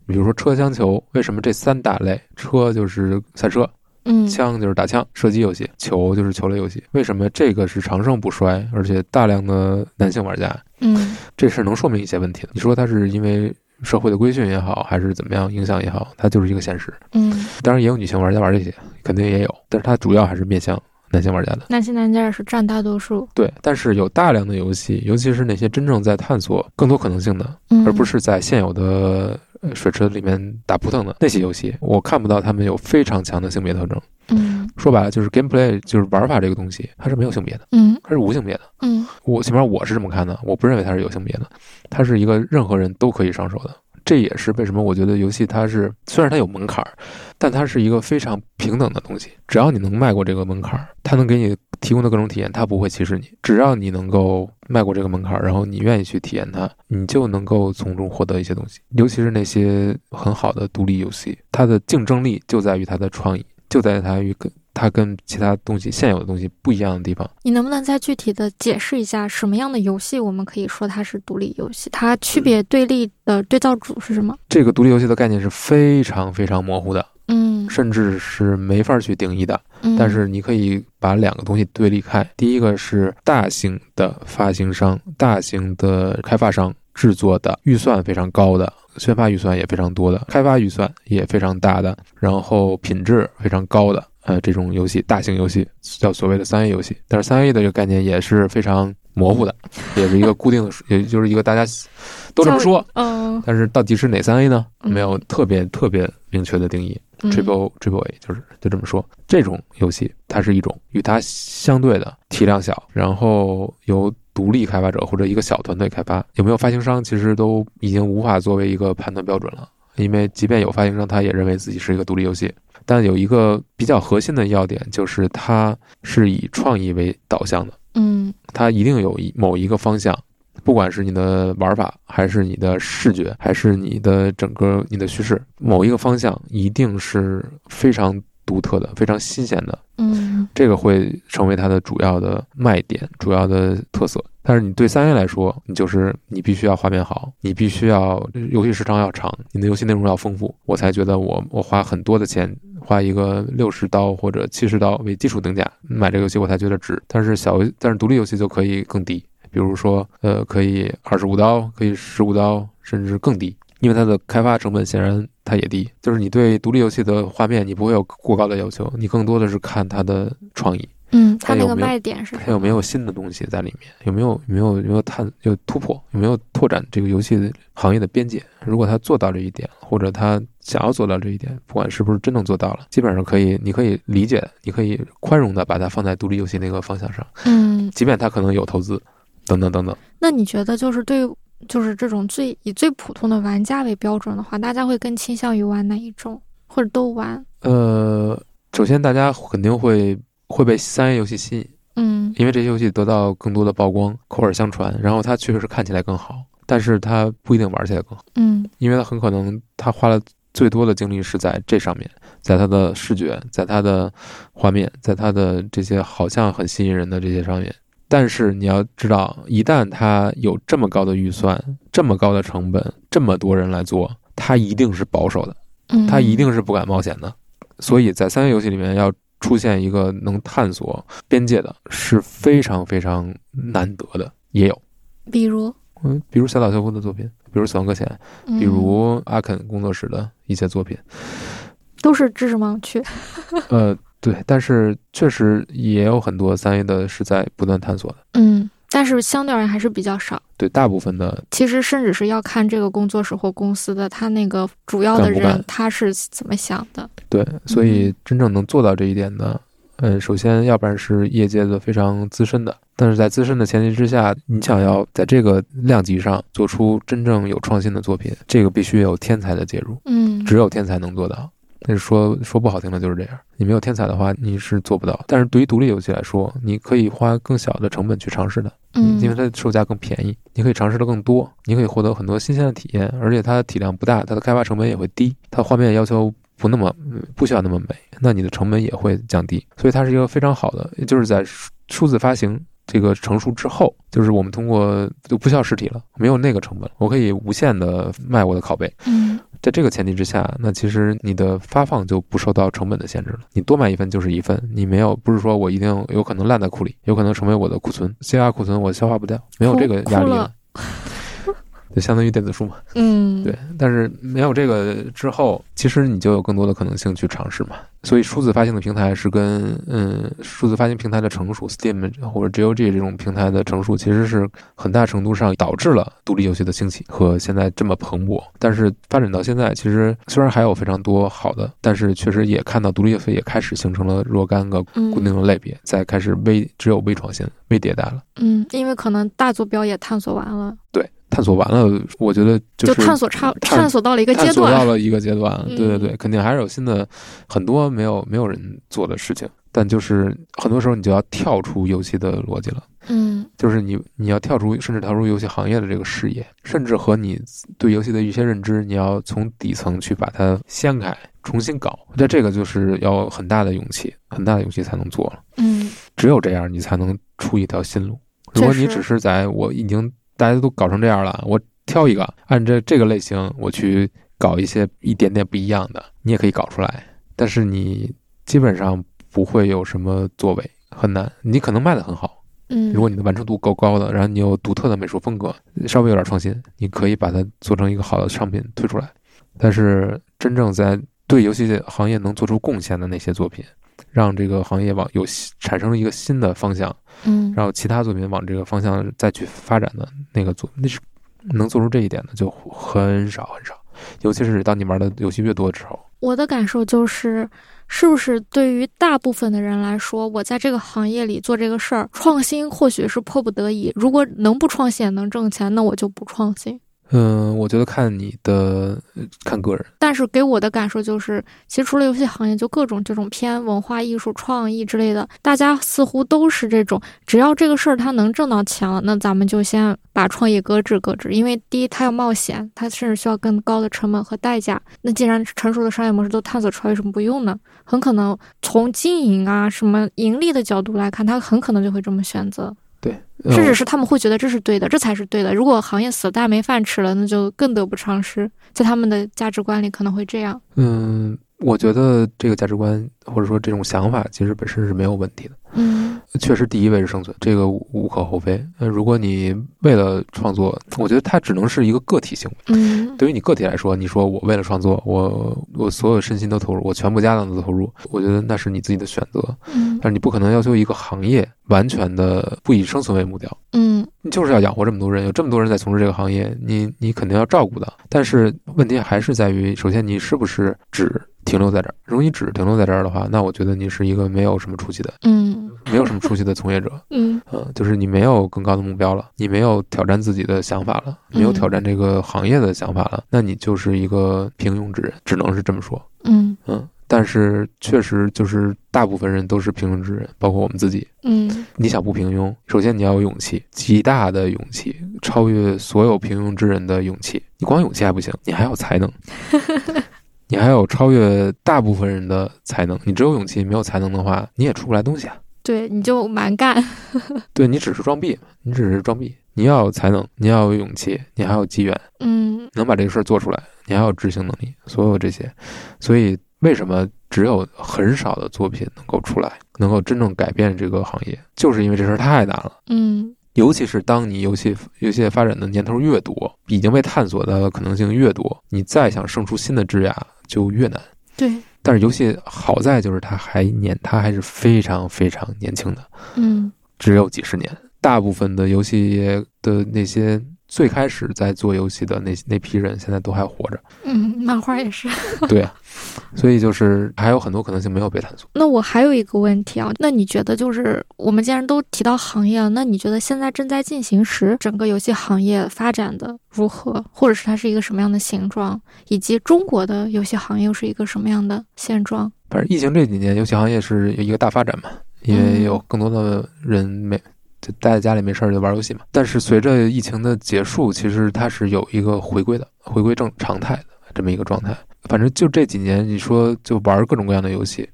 Speaker 2: 比如说车厢球，为什么这三大类，车就是赛车，
Speaker 1: 嗯
Speaker 2: 枪就是打枪、射击游戏，球就是球类游戏，为什么这个是长盛不衰，而且大量的男性玩家？
Speaker 1: 嗯
Speaker 2: 这事儿能说明一些问题的。你说它是因为社会的规训也好，还是怎么样影响也好，它就是一个现实。
Speaker 1: 嗯，
Speaker 2: 当然也有女性玩家玩这些，肯定也有，但是它主要还是面向男性玩家的。
Speaker 1: 男性玩家是占大多数，
Speaker 2: 对，但是有大量的游戏，尤其是那些真正在探索更多可能性的，
Speaker 1: 嗯，
Speaker 2: 而不是在现有的呃水池里面打扑腾的那些游戏，我看不到他们有非常强的性别特征。
Speaker 1: 嗯
Speaker 2: 说白了，就是 gameplay，就是玩法这个东西，它是没有性别的，
Speaker 1: 嗯
Speaker 2: 它是无性别的。
Speaker 1: 嗯
Speaker 2: 我起码我是这么看的，我不认为它是有性别的，它是一个任何人都可以上手的。这也是为什么我觉得游戏它是虽然它有门槛儿，但它是一个非常平等的东西。只要你能迈过这个门槛儿，它能给你提供的各种体验，它不会歧视你。只要你能够迈过这个门槛儿，然后你愿意去体验它，你就能够从中获得一些东西。尤其是那些很好的独立游戏，它的竞争力就在于它的创意，就在它与跟它跟其他东西现有的东西不一样的地方。
Speaker 1: 你能不能再具体的解释一下，什么样的游戏我们可以说它是独立游戏？它区别对立的对照组是什么？
Speaker 2: 这个独立游戏的概念是非常非常模糊的，
Speaker 1: 嗯
Speaker 2: 甚至是没法去定义的。
Speaker 1: 嗯，
Speaker 2: 但是你可以把两个东西对立开，第一个是大型的发行商、大型的开发商制作的，预算非常高的，宣发预算也非常多的，开发预算也非常大的，然后品质非常高的，呃，这种游戏，大型游戏叫所谓的三 A 游戏。但是三 A 的这个概念也是非常模糊的，也是一个固定的，也就是一个大家都这么说，
Speaker 1: 嗯
Speaker 2: 但是到底是哪三 A 呢？
Speaker 1: 嗯
Speaker 2: 没有特别特别明确的定义。
Speaker 1: 嗯
Speaker 2: Triple Triple A 就是就这么说。这种游戏它是一种与它相对的体量小，然后由独立开发者或者一个小团队开发，有没有发行商其实都已经无法作为一个判断标准了。因为即便有发行商，他也认为自己是一个独立游戏，但有一个比较核心的要点，就是它是以创意为导向的。
Speaker 1: 嗯
Speaker 2: 它一定有一某一个方向，不管是你的玩法，还是你的视觉，还是你的整个你的叙事，某一个方向一定是非常独特的、非常新鲜的，
Speaker 1: 嗯
Speaker 2: 这个会成为它的主要的卖点、主要的特色。但是你对三 A 来说，你就是你必须要画面好，你必须要游戏时长要长，你的游戏内容要丰富，我才觉得我我花很多的钱，花一个六十刀或者七十刀为基础定价买这个游戏，我才觉得值。但是小游但是独立游戏就可以更低，比如说呃可以二十五刀，可以十五刀，甚至更低。因为它的开发成本显然它也低，就是你对独立游戏的画面你不会有过高的要求，你更多的是看它的创意，
Speaker 1: 嗯，它那个卖点是
Speaker 2: 它有没有新的东西在里面？有没有有没有有没有探有突破？有没有拓展这个游戏的行业的边界？如果他做到这一点，或者他想要做到这一点，不管是不是真正做到了，基本上可以，你可以理解，你可以宽容的把它放在独立游戏那个方向上，
Speaker 1: 嗯，
Speaker 2: 即便他可能有投资，等等等等。
Speaker 1: 那你觉得就是对就是这种最以最普通的玩家为标准的话，大家会更倾向于玩哪一种，或者都玩？
Speaker 2: 呃，首先大家肯定会会被三 A 游戏吸引，
Speaker 1: 嗯
Speaker 2: 因为这些游戏得到更多的曝光，口耳相传，然后它确实是看起来更好，但是它不一定玩起来更好。
Speaker 1: 嗯
Speaker 2: 因为它很可能他花了最多的精力是在这上面，在它的视觉，在它的画面，在他的这些好像很吸引人的这些上面。但是你要知道，一旦他有这么高的预算、这么高的成本、这么多人来做，他一定是保守的，
Speaker 1: 嗯，
Speaker 2: 他一定是不敢冒险的。所以在三 A 游戏里面要出现一个能探索边界的，是非常非常难得的，也有。
Speaker 1: 比如，
Speaker 2: 嗯，比如小岛秀夫的作品，比如《死亡搁浅》，
Speaker 1: 嗯
Speaker 2: 比如阿肯工作室的一些作品。
Speaker 1: 都是知识盲区。
Speaker 2: 呃，对，但是确实也有很多三 A 的是在不断探索的。
Speaker 1: 嗯，但是相对而言还是比较少。
Speaker 2: 对，大部分的
Speaker 1: 其实甚至是要看这个工作室或公司的他那个主要的人他是怎么想的。
Speaker 2: 对，所以真正能做到这一点的，嗯，首先要不然是业界的非常资深的，但是在资深的前提之下，你想要在这个量级上做出真正有创新的作品，这个必须有天才的介入，
Speaker 1: 嗯，
Speaker 2: 只有天才能做到。但是说说不好听的就是这样，你没有天才的话，你是做不到。但是对于独立游戏来说，你可以花更小的成本去尝试的，
Speaker 1: 嗯，
Speaker 2: 因为它的售价更便宜，你可以尝试的更多，你可以获得很多新鲜的体验，而且它的体量不大，它的开发成本也会低，它画面要求不那么嗯不需要那么美，那你的成本也会降低，所以它是一个非常好的，也就是在数数字发行这个成熟之后，就是我们通过就不需要实体了，没有那个成本，我可以无限的卖我的拷贝，
Speaker 1: 嗯
Speaker 2: 在这个前提之下，那其实你的发放就不受到成本的限制了。你多买一份就是一份，你没有不是说我一定有可能烂在库里，有可能成为我的库存，CR 库存我消化不掉，没有这个压力
Speaker 1: 了。
Speaker 2: 就相当于电子书嘛，
Speaker 1: 嗯，
Speaker 2: 对。但是没有这个之后，其实你就有更多的可能性去尝试嘛。所以数字发行的平台是跟嗯数字发行平台的成熟，Steam 或者 GOG 这种平台的成熟，其实是很大程度上导致了独立游戏的兴起和现在这么蓬勃。但是发展到现在，其实虽然还有非常多好的，但是确实也看到独立游戏也开始形成了若干个
Speaker 1: 嗯
Speaker 2: 固定的类别，在开始微只有微创新、微迭代了。
Speaker 1: 嗯，因为可能大坐标也探索完了，
Speaker 2: 对，探索完了，我觉得
Speaker 1: 就是探索差
Speaker 2: 探
Speaker 1: 探索到了一个阶
Speaker 2: 探索到
Speaker 1: 段。
Speaker 2: 了一个阶段，
Speaker 1: 嗯
Speaker 2: 对对对，肯定还是有新的很多没有没有人做的事情，但就是很多时候你就要跳出游戏的逻辑了。
Speaker 1: 嗯
Speaker 2: 就是你你要跳出，甚至跳出游戏行业的这个视野，甚至和你对游戏的一些认知，你要从底层去把它掀开，重新搞。那这个就是要很大的勇气，很大的勇气才能做了。
Speaker 1: 嗯
Speaker 2: 只有这样，你才能出一条新路。如果你只是在我已经大家都搞成这样了，我挑一个按这这个类型，我去搞一些一点点不一样的，你也可以搞出来。但是你基本上不会有什么作为，很难。你可能卖的很好，
Speaker 1: 嗯，
Speaker 2: 如果你的完成度够高的，然后你有独特的美术风格，稍微有点创新，你可以把它做成一个好的商品推出来。但是真正在对游戏行业能做出贡献的那些作品，让这个行业往有产生了一个新的方向，
Speaker 1: 嗯
Speaker 2: 然后其他作品往这个方向再去发展的那个作，那是能做出这一点的就很少很少。尤其是当你玩的游戏越多之后，
Speaker 1: 我的感受就是，是不是对于大部分的人来说，我在这个行业里做这个事儿，创新或许是迫不得已。如果能不创新也能挣钱，那我就不创新。
Speaker 2: 嗯，我觉得看你的看个人，
Speaker 1: 但是给我的感受就是，其实除了游戏行业，就各种这种偏文化艺术、创意之类的，大家似乎都是这种，只要这个事儿它能挣到钱了，那咱们就先把创意搁置搁置。因为第一，它要冒险，它甚至需要更高的成本和代价。那既然成熟的商业模式都探索出来，为什么不用呢？很可能从经营啊、什么盈利的角度来看，他很可能就会这么选择。
Speaker 2: 对，呃
Speaker 1: 甚至是他们会觉得这是对的，这才是对的。如果行业死了，大家没饭吃了，那就更得不偿失。在他们的价值观里，可能会这样。
Speaker 2: 嗯，我觉得这个价值观或者说这种想法，其实本身是没有问题的。
Speaker 1: 嗯
Speaker 2: 确实，第一位是生存，这个无无可厚非。那，如果你为了创作，我觉得它只能是一个个体行为。
Speaker 1: 嗯
Speaker 2: 对于你个体来说，你说我为了创作，我我所有身心都投入，我全部家当都投入，我觉得那是你自己的选择。
Speaker 1: 嗯
Speaker 2: 但是你不可能要求一个行业完全的不以生存为目标。
Speaker 1: 嗯
Speaker 2: 你就是要养活这么多人，有这么多人在从事这个行业，你你肯定要照顾的。但是问题还是在于，首先你是不是只停留在这儿？如果你只停留在这儿的话，那我觉得你是一个没有什么出息的、
Speaker 1: 嗯
Speaker 2: 没有什么出息的从业者。
Speaker 1: 嗯
Speaker 2: 嗯，就是你没有更高的目标了，你没有挑战自己的想法了，没有挑战这个行业的想法了，那你就是一个平庸之人，只能是这么说。
Speaker 1: 嗯
Speaker 2: 嗯，但是确实就是大部分人都是平庸之人，包括我们自己。
Speaker 1: 嗯
Speaker 2: 你想不平庸，首先你要有勇气，极大的勇气，超越所有平庸之人的勇气。你光勇气还不行，你还要才能，你还有超越大部分人的才能。你只有勇气没有才能的话，你也出不来东西啊。
Speaker 1: 对，你就蛮干。
Speaker 2: 对你只是装逼，你只是装逼。你要有才能，你要有勇气，你还有机缘，
Speaker 1: 嗯
Speaker 2: 能把这个事儿做出来，你还有执行能力，所有这些。所以为什么只有很少的作品能够出来，能够真正改变这个行业？就是因为这事儿太难了。
Speaker 1: 嗯
Speaker 2: 尤其是当你游戏游戏发展的年头越多，已经被探索的可能性越多，你再想生出新的枝芽就越难。
Speaker 1: 对，
Speaker 2: 但是游戏好在就是它还年，它还是非常非常年轻的，
Speaker 1: 嗯
Speaker 2: 只有几十年。大部分的游戏的那些最开始在做游戏的那那批人，现在都还活着。
Speaker 1: 嗯，漫画也是。
Speaker 2: 对啊，所以就是还有很多可能性没有被探索。
Speaker 1: 那我还有一个问题啊，那你觉得就是我们既然都提到行业了，那你觉得现在正在进行时，整个游戏行业发展的如何，或者是它是一个什么样的形状，以及中国的游戏行业又是一个什么样的现状？
Speaker 2: 反正疫情这几年，游戏行业是有一个大发展嘛，因为有更多的人没就待在家里没事儿就玩游戏嘛。但是随着疫情的结束，其实它是有一个回归的，回归正常态的这么一个状态。反正就这几年，你说就玩各种各样的游戏，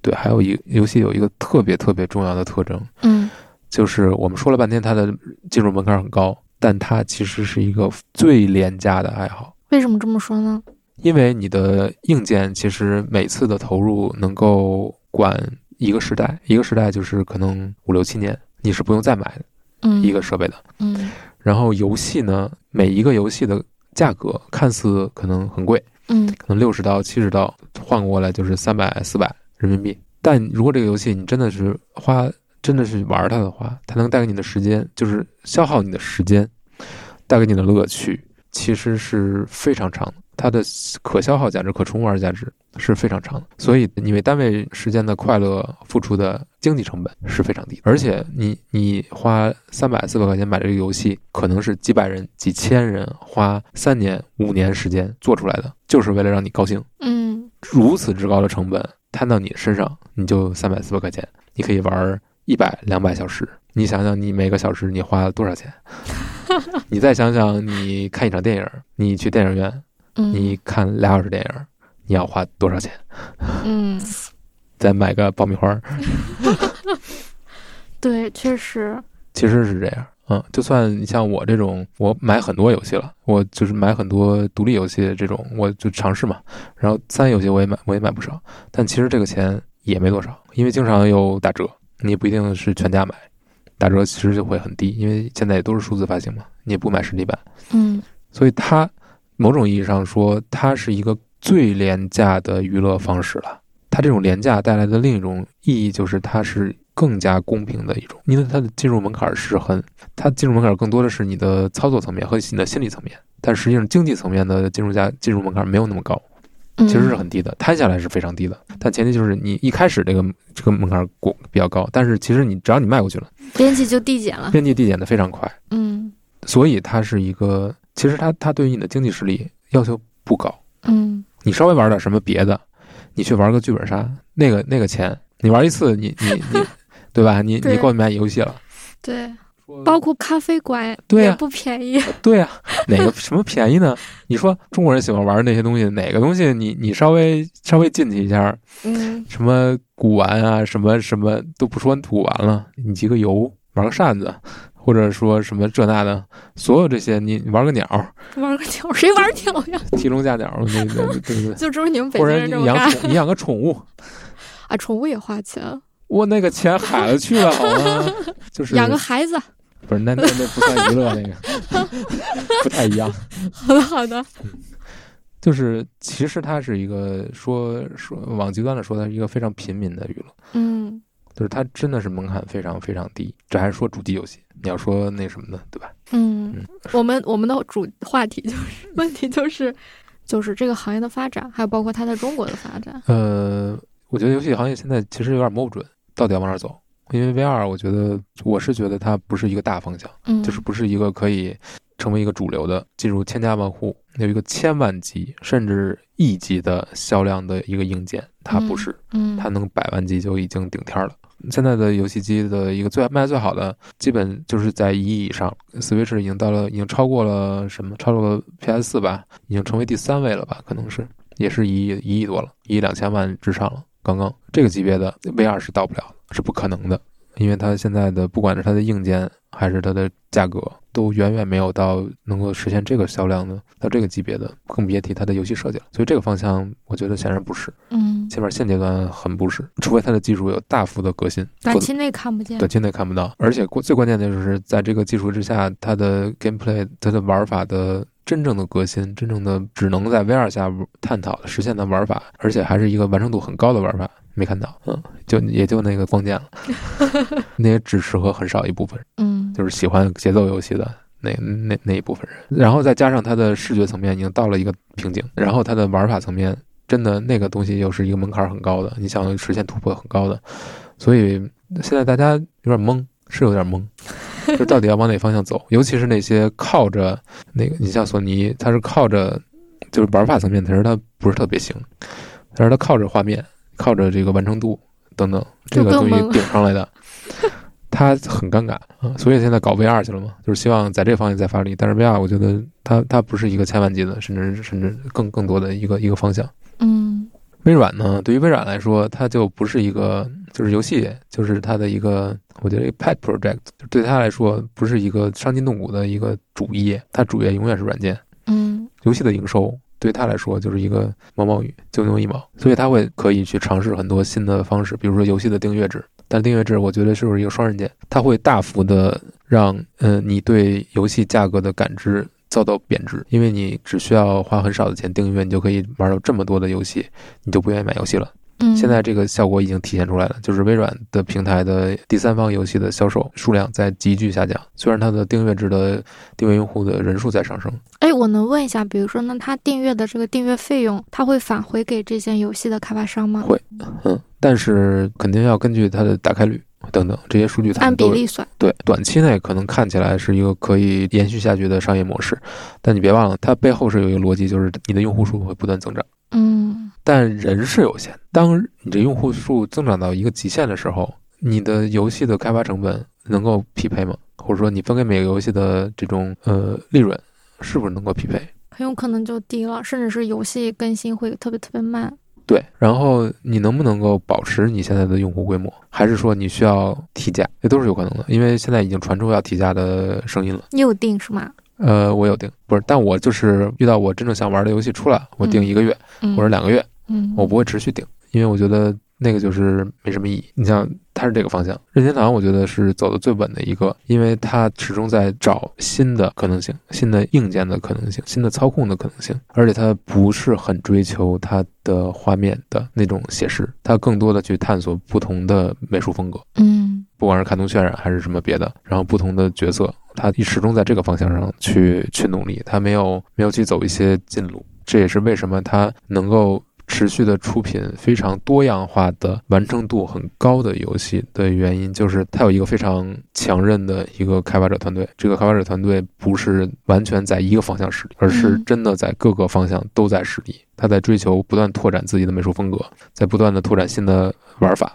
Speaker 2: 对，还有一游戏有一个特别特别重要的特征，
Speaker 1: 嗯
Speaker 2: 就是我们说了半天它的进入门槛很高，但它其实是一个最廉价的爱好。
Speaker 1: 为什么这么说呢？
Speaker 2: 因为你的硬件其实每次的投入能够管一个时代，一个时代就是可能五六七年，你是不用再买
Speaker 1: 嗯，
Speaker 2: 一个设备的。
Speaker 1: 嗯
Speaker 2: 然后游戏呢，每一个游戏的价格看似可能很贵，
Speaker 1: 嗯
Speaker 2: 可能六十到七十刀，换过来就是三百四百人民币。但如果这个游戏你真的是花，真的是玩它的话，它能带给你的时间，就是消耗你的时间，带给你的乐趣，其实是非常长的。它的可消耗价值、可重玩价值是非常长的，所以你为单位时间的快乐付出的经济成本是非常低的。而且你你花三百四百块钱买这个游戏，可能是几百人、几千人花三年、五年时间做出来的，就是为了让你高兴。
Speaker 1: 嗯
Speaker 2: 如此之高的成本摊到你身上，你就三百四百块钱，你可以玩一百两百小时。你想想，你每个小时你花了多少钱？你再想想，你看一场电影，你去电影院，
Speaker 1: 嗯，
Speaker 2: 你看俩小时电影，你要花多少钱？
Speaker 1: 嗯，
Speaker 2: 再买个爆米花，
Speaker 1: 对，确实，
Speaker 2: 其实是这样。嗯，就算你像我这种，我买很多游戏了，我就是买很多独立游戏这种，我就尝试嘛。然后三 A 游戏我也买，我也买不少，但其实这个钱也没多少，因为经常有打折，你也不一定是全价买，打折其实就会很低，因为现在也都是数字发行嘛，你也不买实体版，
Speaker 1: 嗯。
Speaker 2: 所以它某种意义上说，它是一个最廉价的娱乐方式了。它这种廉价带来的另一种意义就是，它是更加公平的一种，因为它的进入门槛是很，它进入门槛更多的是你的操作层面和你的心理层面，但实际上经济层面的进入价进入门槛没有那么高，
Speaker 1: 嗯，
Speaker 2: 其实是很低的，摊下来是非常低的。但前提就是你一开始这个这个门槛过比较高，但是其实你只要你迈过去了，
Speaker 1: 边际就递减了。
Speaker 2: 边际递减的非常快，
Speaker 1: 嗯
Speaker 2: 所以它是一个，其实它它对于你的经济实力要求不高。
Speaker 1: 嗯
Speaker 2: 你稍微玩点什么别的，你去玩个剧本杀，那个那个钱，你玩一次，你你你，对吧？你你够买游戏了。
Speaker 1: 对，包括咖啡馆
Speaker 2: 对呀
Speaker 1: 也不便宜。
Speaker 2: 对呀、哪个什么便宜呢？你说中国人喜欢玩那些东西，哪个东西你你稍微稍微进去一下，
Speaker 1: 嗯
Speaker 2: 什么古玩啊，什么什么都不说古玩了，你集个邮，玩个扇子，或者说什么这那的，所有这些你你玩个鸟，
Speaker 1: 玩个鸟，谁玩鸟呀？
Speaker 2: 提笼架鸟，那个对不对？
Speaker 1: 就只有你们北京人这么干
Speaker 2: 宠，你养个宠物，
Speaker 1: 啊！宠物也花钱，
Speaker 2: 我那个钱海了去了，好吗？就是
Speaker 1: 养个孩子。
Speaker 2: 不是那那那不算娱乐，那个不太一样。
Speaker 1: 好的好的，
Speaker 2: 就是其实它是一个说说往极端的说，它是一个非常平民的娱乐，
Speaker 1: 嗯
Speaker 2: 就是它真的是门槛非常非常低。这还是说主机游戏，你要说那什么呢，对吧？
Speaker 1: 嗯
Speaker 2: 嗯，
Speaker 1: 我们我们的主话题就是 问题就是就是这个行业的发展，还有包括它在中国的发展。
Speaker 2: 呃，我觉得游戏行业现在其实有点摸不准到底要往哪儿走，因为 VR，我觉得我是觉得它不是一个大方向。
Speaker 1: 嗯，
Speaker 2: 就是不是一个可以成为一个主流的、进入千家万户、有一个千万级甚至亿级的销量的一个硬件，它不是，
Speaker 1: 嗯，
Speaker 2: 它能百万级就已经顶天儿了。现在的游戏机的一个最卖最好的，基本就是在一亿以上，Switch 已经到了，已经超过了什么？超过了 PS 四吧，已经成为第三位了吧？可能是，也是一亿一亿多了，一亿两千万之上了。刚刚这个级别的 VR 是到不了，是不可能的。因为它现在的不管是它的硬件还是它的价格，都远远没有到能够实现这个销量的到这个级别的，更别提它的游戏设计了。所以这个方向，我觉得显然不是，
Speaker 1: 嗯，
Speaker 2: 起码现阶段很不是，除非它的技术有大幅的革新，
Speaker 1: 短期内看不见，
Speaker 2: 短期内看不到。而且最关键的就是在这个技术之下，它的 gameplay，它的玩法的。真正的革新，真正的只能在 VR 下探讨实现的玩法，而且还是一个完成度很高的玩法，没看到，嗯，就也就那个光剑了，那也只适合很少一部分，
Speaker 1: 嗯，
Speaker 2: 就是喜欢节奏游戏的那那那一部分人。然后再加上它的视觉层面已经到了一个瓶颈，然后它的玩法层面真的那个东西又是一个门槛很高的，你想实现突破很高的，所以现在大家有点懵，是有点懵。就到底要往哪方向走？尤其是那些靠着那个，你像索尼，它是靠着就是玩法层面，其实它不是特别行，但是它靠着画面、靠着这个完成度等等这个东西顶上来的，他很尴尬啊。所以现在搞 VR 去了嘛，就是希望在这方面再发力。但是 VR 我觉得它它不是一个千万级的，甚至甚至更更多的一个一个方向。
Speaker 1: 嗯，
Speaker 2: 微软呢，对于微软来说，它就不是一个。就是游戏，就是它的一个，我觉得 pet project，就对他来说不是一个伤筋动骨的一个主业，它主业永远是软件。
Speaker 1: 嗯，
Speaker 2: 游戏的营收对他来说就是一个毛毛雨，九牛一毛，所以他会可以去尝试很多新的方式，比如说游戏的订阅制。但订阅制我觉得是不是一个双刃剑？它会大幅的让，嗯，你对游戏价格的感知遭到贬值，因为你只需要花很少的钱订阅，你就可以玩到这么多的游戏，你就不愿意买游戏了。现在这个效果已经体现出来了，就是微软的平台的第三方游戏的销售数量在急剧下降，虽然它的订阅制的订阅用户的人数在上升。
Speaker 1: 哎，我能问一下，比如说，那它订阅的这个订阅费用，它会返回给这些游戏的开发商吗？
Speaker 2: 会，嗯，但是肯定要根据它的打开率等等这些数据，
Speaker 1: 按比例算。
Speaker 2: 对，短期内可能看起来是一个可以延续下去的商业模式，但你别忘了，它背后是有一个逻辑，就是你的用户数会不断增长。
Speaker 1: 嗯。
Speaker 2: 但人是有限，当你这用户数增长到一个极限的时候，你的游戏的开发成本能够匹配吗？或者说你分给每个游戏的这种呃利润，是不是能够匹配？
Speaker 1: 很有可能就低了，甚至是游戏更新会特别特别慢。
Speaker 2: 对，然后你能不能够保持你现在的用户规模，还是说你需要提价？这都是有可能的，因为现在已经传出要提价的声音了。
Speaker 1: 你有定是吗？
Speaker 2: 呃，我有定，不是，但我就是遇到我真正想玩的游戏出来，我定一个月或者两个月。
Speaker 1: 嗯，
Speaker 2: 我不会持续顶，因为我觉得那个就是没什么意义。你像它是这个方向，任天堂我觉得是走的最稳的一个，因为它始终在找新的可能性、新的硬件的可能性、新的操控的可能性，而且它不是很追求它的画面的那种写实，它更多的去探索不同的美术风格。
Speaker 1: 嗯，
Speaker 2: 不管是卡通渲染还是什么别的，然后不同的角色，他始终在这个方向上去去努力，他没有没有去走一些近路，这也是为什么他能够。持续的出品非常多样化的、完成度很高的游戏的原因，就是它有一个非常强韧的一个开发者团队。这个开发者团队不是完全在一个方向实力，而是真的在各个方向都在实力。他在追求不断拓展自己的美术风格，在不断的拓展新的玩法，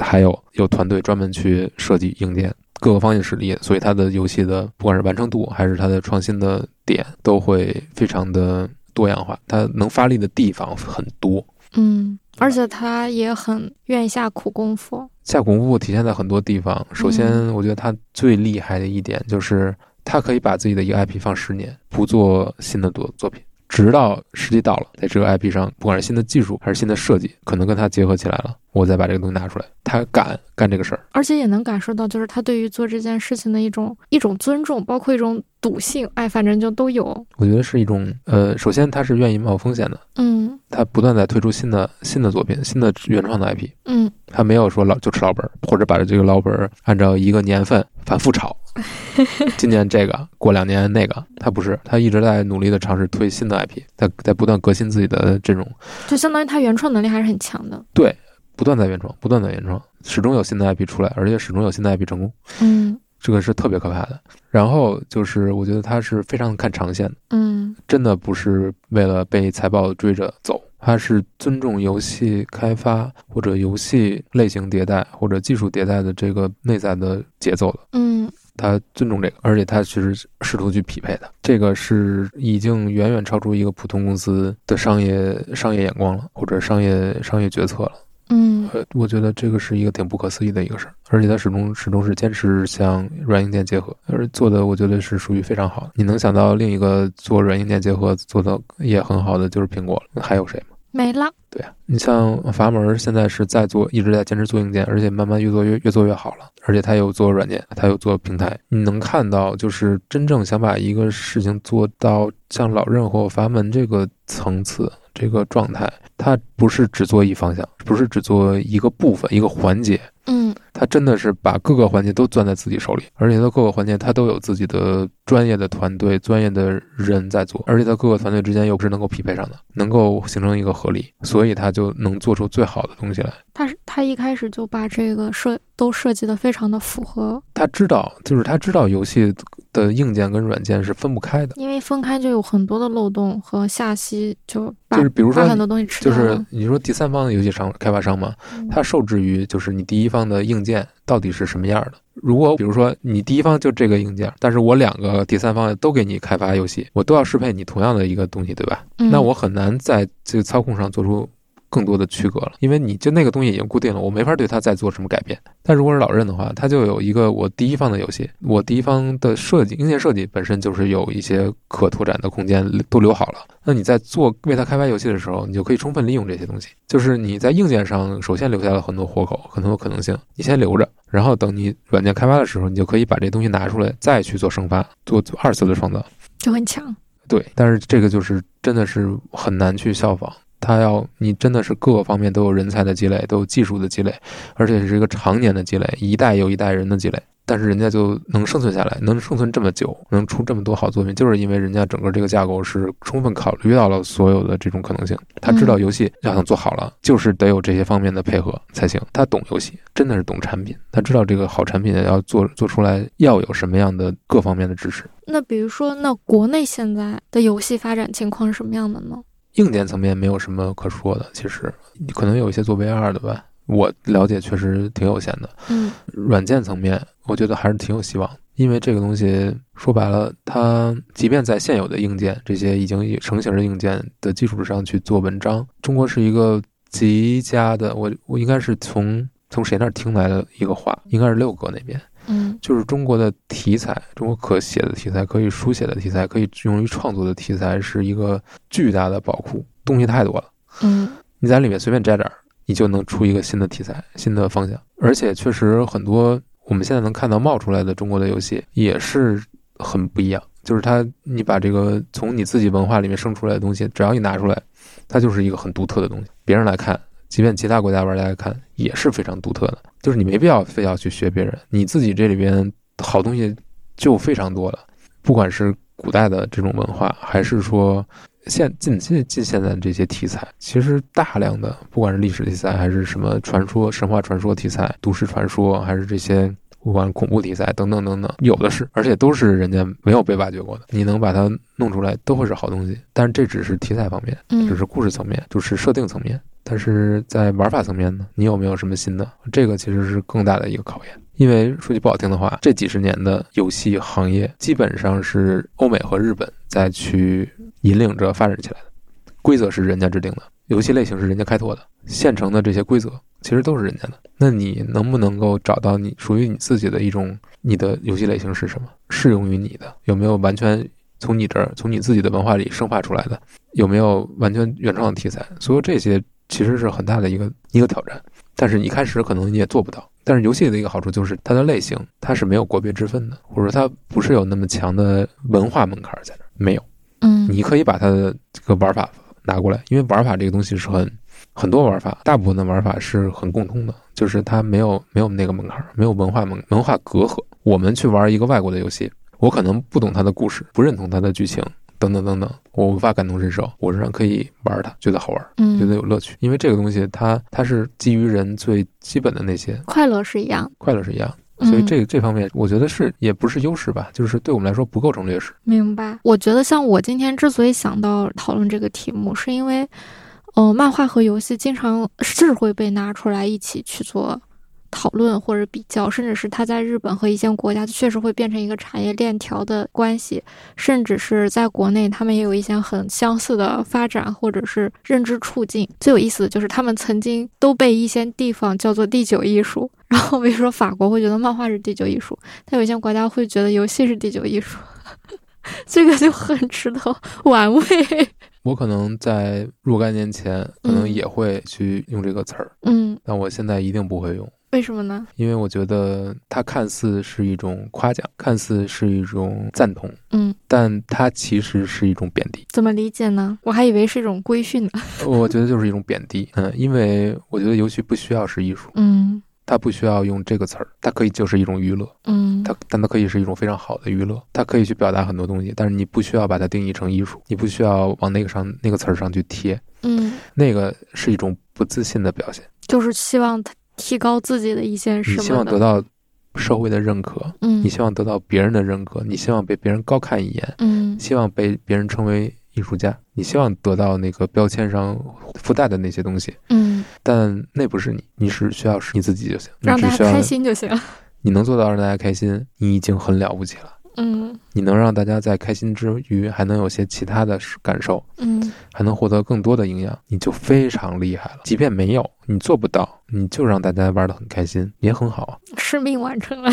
Speaker 2: 还有有团队专门去设计硬件，各个方向实力。所以他的游戏的不管是完成度还是他的创新的点，都会非常的。多样化，他能发力的地方很多，
Speaker 1: 嗯，而且他也很愿意下苦功夫。
Speaker 2: 下苦功夫体现在很多地方。首先，我觉得他最厉害的一点就是，他可以把自己的一个 IP 放十年，不做新的作作品。直到时机到了，在这个 IP 上，不管是新的技术还是新的设计，可能跟它结合起来了，我再把这个东西拿出来。他敢干这个事儿，
Speaker 1: 而且也能感受到，就是他对于做这件事情的一种一种尊重，包括一种赌性。哎，反正就都有。
Speaker 2: 我觉得是一种，呃，首先他是愿意冒风险的，
Speaker 1: 嗯，
Speaker 2: 他不断在推出新的新的作品，新的原创的 IP，
Speaker 1: 嗯，
Speaker 2: 他没有说老就吃老本，或者把这个老本按照一个年份反复炒。今年这个，过两年那个，他不是，他一直在努力的尝试推新的 IP，在在不断革新自己的这种，
Speaker 1: 就相当于他原创能力还是很强的。
Speaker 2: 对，不断在原创，不断在原创，始终有新的 IP 出来，而且始终有新的 IP 成功。
Speaker 1: 嗯，
Speaker 2: 这个是特别可怕的。然后就是，我觉得他是非常看长线的。
Speaker 1: 嗯，
Speaker 2: 真的不是为了被财报追着走，他是尊重游戏开发或者游戏类型迭代或者技术迭代的这个内在的节奏的。
Speaker 1: 嗯。
Speaker 2: 他尊重这个，而且他其实试图去匹配的，这个是已经远远超出一个普通公司的商业商业眼光了，或者商业商业决策了。
Speaker 1: 嗯
Speaker 2: 呃，我觉得这个是一个挺不可思议的一个事儿，而且他始终始终是坚持向软硬件结合，而做的我觉得是属于非常好的。你能想到另一个做软硬件结合做的也很好的就是苹果了，还有谁吗？
Speaker 1: 没了。
Speaker 2: 对啊，你像阀门现在是在做，一直在坚持做硬件，而且慢慢越做越越做越好了。而且它有做软件，它有做平台。你能看到，就是真正想把一个事情做到像老任或阀门这个层次、这个状态，它不是只做一方向，不是只做一个部分、一个环节。
Speaker 1: 嗯
Speaker 2: 他真的是把各个环节都攥在自己手里，而且它各个环节他都有自己的专业的团队、专业的人在做，而且它各个团队之间又不是能够匹配上的，能够形成一个合力，所以他就能做出最好的东西来。
Speaker 1: 他是他一开始就把这个设都设计的非常的符合，
Speaker 2: 他知道，就是他知道游戏的硬件跟软件是分不开的，
Speaker 1: 因为分开就有很多的漏洞和下息就把
Speaker 2: 就是比如说
Speaker 1: 很多东西吃
Speaker 2: 就。是你说第三方的游戏商开发商嘛，
Speaker 1: 嗯
Speaker 2: 它受制于就是你第一方的硬件到底是什么样的。如果比如说你第一方就这个硬件，但是我两个第三方都给你开发游戏，我都要适配你同样的一个东西，对吧？
Speaker 1: 嗯
Speaker 2: 那我很难在这个操控上做出更多的区隔了，因为你就那个东西已经固定了，我没法对它再做什么改变。但如果是老任的话，他就有一个我第一方的游戏，我第一方的设计硬件设计本身就是有一些可拓展的空间都留好了。那你在做为它开发游戏的时候，你就可以充分利用这些东西。就是你在硬件上首先留下了很多活口，很多可能性，你先留着，然后等你软件开发的时候，你就可以把这东西拿出来，再去做生发，做做二次的创造。
Speaker 1: 就很强。
Speaker 2: 对，但是这个就是真的是很难去效仿。它要你真的是各个方面都有人才的积累，都有技术的积累，而且是一个常年的积累，一代又一代人的积累。但是人家就能生存下来，能生存这么久，能出这么多好作品，就是因为人家整个这个架构是充分考虑到了所有的这种可能性。他知道游戏要想做好了，就是得有这些方面的配合才行。他懂游戏，真的是懂产品，他知道这个好产品要做做出来要有什么样的各方面的支持。
Speaker 1: 那比如说，那国内现在的游戏发展情况是什么样的呢？
Speaker 2: 硬件层面没有什么可说的，其实可能有一些做 VR 的吧，我了解确实挺有限的。
Speaker 1: 嗯
Speaker 2: 软件层面，我觉得还是挺有希望，因为这个东西说白了，它即便在现有的硬件这些已经成型的硬件的基础上去做文章，中国是一个极佳的，我我应该是从从谁那儿听来的一个话，应该是六哥那边，
Speaker 1: 嗯
Speaker 2: 就是中国的题材，中国可写的题材，可以书写的题材，可以用于创作的题材，是一个巨大的宝库，东西太多了。
Speaker 1: 嗯
Speaker 2: 你在里面随便摘点儿，你就能出一个新的题材、新的方向。而且确实很多我们现在能看到冒出来的中国的游戏也是很不一样，就是它你把这个从你自己文化里面生出来的东西，只要一拿出来，它就是一个很独特的东西。别人来看，即便其他国家玩家看，也是非常独特的。就是你没必要非要去学别人，你自己这里边好东西就非常多了，不管是古代的这种文化，还是说。现近近近现在的这些题材，其实大量的不管是历史题材，还是什么传说、神话传说题材、都市传说，还是这些不管恐怖题材等等等等，有的是，而且都是人家没有被挖掘过的。你能把它弄出来，都会是好东西。但是这只是题材方面，只是故事层面，就是设定层面。但是在玩法层面呢，你有没有什么新的？这个其实是更大的一个考验。因为说句不好听的话，这几十年的游戏行业基本上是欧美和日本在去引领着发展起来的，规则是人家制定的，游戏类型是人家开拓的，现成的这些规则其实都是人家的。那你能不能够找到你属于你自己的一种你的游戏类型是什么，适用于你的？有没有完全从你这儿从你自己的文化里生发出来的？有没有完全原创的题材？所有这些其实是很大的一个一个挑战。但是你一开始可能你也做不到。但是游戏的一个好处就是它的类型它是没有国别之分的，或者说它不是有那么强的文化门槛在那儿，没有。
Speaker 1: 嗯
Speaker 2: 你可以把它的这个玩法拿过来，因为玩法这个东西是很很多玩法，大部分的玩法是很共通的，就是它没有没有那个门槛，没有文化门文化隔阂。我们去玩一个外国的游戏，我可能不懂它的故事，不认同它的剧情。等等等等，我无法感同身受，我仍然可以玩它，觉得好玩，嗯觉得
Speaker 1: 嗯，
Speaker 2: 有乐趣，因为这个东西它它是基于人最基本的那些
Speaker 1: 快乐是一样。
Speaker 2: 快乐是一样所以这这方面我觉得是也不是优势吧，就是对我们来说不构成劣势。
Speaker 1: 明白。我觉得像我今天之所以想到讨论这个题目，是因为，呃，漫画和游戏经常是会被拿出来一起去做讨论或者比较，甚至是它在日本和一些国家确实会变成一个产业链条的关系，甚至是在国内，他们也有一些很相似的发展或者是认知处境。最有意思的就是，他们曾经都被一些地方叫做第九艺术，然后比如说法国会觉得漫画是第九艺术，但有些国家会觉得游戏是第九艺术，这个就很值得玩味。
Speaker 2: 我可能在若干年前，可能也会去用这个词儿，
Speaker 1: 嗯，
Speaker 2: 但我现在一定不会用。
Speaker 1: 为什么呢？
Speaker 2: 因为我觉得它看似是一种夸奖，看似是一种赞同，
Speaker 1: 嗯，
Speaker 2: 但它其实是一种贬低。
Speaker 1: 怎么理解呢？我还以为是一种规训呢。
Speaker 2: 我觉得就是一种贬低，嗯，因为我觉得游戏不需要是艺术，
Speaker 1: 嗯
Speaker 2: 它不需要用这个词儿，它可以就是一种娱乐，
Speaker 1: 嗯
Speaker 2: 它但它可以是一种非常好的娱乐，它可以去表达很多东西，但是你不需要把它定义成艺术，你不需要往那个上那个词儿上去贴，
Speaker 1: 嗯，
Speaker 2: 那个是一种不自信的表现。
Speaker 1: 就是希望他提高自己的一些什么。
Speaker 2: 你希望得到社会的认可，
Speaker 1: 嗯，
Speaker 2: 你希望得到别人的认可，你希望被别人高看一眼，
Speaker 1: 嗯
Speaker 2: 希望被别人称为艺术家，你希望得到那个标签上附带的那些东西，
Speaker 1: 嗯，
Speaker 2: 但那不是你，你只需要是你自己就行，你
Speaker 1: 让大家开
Speaker 2: 只需要
Speaker 1: 心就行。
Speaker 2: 你能做到让大家开心，你已经很了不起了。
Speaker 1: 嗯
Speaker 2: 你能让大家在开心之余，还能有些其他的感受，
Speaker 1: 嗯
Speaker 2: 还能获得更多的营养，你就非常厉害了。即便没有，你做不到，你就让大家玩得很开心，也很好啊。
Speaker 1: 使命完成了。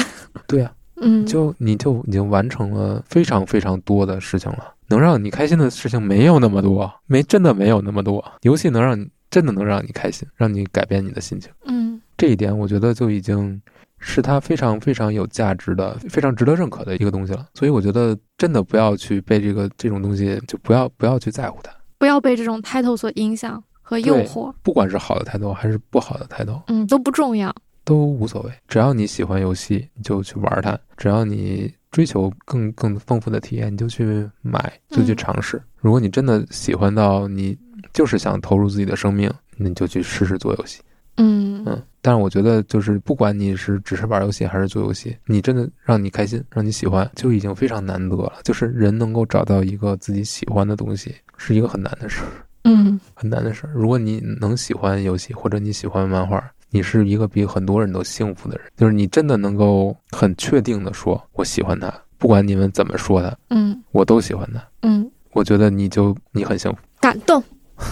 Speaker 2: 对啊、
Speaker 1: 嗯，
Speaker 2: 就你就已经完成了非常非常多的事情了。能让你开心的事情没有那么多，没真的没有那么多。游戏能让你真的能让你开心，让你改变你的心情，
Speaker 1: 嗯
Speaker 2: 这一点我觉得就已经是它非常非常有价值的、非常值得认可的一个东西了。所以我觉得真的不要去被这个这种东西，就不要不要去在乎它，
Speaker 1: 不要被这种 title 所影响和诱惑。
Speaker 2: 不管是好的 title 还是不好的 title，，
Speaker 1: 嗯，都不重要。
Speaker 2: 都无所谓。只要你喜欢游戏，你就去玩它；只要你追求更更丰富的体验，你就去买，就去
Speaker 1: 嗯
Speaker 2: 尝试。如果你真的喜欢到你就是想投入自己的生命，那你就去试试做游戏。
Speaker 1: 嗯
Speaker 2: 嗯，但是我觉得就是不管你是只是玩游戏还是做游戏，你真的让你开心，让你喜欢，就已经非常难得了。就是人能够找到一个自己喜欢的东西，是一个很难的事儿。
Speaker 1: 嗯
Speaker 2: 很难的事儿。如果你能喜欢游戏，或者你喜欢漫画，你是一个比很多人都幸福的人。就是你真的能够很确定的说，我喜欢他，不管你们怎么说他，
Speaker 1: 嗯
Speaker 2: 我都喜欢他。
Speaker 1: 嗯，
Speaker 2: 我觉得你就你很幸福。
Speaker 1: 感动。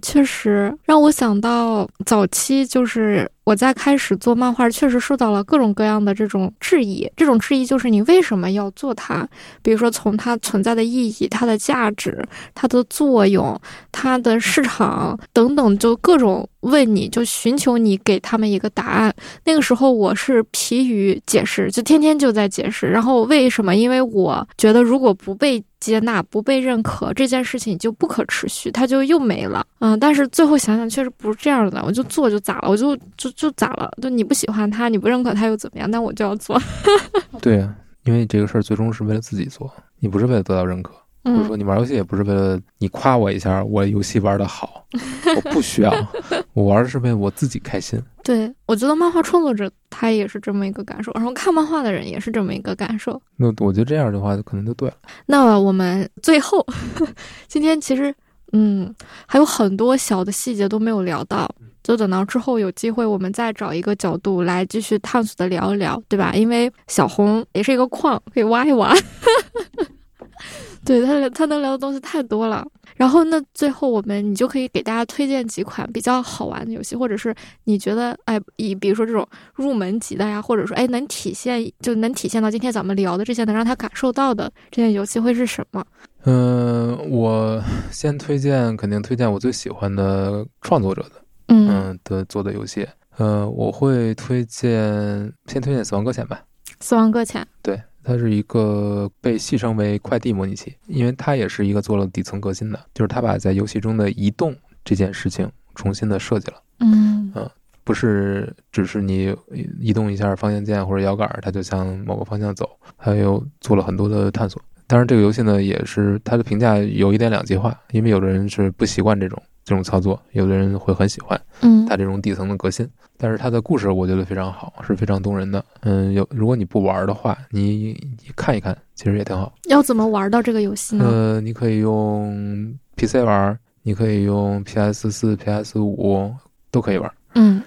Speaker 1: 确实让我想到早期，就是我在开始做漫画，确实受到了各种各样的这种质疑。这种质疑就是你为什么要做它？比如说从它存在的意义、它的价值、它的作用、它的市场等等，就各种问你，就寻求你给他们一个答案。那个时候我是疲于解释，就天天就在解释。然后为什么？因为我觉得如果不被接纳、不被认可，这件事情就不可持续，它就又没了。嗯，但是最后想想，确实不是这样的。我就做就咋了？我就就就咋了？就你不喜欢他，你不认可他又怎么样？那我就要做。
Speaker 2: 对呀、因为这个事儿最终是为了自己做，你不是为了得到认可。或者
Speaker 1: 嗯
Speaker 2: 说你玩游戏也不是为了你夸我一下，我游戏玩的好，我不需要，我玩的是为我自己开心。
Speaker 1: 对，我觉得漫画创作者他也是这么一个感受，然后看漫画的人也是这么一个感受。
Speaker 2: 那我觉得这样的话，可能就对了。
Speaker 1: 那我们最后，今天其实，嗯，还有很多小的细节都没有聊到，就等到之后有机会，我们再找一个角度来继续探索的聊一聊，对吧？因为小红也是一个矿，可以挖一挖。对他，他能聊的东西太多了。然后，那最后我们你就可以给大家推荐几款比较好玩的游戏，或者是你觉得哎，以比如说这种入门级的呀，或者说哎能体现就能体现到今天咱们聊的这些，能让他感受到的这些游戏会是什么？
Speaker 2: 嗯、我先推荐，肯定推荐我最喜欢的创作者的，
Speaker 1: 嗯
Speaker 2: 嗯的做的游戏。呃，我会推荐，先推荐《死亡搁浅》吧。
Speaker 1: 死亡搁浅，
Speaker 2: 对，它是一个被戏称为快递模拟器，因为它也是一个做了底层革新的，就是它把在游戏中的移动这件事情重新的设计了，
Speaker 1: 嗯
Speaker 2: 不是只是你移动一下方向键或者摇杆，它就向某个方向走，还有做了很多的探索。当然，这个游戏呢也是它的评价有一点两极化，因为有的人是不习惯这种这种操作，有的人会很喜欢。
Speaker 1: 嗯
Speaker 2: 它这种底层的革新。但是它的故事我觉得非常好，是非常动人的。嗯，有如果你不玩的话，你你看一看，其实也挺好。
Speaker 1: 要怎么玩到这个游戏呢？
Speaker 2: 呃，你可以用 PC 玩，你可以用 PS 四、PS 五都可以玩。
Speaker 1: 嗯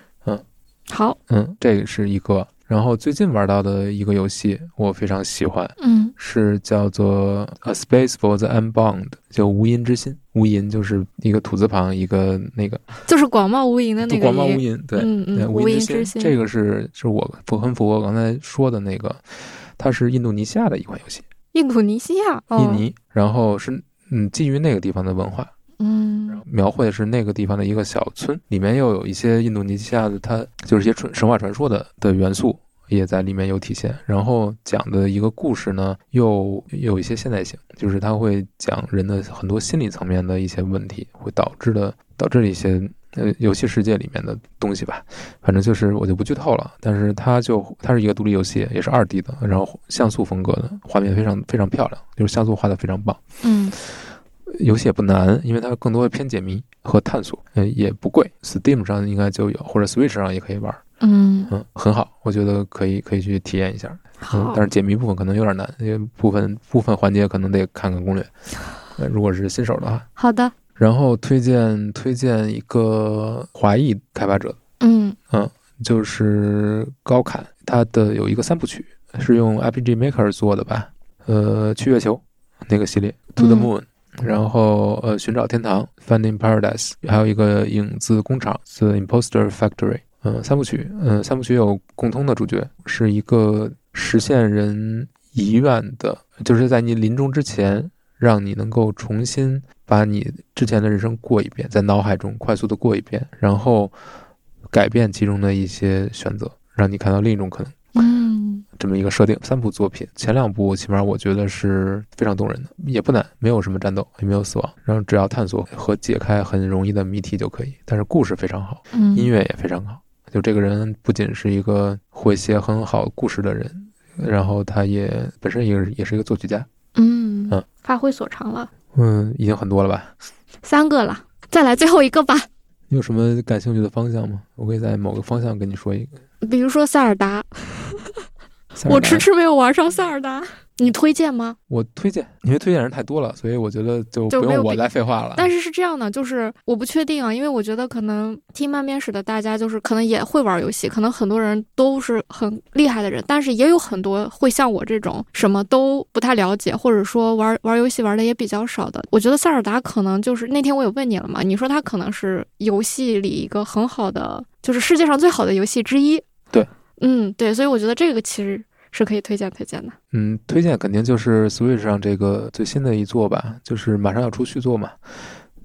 Speaker 1: 好，
Speaker 2: 嗯，这个是一个。然后最近玩到的一个游戏，我非常喜欢，
Speaker 1: 嗯。
Speaker 2: 是叫做《A Space for the Unbound》，就无垠之心。无垠就是一个土字旁，一个那个
Speaker 1: 就是广袤无垠的那个
Speaker 2: 广袤无垠，对，
Speaker 1: 嗯嗯
Speaker 2: 无
Speaker 1: 无垠
Speaker 2: 垠
Speaker 1: 之心。
Speaker 2: 这个是是我符很符合我刚才说的那个，它是印度尼西亚的一款游戏，
Speaker 1: 印度尼西亚，哦、
Speaker 2: 印，尼，然后是嗯基于那个地方的文化，
Speaker 1: 嗯
Speaker 2: 描绘的是那个地方的一个小村，里面又有一些印度尼西亚的它就是一些传神话传说的的元素。也在里面有体现，然后讲的一个故事呢，又有一些现代性，就是它会讲人的很多心理层面的一些问题，会导致的导致一些呃游戏世界里面的东西吧。反正就是我就不剧透了，但是它就它是一个独立游戏，也是二 D 的，然后像素风格的，画面非常非常漂亮，就是像素画的非常棒。
Speaker 1: 嗯
Speaker 2: 游戏也不难，因为它更多的偏解谜和探索，呃，也不贵，Steam 上应该就有，或者 Switch 上也可以玩，
Speaker 1: 嗯，
Speaker 2: 嗯，很好，我觉得可以可以去体验一下，嗯，，但是解谜部分可能有点难，因为部分部分环节可能得看看攻略，呃，如果是新手的话，
Speaker 1: 好的，
Speaker 2: 然后推荐推荐一个华裔开发者，
Speaker 1: 嗯。
Speaker 2: 嗯就是高坎，他的有一个三部曲是用 RPG Maker 做的吧，呃，去月球那个系列 To the
Speaker 1: 嗯。
Speaker 2: Moon，、然后呃，寻找天堂 Finding Paradise，还有一个影子工厂 The Imposter Factory，嗯、三部曲，嗯、三部曲有共通的主角，是一个实现人遗愿的，就是在你临终之前，让你能够重新把你之前的人生过一遍，在脑海中快速的过一遍，然后改变其中的一些选择，让你看到另一种可能。
Speaker 1: 嗯
Speaker 2: 这么一个设定，三部作品，前两部起码我觉得是非常动人的，也不难，没有什么战斗，也没有死亡，然后只要探索和解开很容易的谜题就可以。但是故事非常好，
Speaker 1: 嗯，
Speaker 2: 音乐也非常好。就这个人不仅是一个会写很好故事的人，然后他也本身也是也是一个作曲家。
Speaker 1: 嗯
Speaker 2: 嗯
Speaker 1: 发挥所长了，
Speaker 2: 嗯，已经很多了吧？
Speaker 1: 三个了，再来最后一个吧，
Speaker 2: 你有什么感兴趣的方向吗？我可以在某个方向跟你说一个。
Speaker 1: 比如说塞尔达，
Speaker 2: 塞尔达
Speaker 1: 我迟迟没有玩上塞尔达，你推荐吗？
Speaker 2: 我推荐，因为推荐人太多了，所以我觉得就不用我再废话了。
Speaker 1: 但是是这样的，就是我不确定啊，因为我觉得可能听慢面史的大家就是可能也会玩游戏，可能很多人都是很厉害的人，但是也有很多会像我这种什么都不太了解，或者说玩玩游戏玩的也比较少的。我觉得塞尔达可能就是那天我有问你了嘛，你说它可能是游戏里一个很好的，就是世界上最好的游戏之一。
Speaker 2: 对，
Speaker 1: 嗯，对，所以我觉得这个其实是可以推荐推荐的。
Speaker 2: 嗯，推荐肯定就是 Switch 上这个最新的一作吧，就是马上要出续作嘛，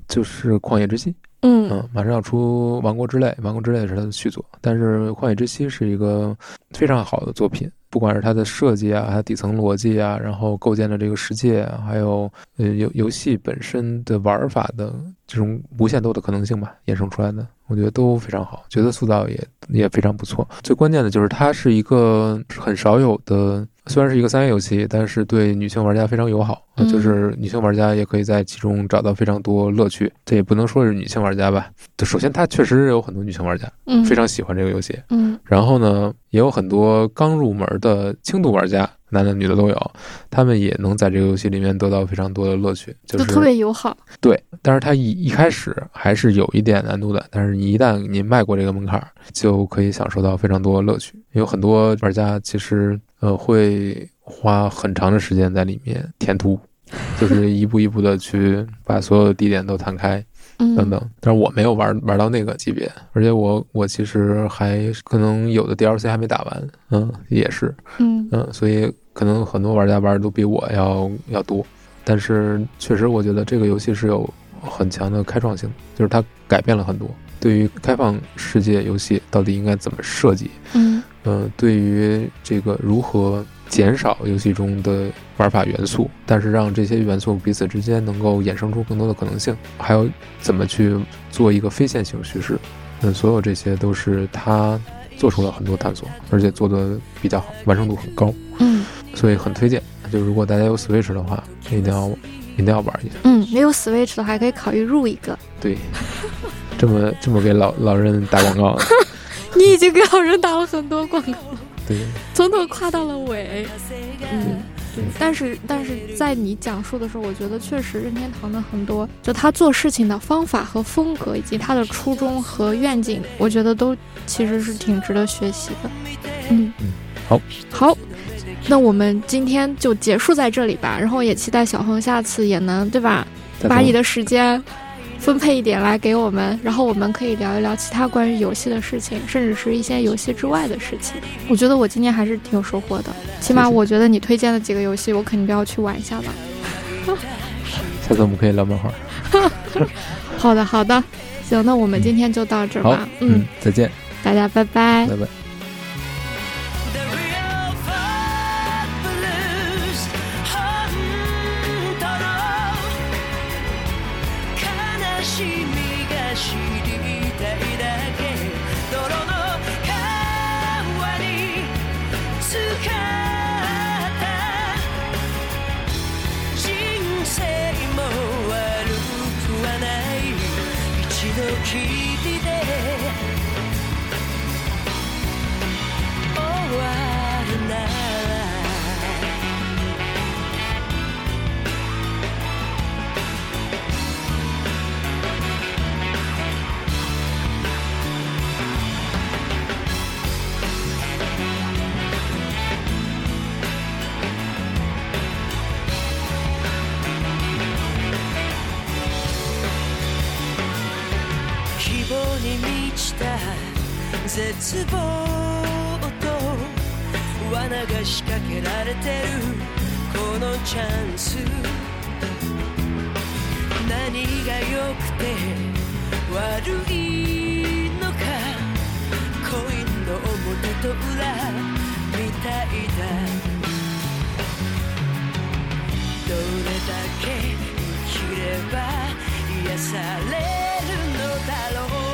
Speaker 2: 就是《旷野之息》。
Speaker 1: 嗯
Speaker 2: 嗯，马上要出《王国之泪》，《王国之泪》是它的续作，但是《旷野之息》是一个非常好的作品，不管是它的设计啊，它底层逻辑啊，然后构建的这个世界啊，还有呃游游戏本身的玩法的这种无限多的可能性吧，衍生出来的，我觉得都非常好，角色塑造也也非常不错。最关键的就是它是一个很少有的。虽然是一个三 A 游戏，但是对女性玩家非常友好，就是女性玩家也可以在其中找到非常多乐趣。这也不能说是女性玩家吧，就首先它确实有很多女性玩家
Speaker 1: 嗯，
Speaker 2: 非常喜欢这个游戏，
Speaker 1: 嗯
Speaker 2: 然后呢，也有很多刚入门的轻度玩家，男的女的都有，他们也能在这个游戏里面得到非常多的乐趣，就
Speaker 1: 就是特别友好。
Speaker 2: 对，但是它一一开始还是有一点难度的，但是你一旦你迈过这个门槛儿，就可以享受到非常多乐趣。有很多玩家其实呃会花很长的时间在里面填图，就是一步一步的去把所有的地点都摊开
Speaker 1: 嗯，
Speaker 2: 等等。但是我没有玩玩到那个级别，而且我我其实还可能有的 DLC 还没打完，嗯，也是，
Speaker 1: 嗯
Speaker 2: 嗯，所以可能很多玩家玩的都比我要要多，但是确实我觉得这个游戏是有很强的开创性，就是它改变了很多。对于开放世界游戏到底应该怎么设计，
Speaker 1: 嗯
Speaker 2: 嗯，对于这个如何减少游戏中的玩法元素，但是让这些元素彼此之间能够衍生出更多的可能性，还有怎么去做一个非线性叙事，嗯，所有这些都是他做出了很多探索，而且做的比较好，完成度很高。
Speaker 1: 嗯
Speaker 2: 所以很推荐。就如果大家有 Switch 的话，一定要一定要玩一下。
Speaker 1: 嗯，没有 Switch 的还可以考虑入一个。
Speaker 2: 对，这么这么给老老人打广告，
Speaker 1: 你已经给老人打了很多广告，
Speaker 2: 对，
Speaker 1: 从头夸到了尾。嗯，对，但是但是在你讲述的时候，我觉得确实任天堂的很多，就他做事情的方法和风格，以及他的初衷和愿景，我觉得都其实是挺值得学习的。嗯
Speaker 3: 嗯，好，
Speaker 1: 好，那我们今天就结束在这里吧。然后也期待小红下次也能对吧，把你的时间。分配一点来给我们，然后我们可以聊一聊其他关于游戏的事情，甚至是一些游戏之外的事情。我觉得我今天还是挺有收获的，起码我觉得你推荐的几个游戏，我肯定都要去玩一下吧。
Speaker 3: 下次我们可以聊漫画。
Speaker 1: 好的，好的，行，那我们今天就到这吧。
Speaker 3: 嗯，再见，
Speaker 1: 大家拜拜，
Speaker 3: 拜拜。絶望と罠が仕掛けられてる。このチャンス。何が良くて悪いのか。コインの表と裏みたいだ。どれだけ生きれば癒されるのだろう。